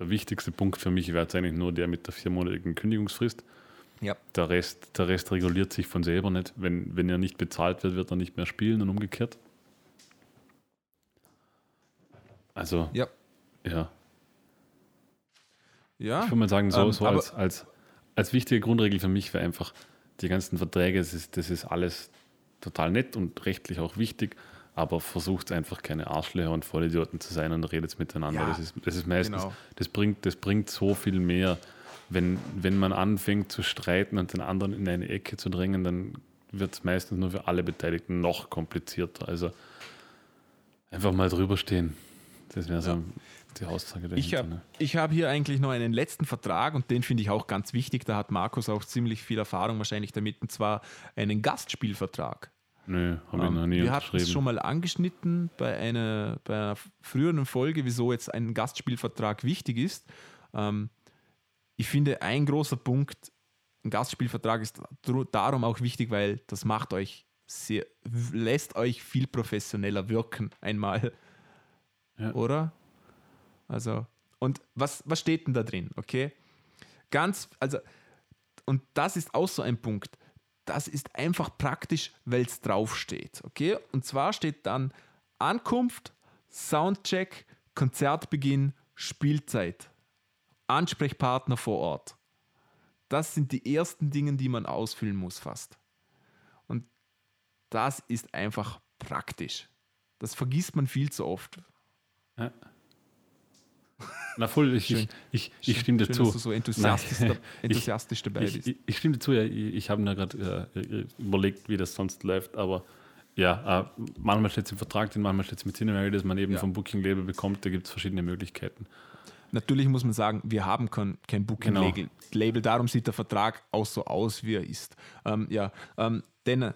der wichtigste Punkt für mich wäre jetzt eigentlich nur der mit der viermonatigen Kündigungsfrist. Ja. Der, Rest, der Rest reguliert sich von selber nicht. Wenn, wenn er nicht bezahlt wird, wird er nicht mehr spielen und umgekehrt. Also, ja. Ja. ja. Ich würde mal sagen, so, ähm, so als, als, als wichtige Grundregel für mich wäre einfach, die ganzen Verträge, das ist, das ist alles total nett und rechtlich auch wichtig, aber versucht einfach keine Arschlöcher und Vollidioten zu sein und redet miteinander. Ja, das, ist, das ist meistens, genau. das, bringt, das bringt so viel mehr. Wenn, wenn man anfängt zu streiten und den anderen in eine Ecke zu drängen, dann wird es meistens nur für alle Beteiligten noch komplizierter. Also einfach mal drüber stehen. Das wäre so ja. Die Aussage dahinter. Ich habe ne? hab hier eigentlich noch einen letzten Vertrag und den finde ich auch ganz wichtig. Da hat Markus auch ziemlich viel Erfahrung wahrscheinlich damit, und zwar einen Gastspielvertrag. Nö, habe ich noch nie Wir hatten es schon mal angeschnitten bei einer, bei einer früheren Folge, wieso jetzt ein Gastspielvertrag wichtig ist. Ähm, ich finde, ein großer Punkt, ein Gastspielvertrag ist darum auch wichtig, weil das macht euch sehr, lässt euch viel professioneller wirken einmal. Ja. Oder? Also, und was, was steht denn da drin? Okay? Ganz, also, und das ist auch so ein Punkt das ist einfach praktisch, weil es draufsteht. Okay? Und zwar steht dann Ankunft, Soundcheck, Konzertbeginn, Spielzeit, Ansprechpartner vor Ort. Das sind die ersten Dinge, die man ausfüllen muss fast. Und das ist einfach praktisch. Das vergisst man viel zu oft. Ja. Na voll, ich, ich, ich, ich stimme dir zu. Dass du so enthusiastisch, Nein, enthusiastisch dabei ich, bist. Ich, ich, stimme dir zu, ja, ich, habe mir gerade äh, überlegt, wie das sonst läuft, aber ja, äh, manchmal steht es im Vertrag, den manchmal steht es mit Cinema, dass man eben ja. vom Booking-Label bekommt, da gibt es verschiedene Möglichkeiten. natürlich muss man sagen, wir haben kein, kein Booking-Label. Label, darum sieht der Vertrag auch so aus, wie er ist. Ähm, ja, ähm, denn äh,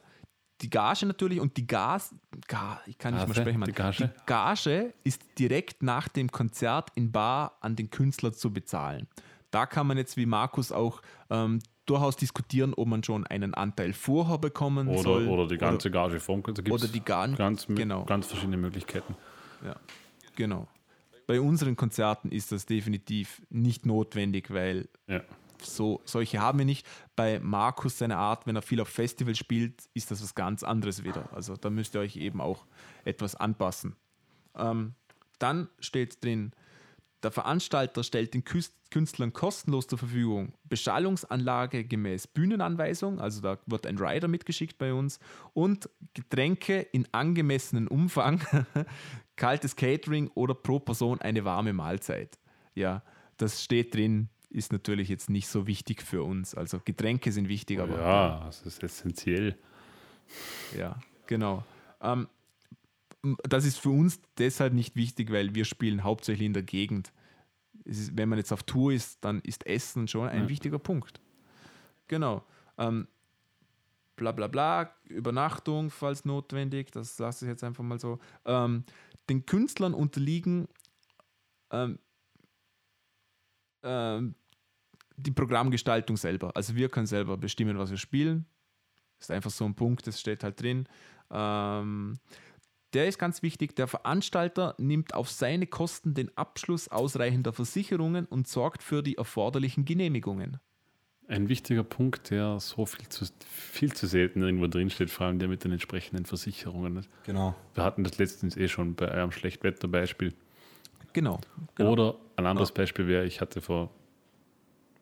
die Gage natürlich und die Gas, Ga, ich kann nicht Gage, mehr sprechen, Mann. die Gage? die Gage ist direkt nach dem Konzert in Bar an den Künstler zu bezahlen. Da kann man jetzt wie Markus auch ähm, durchaus diskutieren, ob man schon einen Anteil vorher bekommen Oder, soll. oder die ganze Gage vom gibt's oder die Gage, ganz, genau. ganz verschiedene Möglichkeiten. Ja, genau. Bei unseren Konzerten ist das definitiv nicht notwendig, weil Ja. So, solche haben wir nicht. Bei Markus seine Art, wenn er viel auf Festival spielt, ist das was ganz anderes wieder. Also da müsst ihr euch eben auch etwas anpassen. Ähm, dann steht drin, der Veranstalter stellt den Künstlern kostenlos zur Verfügung Beschallungsanlage gemäß Bühnenanweisung, also da wird ein Rider mitgeschickt bei uns und Getränke in angemessenen Umfang, kaltes Catering oder pro Person eine warme Mahlzeit. Ja, das steht drin, ist natürlich jetzt nicht so wichtig für uns. Also Getränke sind wichtig, aber Ja, das ist essentiell. ja, genau. Ähm, das ist für uns deshalb nicht wichtig, weil wir spielen hauptsächlich in der Gegend. Es ist, wenn man jetzt auf Tour ist, dann ist Essen schon ein Ja. wichtiger Punkt. Genau. Ähm, bla bla bla, Übernachtung, falls notwendig, das lasse ich jetzt einfach mal so. Ähm, den Künstlern unterliegen ähm, ähm, die Programmgestaltung selber. Also wir können selber bestimmen, was wir spielen. Ist einfach so ein Punkt, das steht halt drin. Ähm, der ist ganz wichtig. Der Veranstalter nimmt auf seine Kosten den Abschluss ausreichender Versicherungen und sorgt für die erforderlichen Genehmigungen. Ein wichtiger Punkt, der so viel zu, viel zu selten irgendwo drinsteht, vor allem der mit den entsprechenden Versicherungen. Genau. Wir hatten das letztens eh schon bei einem Schlechtwetterbeispiel. Genau. genau. Oder ein anderes Beispiel wäre, ich hatte vor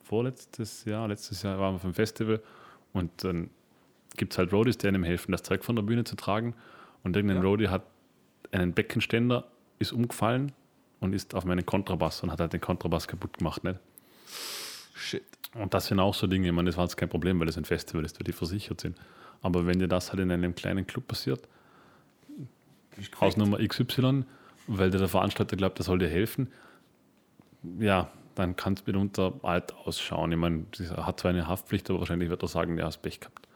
vorletztes Jahr, letztes Jahr waren wir auf einem Festival und dann gibt es halt Roadies, die einem helfen, das Zeug von der Bühne zu tragen. Und irgendein Ja. Roadie hat einen Beckenständer, ist umgefallen und ist auf meinen Kontrabass und hat halt den Kontrabass kaputt gemacht. Nicht? Shit. Und das sind auch so Dinge, ich meine, das war jetzt kein Problem, weil das ein Festival ist, weil die versichert sind. Aber wenn dir das halt in einem kleinen Club passiert, Hausnummer XY, weil dir der Veranstalter glaubt, der soll dir helfen, ja, dann kann es mitunter alt ausschauen. Ich meine, er hat zwar eine Haftpflicht, aber wahrscheinlich wird er sagen, der hat Pech gehabt.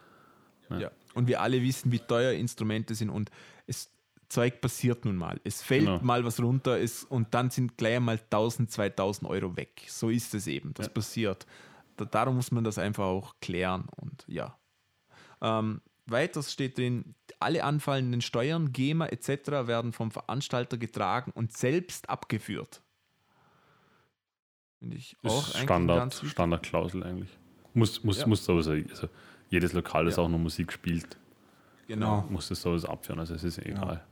Ja. Und wir alle wissen, wie teuer Instrumente sind und es Zeug passiert nun mal. Es fällt Genau. mal was runter ist, und dann sind gleich mal 1000, 2000 Euro weg. So ist es eben. Das Ja. passiert. Da, darum muss man das einfach auch klären und ja. Ähm, weiters steht drin, alle anfallenden Steuern, GEMA etc. werden vom Veranstalter getragen und selbst abgeführt. Finde ich auch ist Standard. Standardklausel eigentlich. Muss, muss, Ja. muss sowieso, also jedes Lokal, das Ja. auch nur Musik spielt, Genau. muss das sowieso abführen. Also es ist egal.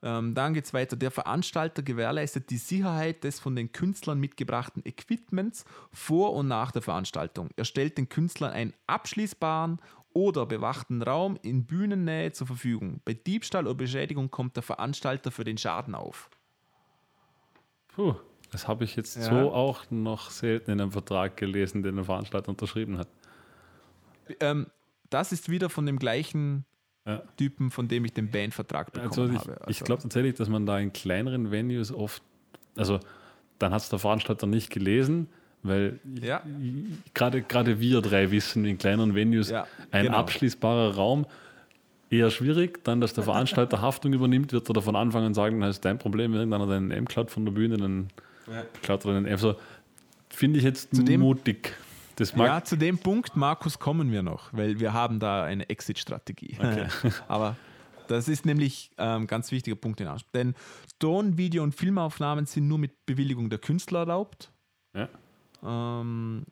Ähm, dann geht es weiter. Der Veranstalter gewährleistet die Sicherheit des von den Künstlern mitgebrachten Equipments vor und nach der Veranstaltung. Er stellt den Künstlern einen abschließbaren oder bewachten Raum in Bühnennähe zur Verfügung. Bei Diebstahl oder Beschädigung kommt der Veranstalter für den Schaden auf. Puh, das habe ich jetzt Ja. so auch noch selten in einem Vertrag gelesen, den der Veranstalter unterschrieben hat. Ähm, das ist wieder von dem gleichen Ja. Typen, von dem ich den Bandvertrag bekommen Also ich, habe. ich glaube tatsächlich, dass man da in kleineren Venues oft, also dann hat es der Veranstalter nicht gelesen, weil Ja. gerade wir drei wissen, in kleineren Venues Ja, ein genau. abschließbarer Raum eher schwierig. Dann, dass der Veranstalter Haftung übernimmt, wird er davon anfangen und sagen, das ist dein Problem, wenn irgendeiner deinen M klaut von der Bühne, dann den M. Also, Finde ich jetzt Zudem- mutig. Das mag, Ja, zu dem Punkt, Markus, kommen wir noch, weil wir haben da eine Exit-Strategie. Aber das ist nämlich ein ähm, ganz wichtiger Punkt in Anspruch. Denn Ton-, Video- und Filmaufnahmen sind nur mit Bewilligung der Künstler erlaubt. ja. Ähm,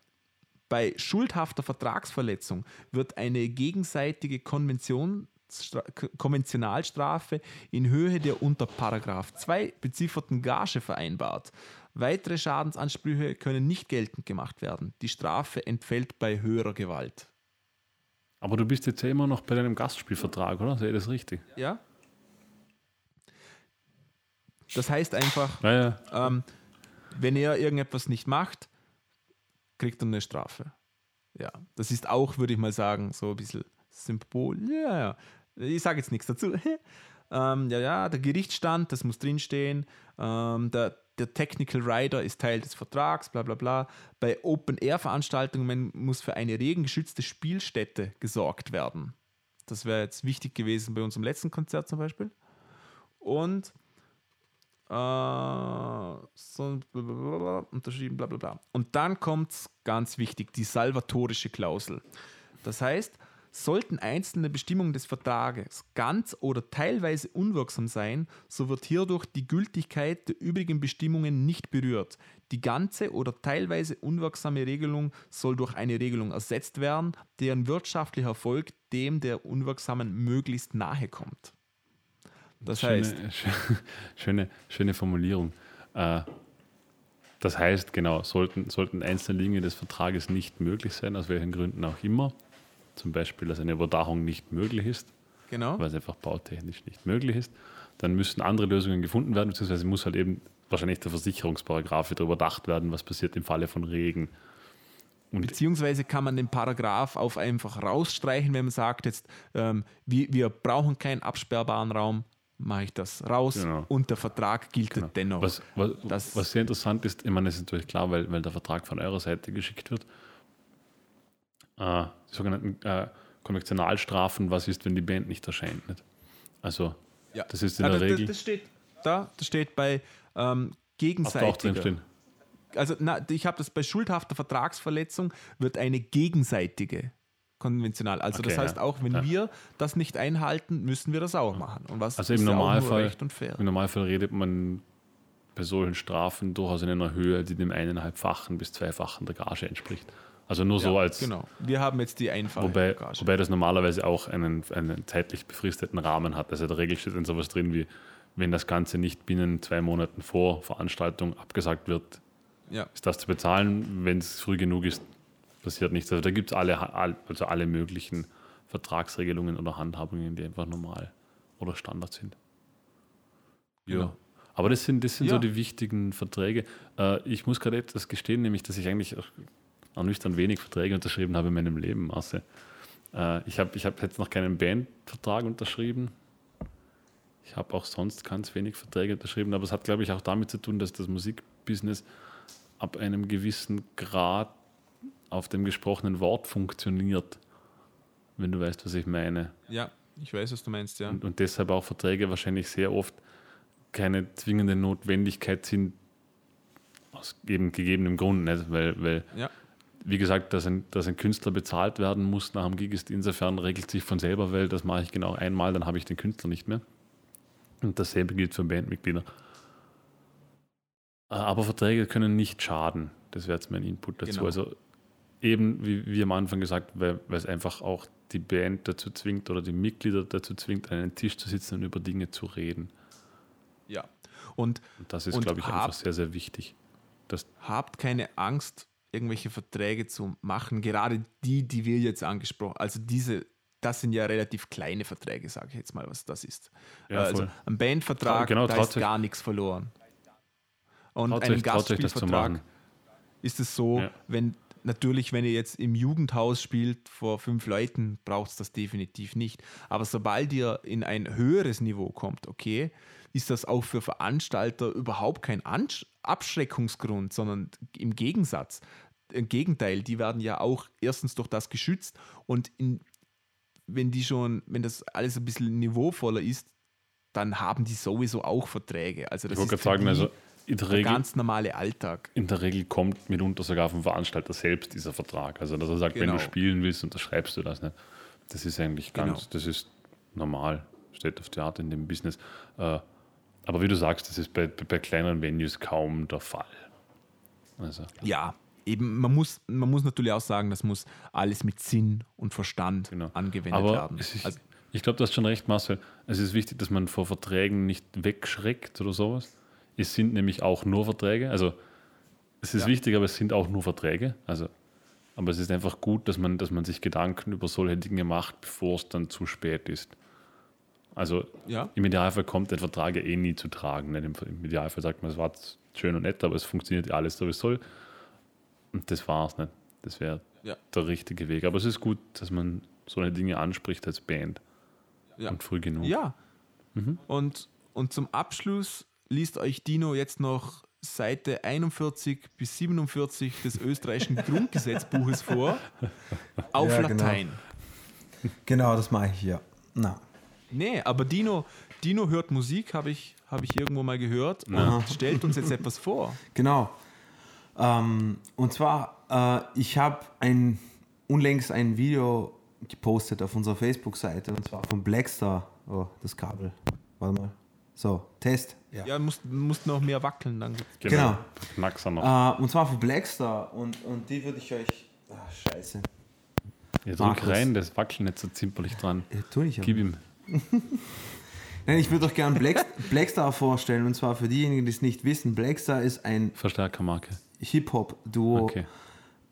bei schuldhafter Vertragsverletzung wird eine gegenseitige Konventionsstra K- Konventionalstrafe in Höhe der unter Paragraph 2 bezifferten Gage vereinbart. Weitere Schadensansprüche können nicht geltend gemacht werden. Die Strafe entfällt bei höherer Gewalt. Aber du bist jetzt ja immer noch bei deinem Gastspielvertrag, oder? Sehe ich das richtig? Ja? Das heißt einfach, Ja, ähm, wenn er irgendetwas nicht macht, kriegt er eine Strafe. Ja, das ist auch, würde ich mal sagen, so ein bisschen Symbol. Ja, ja. Ich sage jetzt nichts dazu. ähm, ja, ja, der Gerichtsstand, das muss drinstehen. Ähm, der der Technical Rider ist Teil des Vertrags, bla bla bla. Bei Open-Air-Veranstaltungen muss für eine regengeschützte Spielstätte gesorgt werden. Das wäre jetzt wichtig gewesen bei unserem letzten Konzert zum Beispiel. Und äh, so, blablabla, unterschrieben, bla bla bla. Und dann kommt ganz wichtig, die salvatorische Klausel. Das heißt, sollten einzelne Bestimmungen des Vertrages ganz oder teilweise unwirksam sein, so wird hierdurch die Gültigkeit der übrigen Bestimmungen nicht berührt. Die ganze oder teilweise unwirksame Regelung soll durch eine Regelung ersetzt werden, deren wirtschaftlicher Erfolg dem der unwirksamen möglichst nahe kommt. Das schöne, heißt, schöne, schöne Formulierung. Äh, das heißt, genau, sollten, sollten einzelne Linien des Vertrages nicht möglich sein, aus welchen Gründen auch immer, zum Beispiel, dass eine Überdachung nicht möglich ist, genau. weil es einfach bautechnisch nicht möglich ist, dann müssen andere Lösungen gefunden werden, beziehungsweise muss halt eben wahrscheinlich der Versicherungsparagraf wieder überdacht werden, was passiert im Falle von Regen. Und Beziehungsweise kann man den Paragraph auf einfach rausstreichen, wenn man sagt, jetzt, ähm, wir, wir brauchen keinen absperrbaren Raum, mache ich das raus Genau. und der Vertrag gilt Genau. dennoch. Was, was, Das- was sehr interessant ist, ich meine, das ist natürlich klar, weil, weil der Vertrag von eurer Seite geschickt wird. Äh, die sogenannten äh, Konventionalstrafen, was ist, wenn die Band nicht erscheint? Nicht? Also, Ja. das ist in Ah, der das, Regel. Das steht da, das steht bei ähm, gegenseitiger. Also na, ich habe das bei schuldhafter Vertragsverletzung wird eine gegenseitige konventional. Also Okay, das heißt ja. auch, wenn Ja. wir das nicht einhalten, müssen wir das auch machen. Und was Also im ist ja nur Normalfall, recht und fair. im Normalfall redet man bei solchen Strafen durchaus in einer Höhe, die dem eineinhalbfachen bis zweifachen der Gage entspricht. Also nur so Ja, als, genau. Wir haben jetzt die einfache wobei, Gage. wobei das normalerweise auch einen, einen zeitlich befristeten Rahmen hat. Also in der Regel steht dann sowas drin wie, wenn das Ganze nicht binnen zwei Monaten vor Veranstaltung abgesagt wird, ja. ist das zu bezahlen. Wenn es früh genug ist, passiert nichts. Also da gibt es alle, all- also alle möglichen Vertragsregelungen oder Handhabungen, die einfach normal oder Standard sind. Ja. Genau. Aber das sind, das sind so Ja. die wichtigen Verträge. Äh, ich muss gerade etwas gestehen, nämlich, dass ich eigentlich auch nüchtern wenig Verträge unterschrieben habe in meinem Leben. Marcel. Äh, ich habe ich hab jetzt noch keinen Bandvertrag unterschrieben. Ich habe auch sonst ganz wenig Verträge unterschrieben, aber es hat, glaube ich, auch damit zu tun, dass das Musikbusiness ab einem gewissen Grad auf dem gesprochenen Wort funktioniert, wenn du weißt, was ich meine. ja, ich weiß, was du meinst, ja. Und, und deshalb auch Verträge wahrscheinlich sehr oft keine zwingende Notwendigkeit sind, aus eben gegebenem Grund, nicht? Weil, weil ja. Wie gesagt, dass ein, dass ein Künstler bezahlt werden muss nach dem Gig ist insofern regelt sich von selber, weil das mache ich genau einmal, dann habe ich den Künstler nicht mehr. Und dasselbe gilt für Bandmitglieder. Äh, Aber Verträge können nicht schaden. Das wäre jetzt mein Input dazu. Genau. Also eben, wie, wie am Anfang gesagt, weil, weil es einfach auch die Band dazu zwingt oder die Mitglieder dazu zwingt, an einem Tisch zu sitzen und über Dinge zu reden. ja. Und Und das ist, glaube ich, hab- einfach sehr, sehr wichtig. Das, habt keine Angst, irgendwelche Verträge zu machen, gerade die, die wir jetzt angesprochen Also diese, das sind ja relativ kleine Verträge, sage ich jetzt mal, was das ist. Ja, also ein Bandvertrag, Trau- genau, da ist gar nichts verloren. Und traut zu Gastspielvertrag ist es so, Ja. wenn natürlich, wenn ihr jetzt im Jugendhaus spielt vor fünf Leuten, braucht es das definitiv nicht. Aber sobald ihr in ein höheres Niveau kommt, okay, ist das auch für Veranstalter überhaupt kein Ansch Abschreckungsgrund, sondern im Gegensatz. Im Gegenteil, die werden ja auch erstens durch das geschützt und in, wenn die schon, wenn das alles ein bisschen niveauvoller ist, dann haben die sowieso auch Verträge. Also Ich das wollte ist sagen, also in der, der Regel, ganz normale Alltag. in der Regel kommt mitunter sogar vom Veranstalter selbst dieser Vertrag. Also dass er sagt, wenn Genau. du spielen willst, unterschreibst du das nicht. Das ist eigentlich ganz, Genau. das ist normal, State of the Art in dem Business. Äh, aber wie du sagst, das ist bei, bei kleineren Venues kaum der Fall. Also, Ja, eben, man muss, man muss natürlich auch sagen, das muss alles mit Sinn und Verstand Genau. angewendet Aber werden. ist, Also, ich glaube, du hast schon recht, Marcel. Es ist wichtig, dass man vor Verträgen nicht wegschreckt oder sowas. Es sind nämlich auch nur Verträge. Also es ist Ja. wichtig, aber es sind auch nur Verträge. Also, aber es ist einfach gut, dass man, dass man sich Gedanken über solche Dinge macht, bevor es dann zu spät ist. Also ja, im Idealfall kommt ein Vertrag ja eh nie zu tragen. Im Idealfall sagt man, es war schön und nett, aber es funktioniert ja alles so, wie es soll. Und das war's nicht. Das wäre Ja. der richtige Weg. Aber es ist gut, dass man so eine Dinge anspricht als Band. ja. Und früh genug. ja. Mhm. Und, und zum Abschluss liest euch Dino jetzt noch Seite 41 bis 47 des österreichischen Grundgesetzbuches vor, auf Ja, genau. Latein. Genau, das mache ich hier. Na. Nee, aber Dino, Dino hört Musik, habe ich, hab ich irgendwo mal gehört Ja. und stellt uns jetzt etwas vor. Genau. Ähm, und zwar, äh, ich habe ein, unlängst ein Video gepostet auf unserer Facebook-Seite und zwar von Blackstar. Oh, das Kabel. Warte mal. So, Test. Ja. Ja, musst, musst noch mehr wackeln dann. Genau. Noch. Äh, und zwar von Blackstar. Und, und die würde ich euch. Ach, scheiße. ja, drück Markus. rein, das wackelt nicht so zimperlich dran. Ja, tu ich aber. Gib ihm. Nein, ich würde euch gerne Black, Blackstar vorstellen. Und zwar für diejenigen, die es nicht wissen: Blackstar ist ein Verstärkermarke. Hip-Hop-Duo. Okay.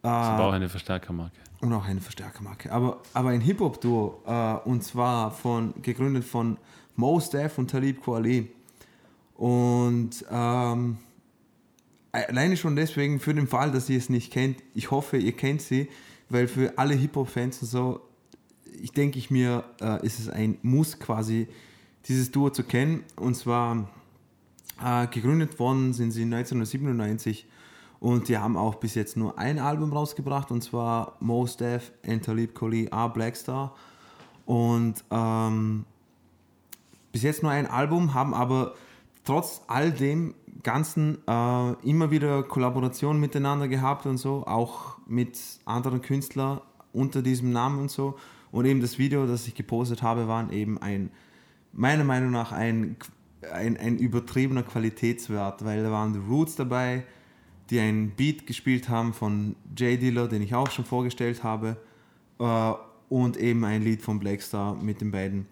Äh, war auch eine Verstärkermarke. Und auch eine Verstärkermarke. Aber, aber ein Hip-Hop-Duo. Äh, und zwar von, gegründet von Mos Def und Talib Kweli. Und ähm, alleine schon deswegen, für den Fall, dass ihr es nicht kennt, ich hoffe, ihr kennt sie, weil für alle Hip-Hop-Fans und so, ich denke ich mir, äh, ist es ein Muss quasi, dieses Duo zu kennen. Und zwar äh, gegründet worden sind sie 1997 und die haben auch bis jetzt nur ein Album rausgebracht und zwar Mos Def and Talib Kweli A Blackstar. Und ähm, bis jetzt nur ein Album, haben aber trotz all dem Ganzen äh, immer wieder Kollaborationen miteinander gehabt und so, auch mit anderen Künstlern unter diesem Namen und so. Und eben das Video, das ich gepostet habe, waren eben ein, meiner Meinung nach ein, ein, ein übertriebener Qualitätswert, weil da waren The Roots dabei, die einen Beat gespielt haben von J Diller, den ich auch schon vorgestellt habe, äh, und eben ein Lied von Blackstar mit den beiden.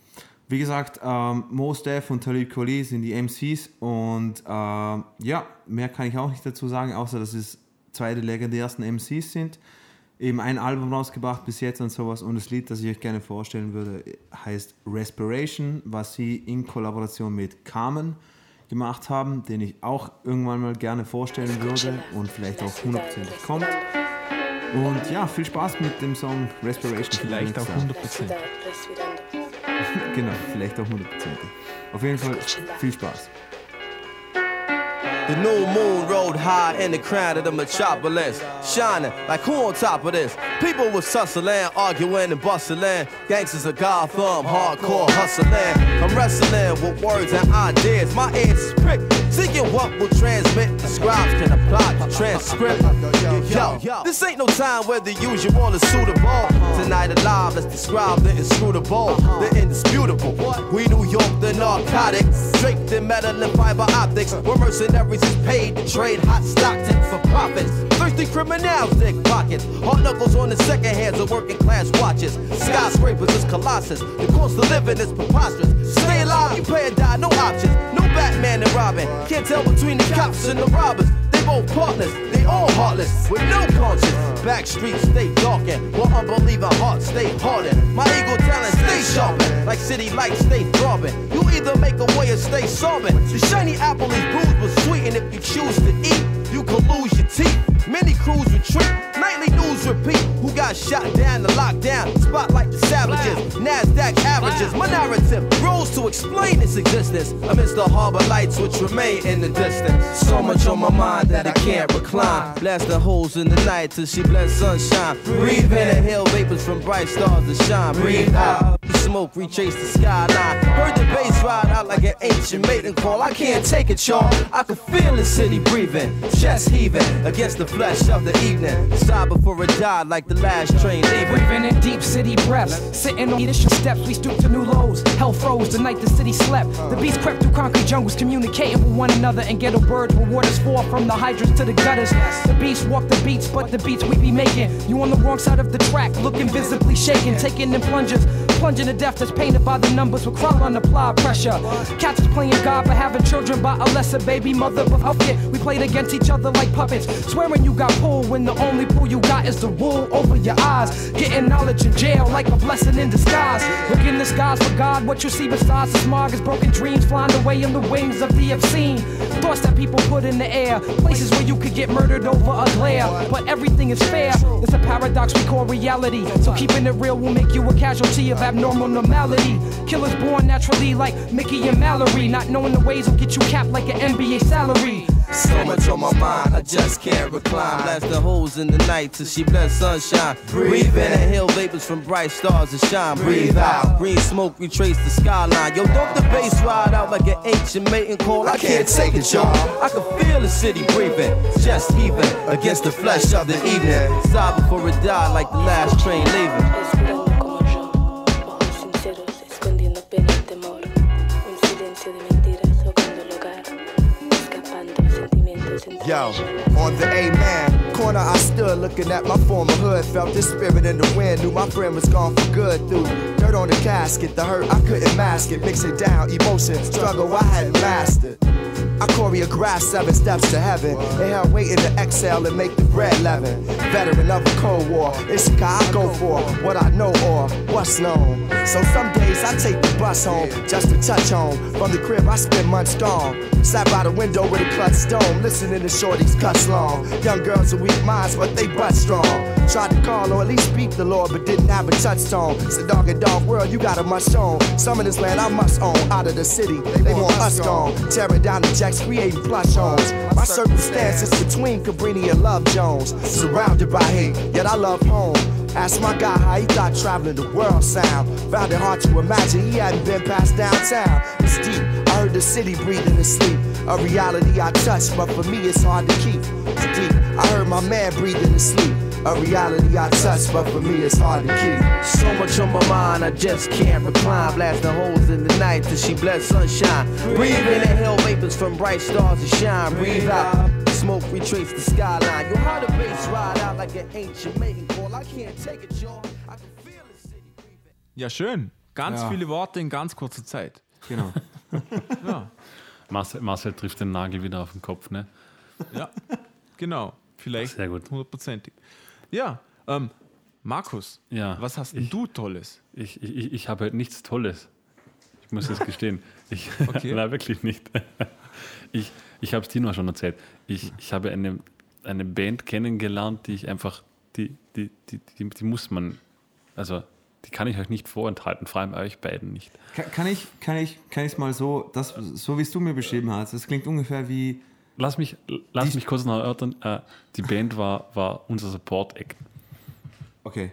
Wie gesagt, ähm, Mos Def und Talib Kweli sind die MCs und äh, ja, mehr kann ich auch nicht dazu sagen, außer dass es zwei der legendärsten MCs sind. Eben ein Album rausgebracht bis jetzt und sowas und das Lied, das ich euch gerne vorstellen würde, heißt Respiration, was sie in Kollaboration mit Carmen gemacht haben, den ich auch irgendwann mal gerne vorstellen würde und vielleicht auch hundertprozentig kommt. Und ja, viel Spaß mit dem Song Respiration. Vielleicht auch. 100%. Genau, vielleicht auch hundertprozentig. Auf jeden Fall viel Spaß. The new moon rode high in the crown of the metropolis, shining like who on top of this? People was tussling, arguing and bustling. Gangsters of Gotham, hardcore hustling. I'm wrestling with words and ideas. My ears is pricked, seeking what will transmit. The scribes can apply the transcript. Yo, this ain't no time where the usual is suitable. Tonight alive, let's describe the inscrutable, the indisputable. We New York, the narcotics, draped in metal and fiber optics. Where mercenaries is paid to trade hot Stockton for profits. Thirsty criminals dig pockets. Hard knuckles on the second hands of working class watches. Skyscrapers is colossus. The cost of living is preposterous. Stay alive, you pay or die, no options. No Batman and Robin. Can't tell between the cops and the robbers. Both partners, they all heartless, with no conscience. Back streets stay darkened, while unbelieving hearts stay hardened. My ego talent stay sharpened, like city lights stay throbbing. You either make a way or stay sobbing. The shiny apple is bruised but sweet, and if you choose to eat, you could lose your teeth. Many crews retreat, nightly news repeat. Who got shot down, the lockdown, spotlight the savages, NASDAQ averages. My narrative grows to explain its existence amidst the harbor lights which remain in the distance. So much on my mind that I can't recline. Blasting holes in the night till she blends sunshine. Breathe in, the inhale vapors from bright stars that shine. Breathe out, the smoke retrace the skyline. Heard the bass ride out like an ancient maiden call. I can't take it, y'all. I can feel the city breathing, chest heaving against the flesh of the evening. Sigh before it died like the last train leaving. Breathing in deep city breaths. Sitting on initial steps, we stoop to new lows. Hell froze the night the city slept. The beast crept through concrete jungles, communicating with one another. And ghetto birds where waters for from the hydrants to the gutters. The beast walk the beats, but the beats we be making. You on the wrong side of the track, looking visibly shaken. Taking in plungers, plunging to death that's painted by the numbers with crowd on applied pressure. Cats is playing God for having children by a lesser baby mother. But up it, we played against each other like puppets. Swearing you got pulled when the only pull you got is the wool over your eyes. Getting knowledge in jail like a blessing in disguise. Look in the skies for God, what you see besides the smog is broken dreams flying away in the wings of the obscene. Thoughts that people put in the air, places where you could get murdered over a glare. But everything is fair, it's a paradox we call reality. So keeping it real will make you a casualty of abnormal normality. Killers born naturally like Mickey and Mallory. Not knowing the ways will get you capped like an NBA salary. So much on my mind, I just can't recline. Blast the holes in the night till she bless sunshine. Breathe in, inhale vapors from bright stars that shine. Breathe out, green smoke retrace the skyline. Yo, don't the bass ride out like an ancient mating call? I can't take it, y'all. I can feel the city breathing, just heaving against the flesh of the evening. Sigh before it die like the last train leaving. Yo, on the A-man corner, I stood looking at my former hood. Felt the spirit in the wind, knew my friend was gone for good. Through dirt on the casket, the hurt I couldn't mask it. Mix it down, emotion, struggle I hadn't mastered. I choreographed seven steps to heaven. Inhale, waiting to exhale and make the bread leaven. Veteran of the Cold War, it's the guy I go for. What I know or what's known. So some days I take the bus home just to touch home. From the crib, I spend months gone. Sat by the window with a clutch stone, listening to shorties cuss long. Young girls are weak minds, but they butt strong. Tried to call or at least speak the Lord, but didn't have a touchstone. It's a dog and dog world, you got a must own. Some of this land I must own. Out of the city, they want us gone. Tearing down the creating plush homes. My circumstances between Cabrini and Love Jones. Surrounded by hate, yet I love home. Asked my guy how he thought traveling the world sound. Found it hard to imagine he hadn't been past downtown. It's deep. I heard the city breathing in sleep. A reality I touch, but for me it's hard to keep. It's deep. I heard my man breathing in sleep. A reality I touch, but for me it's hard to keep. So much on my mind, I just can't recline. Blasting holes in the night till she bless sunshine. Breathe in, inhale vapors from bright stars that shine. Breathe out, smoke retrace the skyline. Yo, how the bass ride out like an ancient mating call. I can't take it, y'all. I can feel the city breathing. Ja, schön. Ganz Ja. viele Worte in ganz kurzer Zeit. Genau. Ja, Marcel, Marcel trifft den Nagel wieder auf den Kopf, ne? ja. genau. Vielleicht Sehr gut. hundertprozentig. Ja, ähm, Markus, Ja, was hast denn ich- du Tolles? Ich, ich, ich habe halt nichts Tolles. Ich muss es gestehen. Ich, Okay. Nein, wirklich nicht. Ich, ich habe es Tino schon erzählt. Ich, ich habe eine, eine Band kennengelernt, die ich einfach, die, die, die, die, die muss man, also die kann ich euch nicht vorenthalten, vor allem euch beiden nicht. Ka- Kann ich kann ich kann ich mal so das so wie es du mir beschrieben hast. Das klingt ungefähr wie Lass mich, lass Die- mich kurz noch erörtern. Äh, die Band war, war unser Support-Act. okay.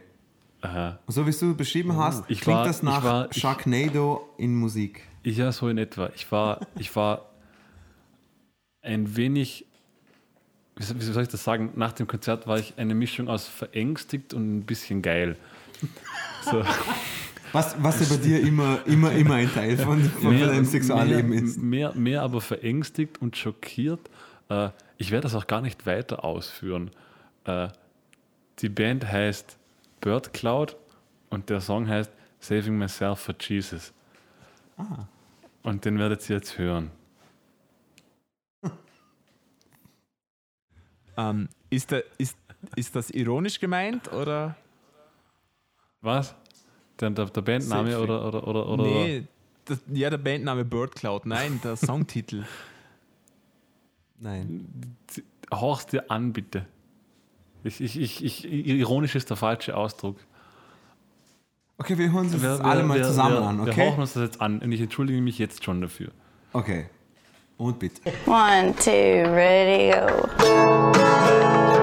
Äh, So wie du beschrieben hast, Ich klingt war- das ich nach war- ich- Sharknado in Musik. Ja, so in etwa. Ich war, ich war ein wenig, wie soll wie soll ich das sagen, nach dem Konzert war ich eine Mischung aus verängstigt und ein bisschen geil. So, Was, was ja bei dir immer, immer, immer ein Teil von, von deinem Sexualleben mehr, ist. Mehr, mehr aber verängstigt und schockiert. Äh, ich werde das auch gar nicht weiter ausführen. Äh, die Band heißt Bird Cloud und der Song heißt Saving Myself for Jesus. Ah. Und den werdet ihr jetzt hören. Ähm, ist, der, ist, ist das ironisch gemeint oder? Was? Der, der, der Bandname oder, oder, oder, oder? Nee, das, ja, der Bandname Bird Cloud. Nein, der Songtitel. Nein. Horch's dir an, bitte. Ich, ich, ich, ich, ironisch ist der falsche Ausdruck. Okay, wir hören uns das Wir- alle wir- mal wir- zusammen wir, an, Wir okay? horchen uns das jetzt an und ich entschuldige mich jetzt schon dafür. Okay. Und bitte. One, two, ready, go.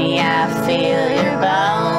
Honey, I feel your bone.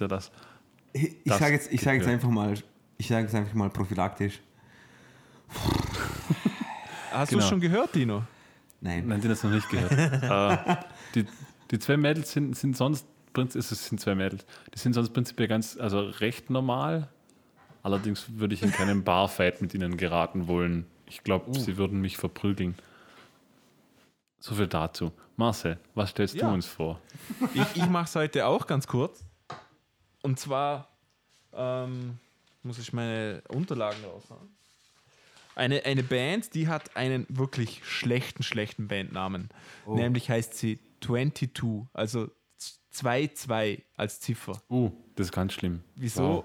Habt ihr, das. Ich, ich sage jetzt, ich sag jetzt einfach mal, ich sage jetzt einfach mal prophylaktisch. Hast Genau. du schon gehört, Dino? Nein. Nein, den hast du noch nicht gehört. äh, die, die zwei Mädels sind, sind sonst, prinz- es sind zwei Mädels, die sind sonst prinzipiell ganz, also recht normal. Allerdings würde ich in keinen Barfight mit ihnen geraten wollen. Ich glaube, sie würden mich verprügeln. So viel dazu. Marcel, was stellst Ja. du uns vor? Ich, ich mache es heute auch ganz kurz. Und zwar ähm, muss ich meine Unterlagen raushauen. Eine, eine Band, die hat einen wirklich schlechten, schlechten Bandnamen. Nämlich heißt sie 22, also 2-2 als Ziffer. Uh, das ist ganz schlimm. Wieso? Wow.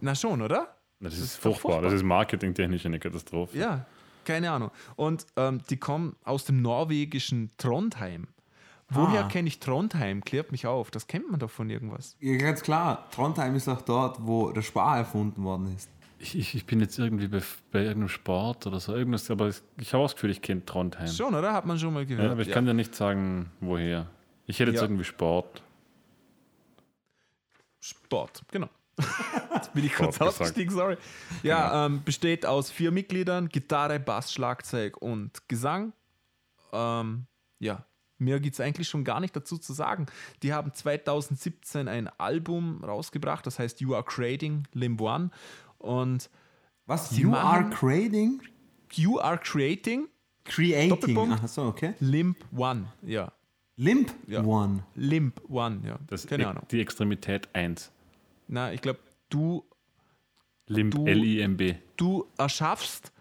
Na schon, oder? Das ist, ist doch furchtbar. furchtbar. Das ist marketingtechnisch eine Katastrophe. Ja, keine Ahnung. Und ähm, die kommen aus dem norwegischen Trondheim. Woher Ah. kenne ich Trondheim? Klärt mich auf. Das kennt man doch von irgendwas. Ja, ganz klar, Trondheim ist auch dort, wo der Spar erfunden worden ist. Ich, ich, ich bin jetzt irgendwie bei, bei irgendeinem Sport oder so, irgendwas, aber ich, ich habe auch das Gefühl, ich kenne Trondheim. Schon, oder? Hat man schon mal gehört. Ja, aber ich kann dir nicht sagen, woher. Ich hätte jetzt Ja. irgendwie Sport. Sport, genau. Jetzt bin ich kurz Sport gesagt. ausgestiegen, sorry. Ja, ähm, besteht aus vier Mitgliedern: Gitarre, Bass, Schlagzeug und Gesang. Ähm, ja, mir gibt es eigentlich schon gar nicht dazu zu sagen. Die haben 2017 ein Album rausgebracht, das heißt You Are Creating Limb One. Und Was? Sie you machen- are creating? You Are Creating Creating. Doppelpunkt. Ach so, okay. Limb One. Ja, Limp Ja. One. Limb One, ja. Das Keine e- Ahnung. Die Extremität 1. Na, ich glaube, du Limb, Du- L-I-M-B. du erschaffst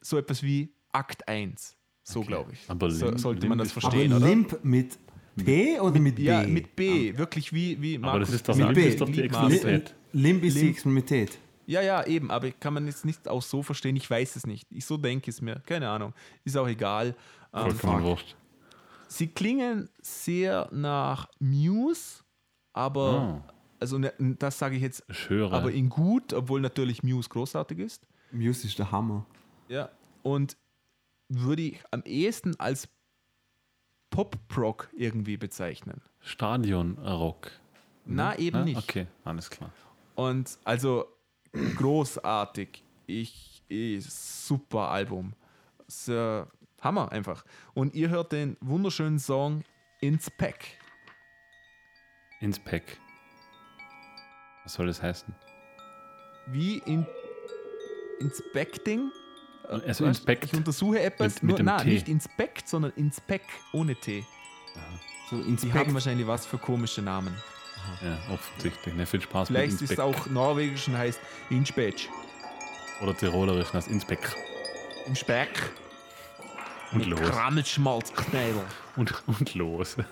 so etwas wie Akt 1. So glaube ich. Aber so, Limb- sollte man das verstehen, Aber oder? Limp mit P oder mit, ja, B? mit B. Wirklich wie, wie Aber das Markus ist doch, Mit Limb B. ist doch die Extremität. Limp ist die Limp. Extremität. Ja, ja, eben, aber kann man jetzt nicht auch so verstehen, ich weiß es nicht. Ich so denke es mir, keine Ahnung. Ist auch egal. Ähm, Vollkommen wurscht. sie klingen sehr nach Muse, aber, Ah. also ne, das sage ich jetzt, Ich höre. aber in gut, obwohl natürlich Muse großartig ist. Muse ist der Hammer. Ja. Und würde ich am ehesten als Pop-Proc irgendwie bezeichnen. Stadion-Rock. Na, eben Ja? nicht. Okay, alles klar. Und also großartig. Ich, ich super Album. Sehr Hammer einfach. Und ihr hört den wunderschönen Song Ins Pack. Ins Pack. Was soll das heißen? Wie in Inspecting. Äh, Also weißt, Inspect Ich untersuche etwas. mit- nur, T. nicht Inspect, sondern Inspec ohne T. So Die haben wahrscheinlich was für komische Namen. Ja, offensichtlich. Ne, viel Spaß Vielleicht ist es auch norwegisch und heißt Inspec. Oder tirolerisch als Inspect. Im Speck. Und mit los. Krammelschmalzknädel. Und, und los.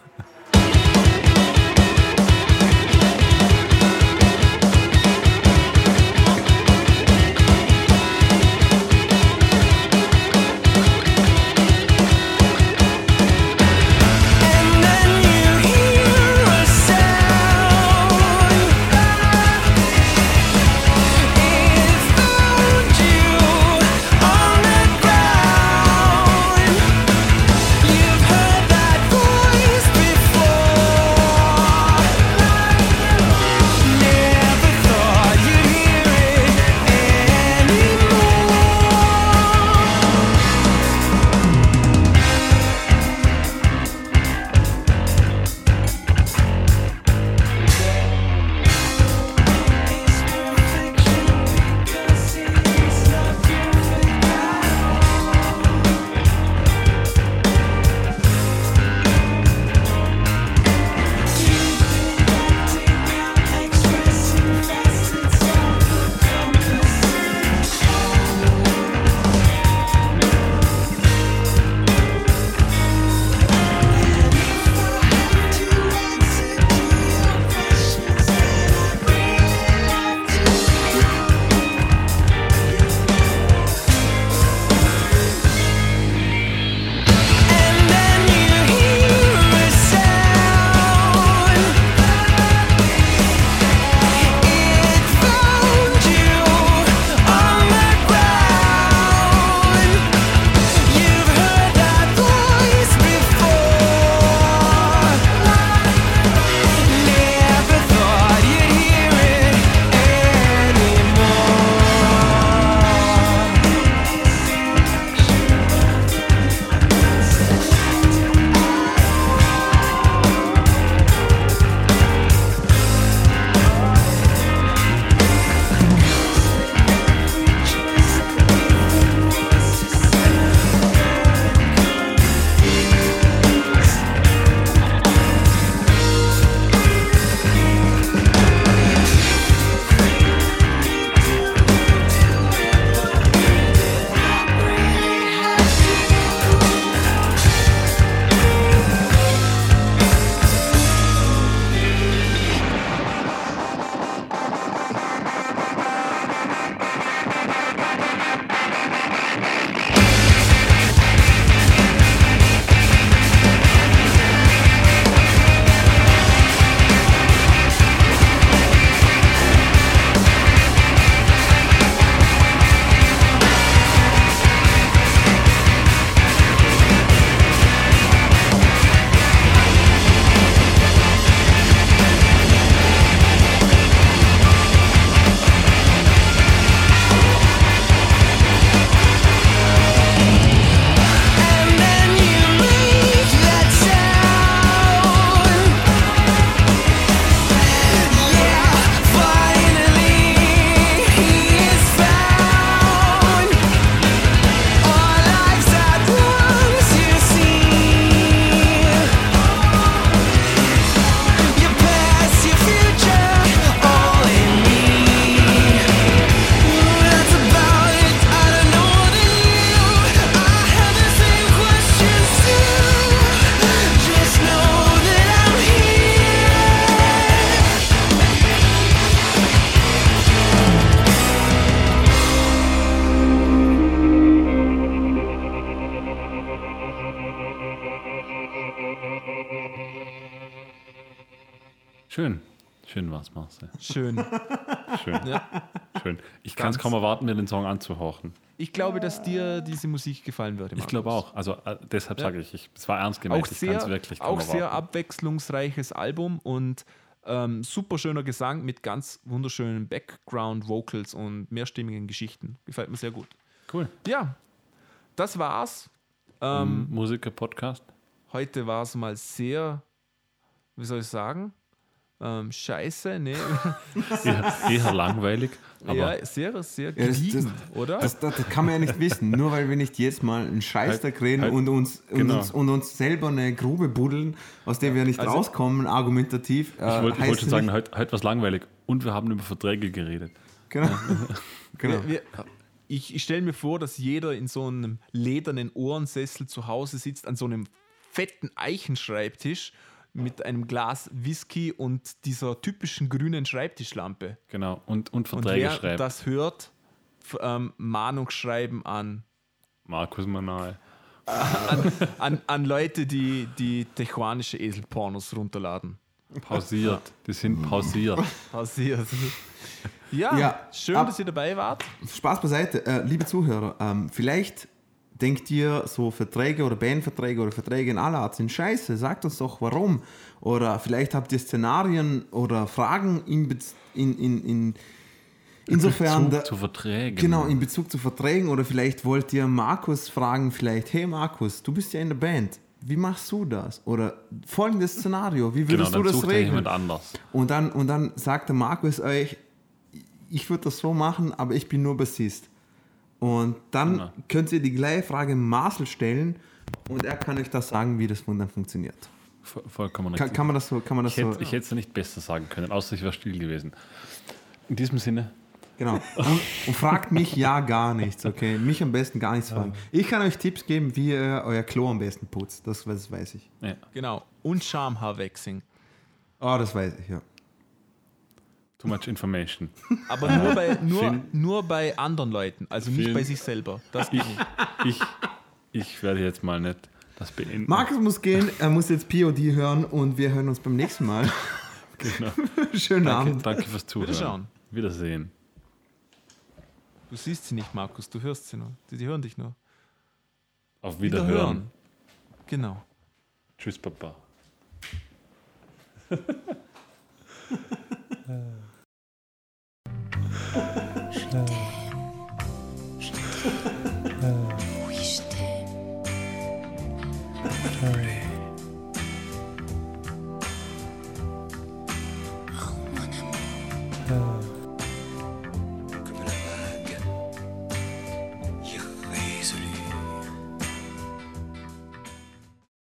Marcel. Schön. Schön. Ja. Schön. Ich kann es kaum erwarten, mir den Song anzuhorchen. Ich glaube, dass dir diese Musik gefallen würde. Ich glaube auch. Also äh, deshalb Ja. sage ich, ich, es war ernst gemeint. Auch ich sehr, wirklich kaum auch sehr abwechslungsreiches Album und ähm, super schöner Gesang mit ganz wunderschönen Background-Vocals und mehrstimmigen Geschichten. Gefällt mir sehr gut. Cool. Ja, das war's. Ähm, Musiker-Podcast. Heute war es mal sehr, wie soll ich sagen, ähm, scheiße, ne? Eher, eher langweilig. Aber ja, sehr, sehr Ja, das- gediegen, oder? Das, das, das kann man ja nicht wissen. Nur weil wir nicht jedes Mal einen Scheißdreck reden halt- und, uns, und, genau. uns, und uns selber eine Grube buddeln, aus der wir nicht Also- rauskommen, argumentativ. ich wollte heißt wollte schon sagen, heute, heute war es langweilig. Und wir haben über Verträge geredet. Genau. genau. Wir, wir, ich ich stelle mir vor, dass jeder in so einem ledernen Ohrensessel zu Hause sitzt, an so einem fetten Eichenschreibtisch mit einem Glas Whisky und dieser typischen grünen Schreibtischlampe. Genau. Und, und Und Verträge wer schreiben. das hört, ähm, Mahnungsschreiben an, Markus Manal. an, an Leute, die die techuanische Eselpornos runterladen. Pausiert. Die sind pausiert. Passiert. Ja, Ja, schön, ab- dass ihr dabei wart. Spaß beiseite. Äh, liebe Zuhörer, ähm, vielleicht denkt ihr, so Verträge oder Bandverträge oder Verträge in aller Art sind scheiße. Sagt uns doch warum. Oder vielleicht habt ihr Szenarien oder Fragen in, Bez- in, in, in insofern. Bezug da- zu Verträgen. Genau, in Bezug zu Verträgen oder vielleicht wollt ihr Markus fragen, vielleicht, hey Markus, du bist ja in der Band, wie machst du das? Oder folgendes Szenario, wie Genau, würdest dann du das regeln? Und dann, und dann sagt der Markus euch, ich würde das so machen, aber ich bin nur Bassist. Und dann Genau. könnt ihr die gleiche Frage Marcel stellen und er kann euch das sagen, wie das dann funktioniert. Voll- Vollkommen Kann, richtig. kann man das so, kann man das ich, hätte, so, ich hätte es nicht besser sagen können, außer ich wäre still gewesen. In diesem Sinne, genau. Und, und fragt mich ja gar nichts, okay? Mich am besten gar nichts fragen. Ich kann euch Tipps geben, wie ihr euer Klo am besten putzt, das, das weiß ich. ja, Genau. Und Schamhaarwechseln. Oh, das weiß ich, ja. Too much information. Aber nur bei, nur, nur bei anderen Leuten, also nicht bei sich selber. Das geht nicht. Ich, ich werde jetzt mal nicht das beenden. Markus muss gehen, er muss jetzt POD hören und wir hören uns beim nächsten Mal. Genau. Schönen Danke, Abend. danke fürs Zuhören. Wiederschauen. Wiedersehen. Du siehst sie nicht, Markus, du hörst sie nur. Die, die hören dich nur. Auf Wiederhören. Genau. Tschüss, Papa. Je t'aime. Je t'aime. Euh. Oui, je t'aime. Euh.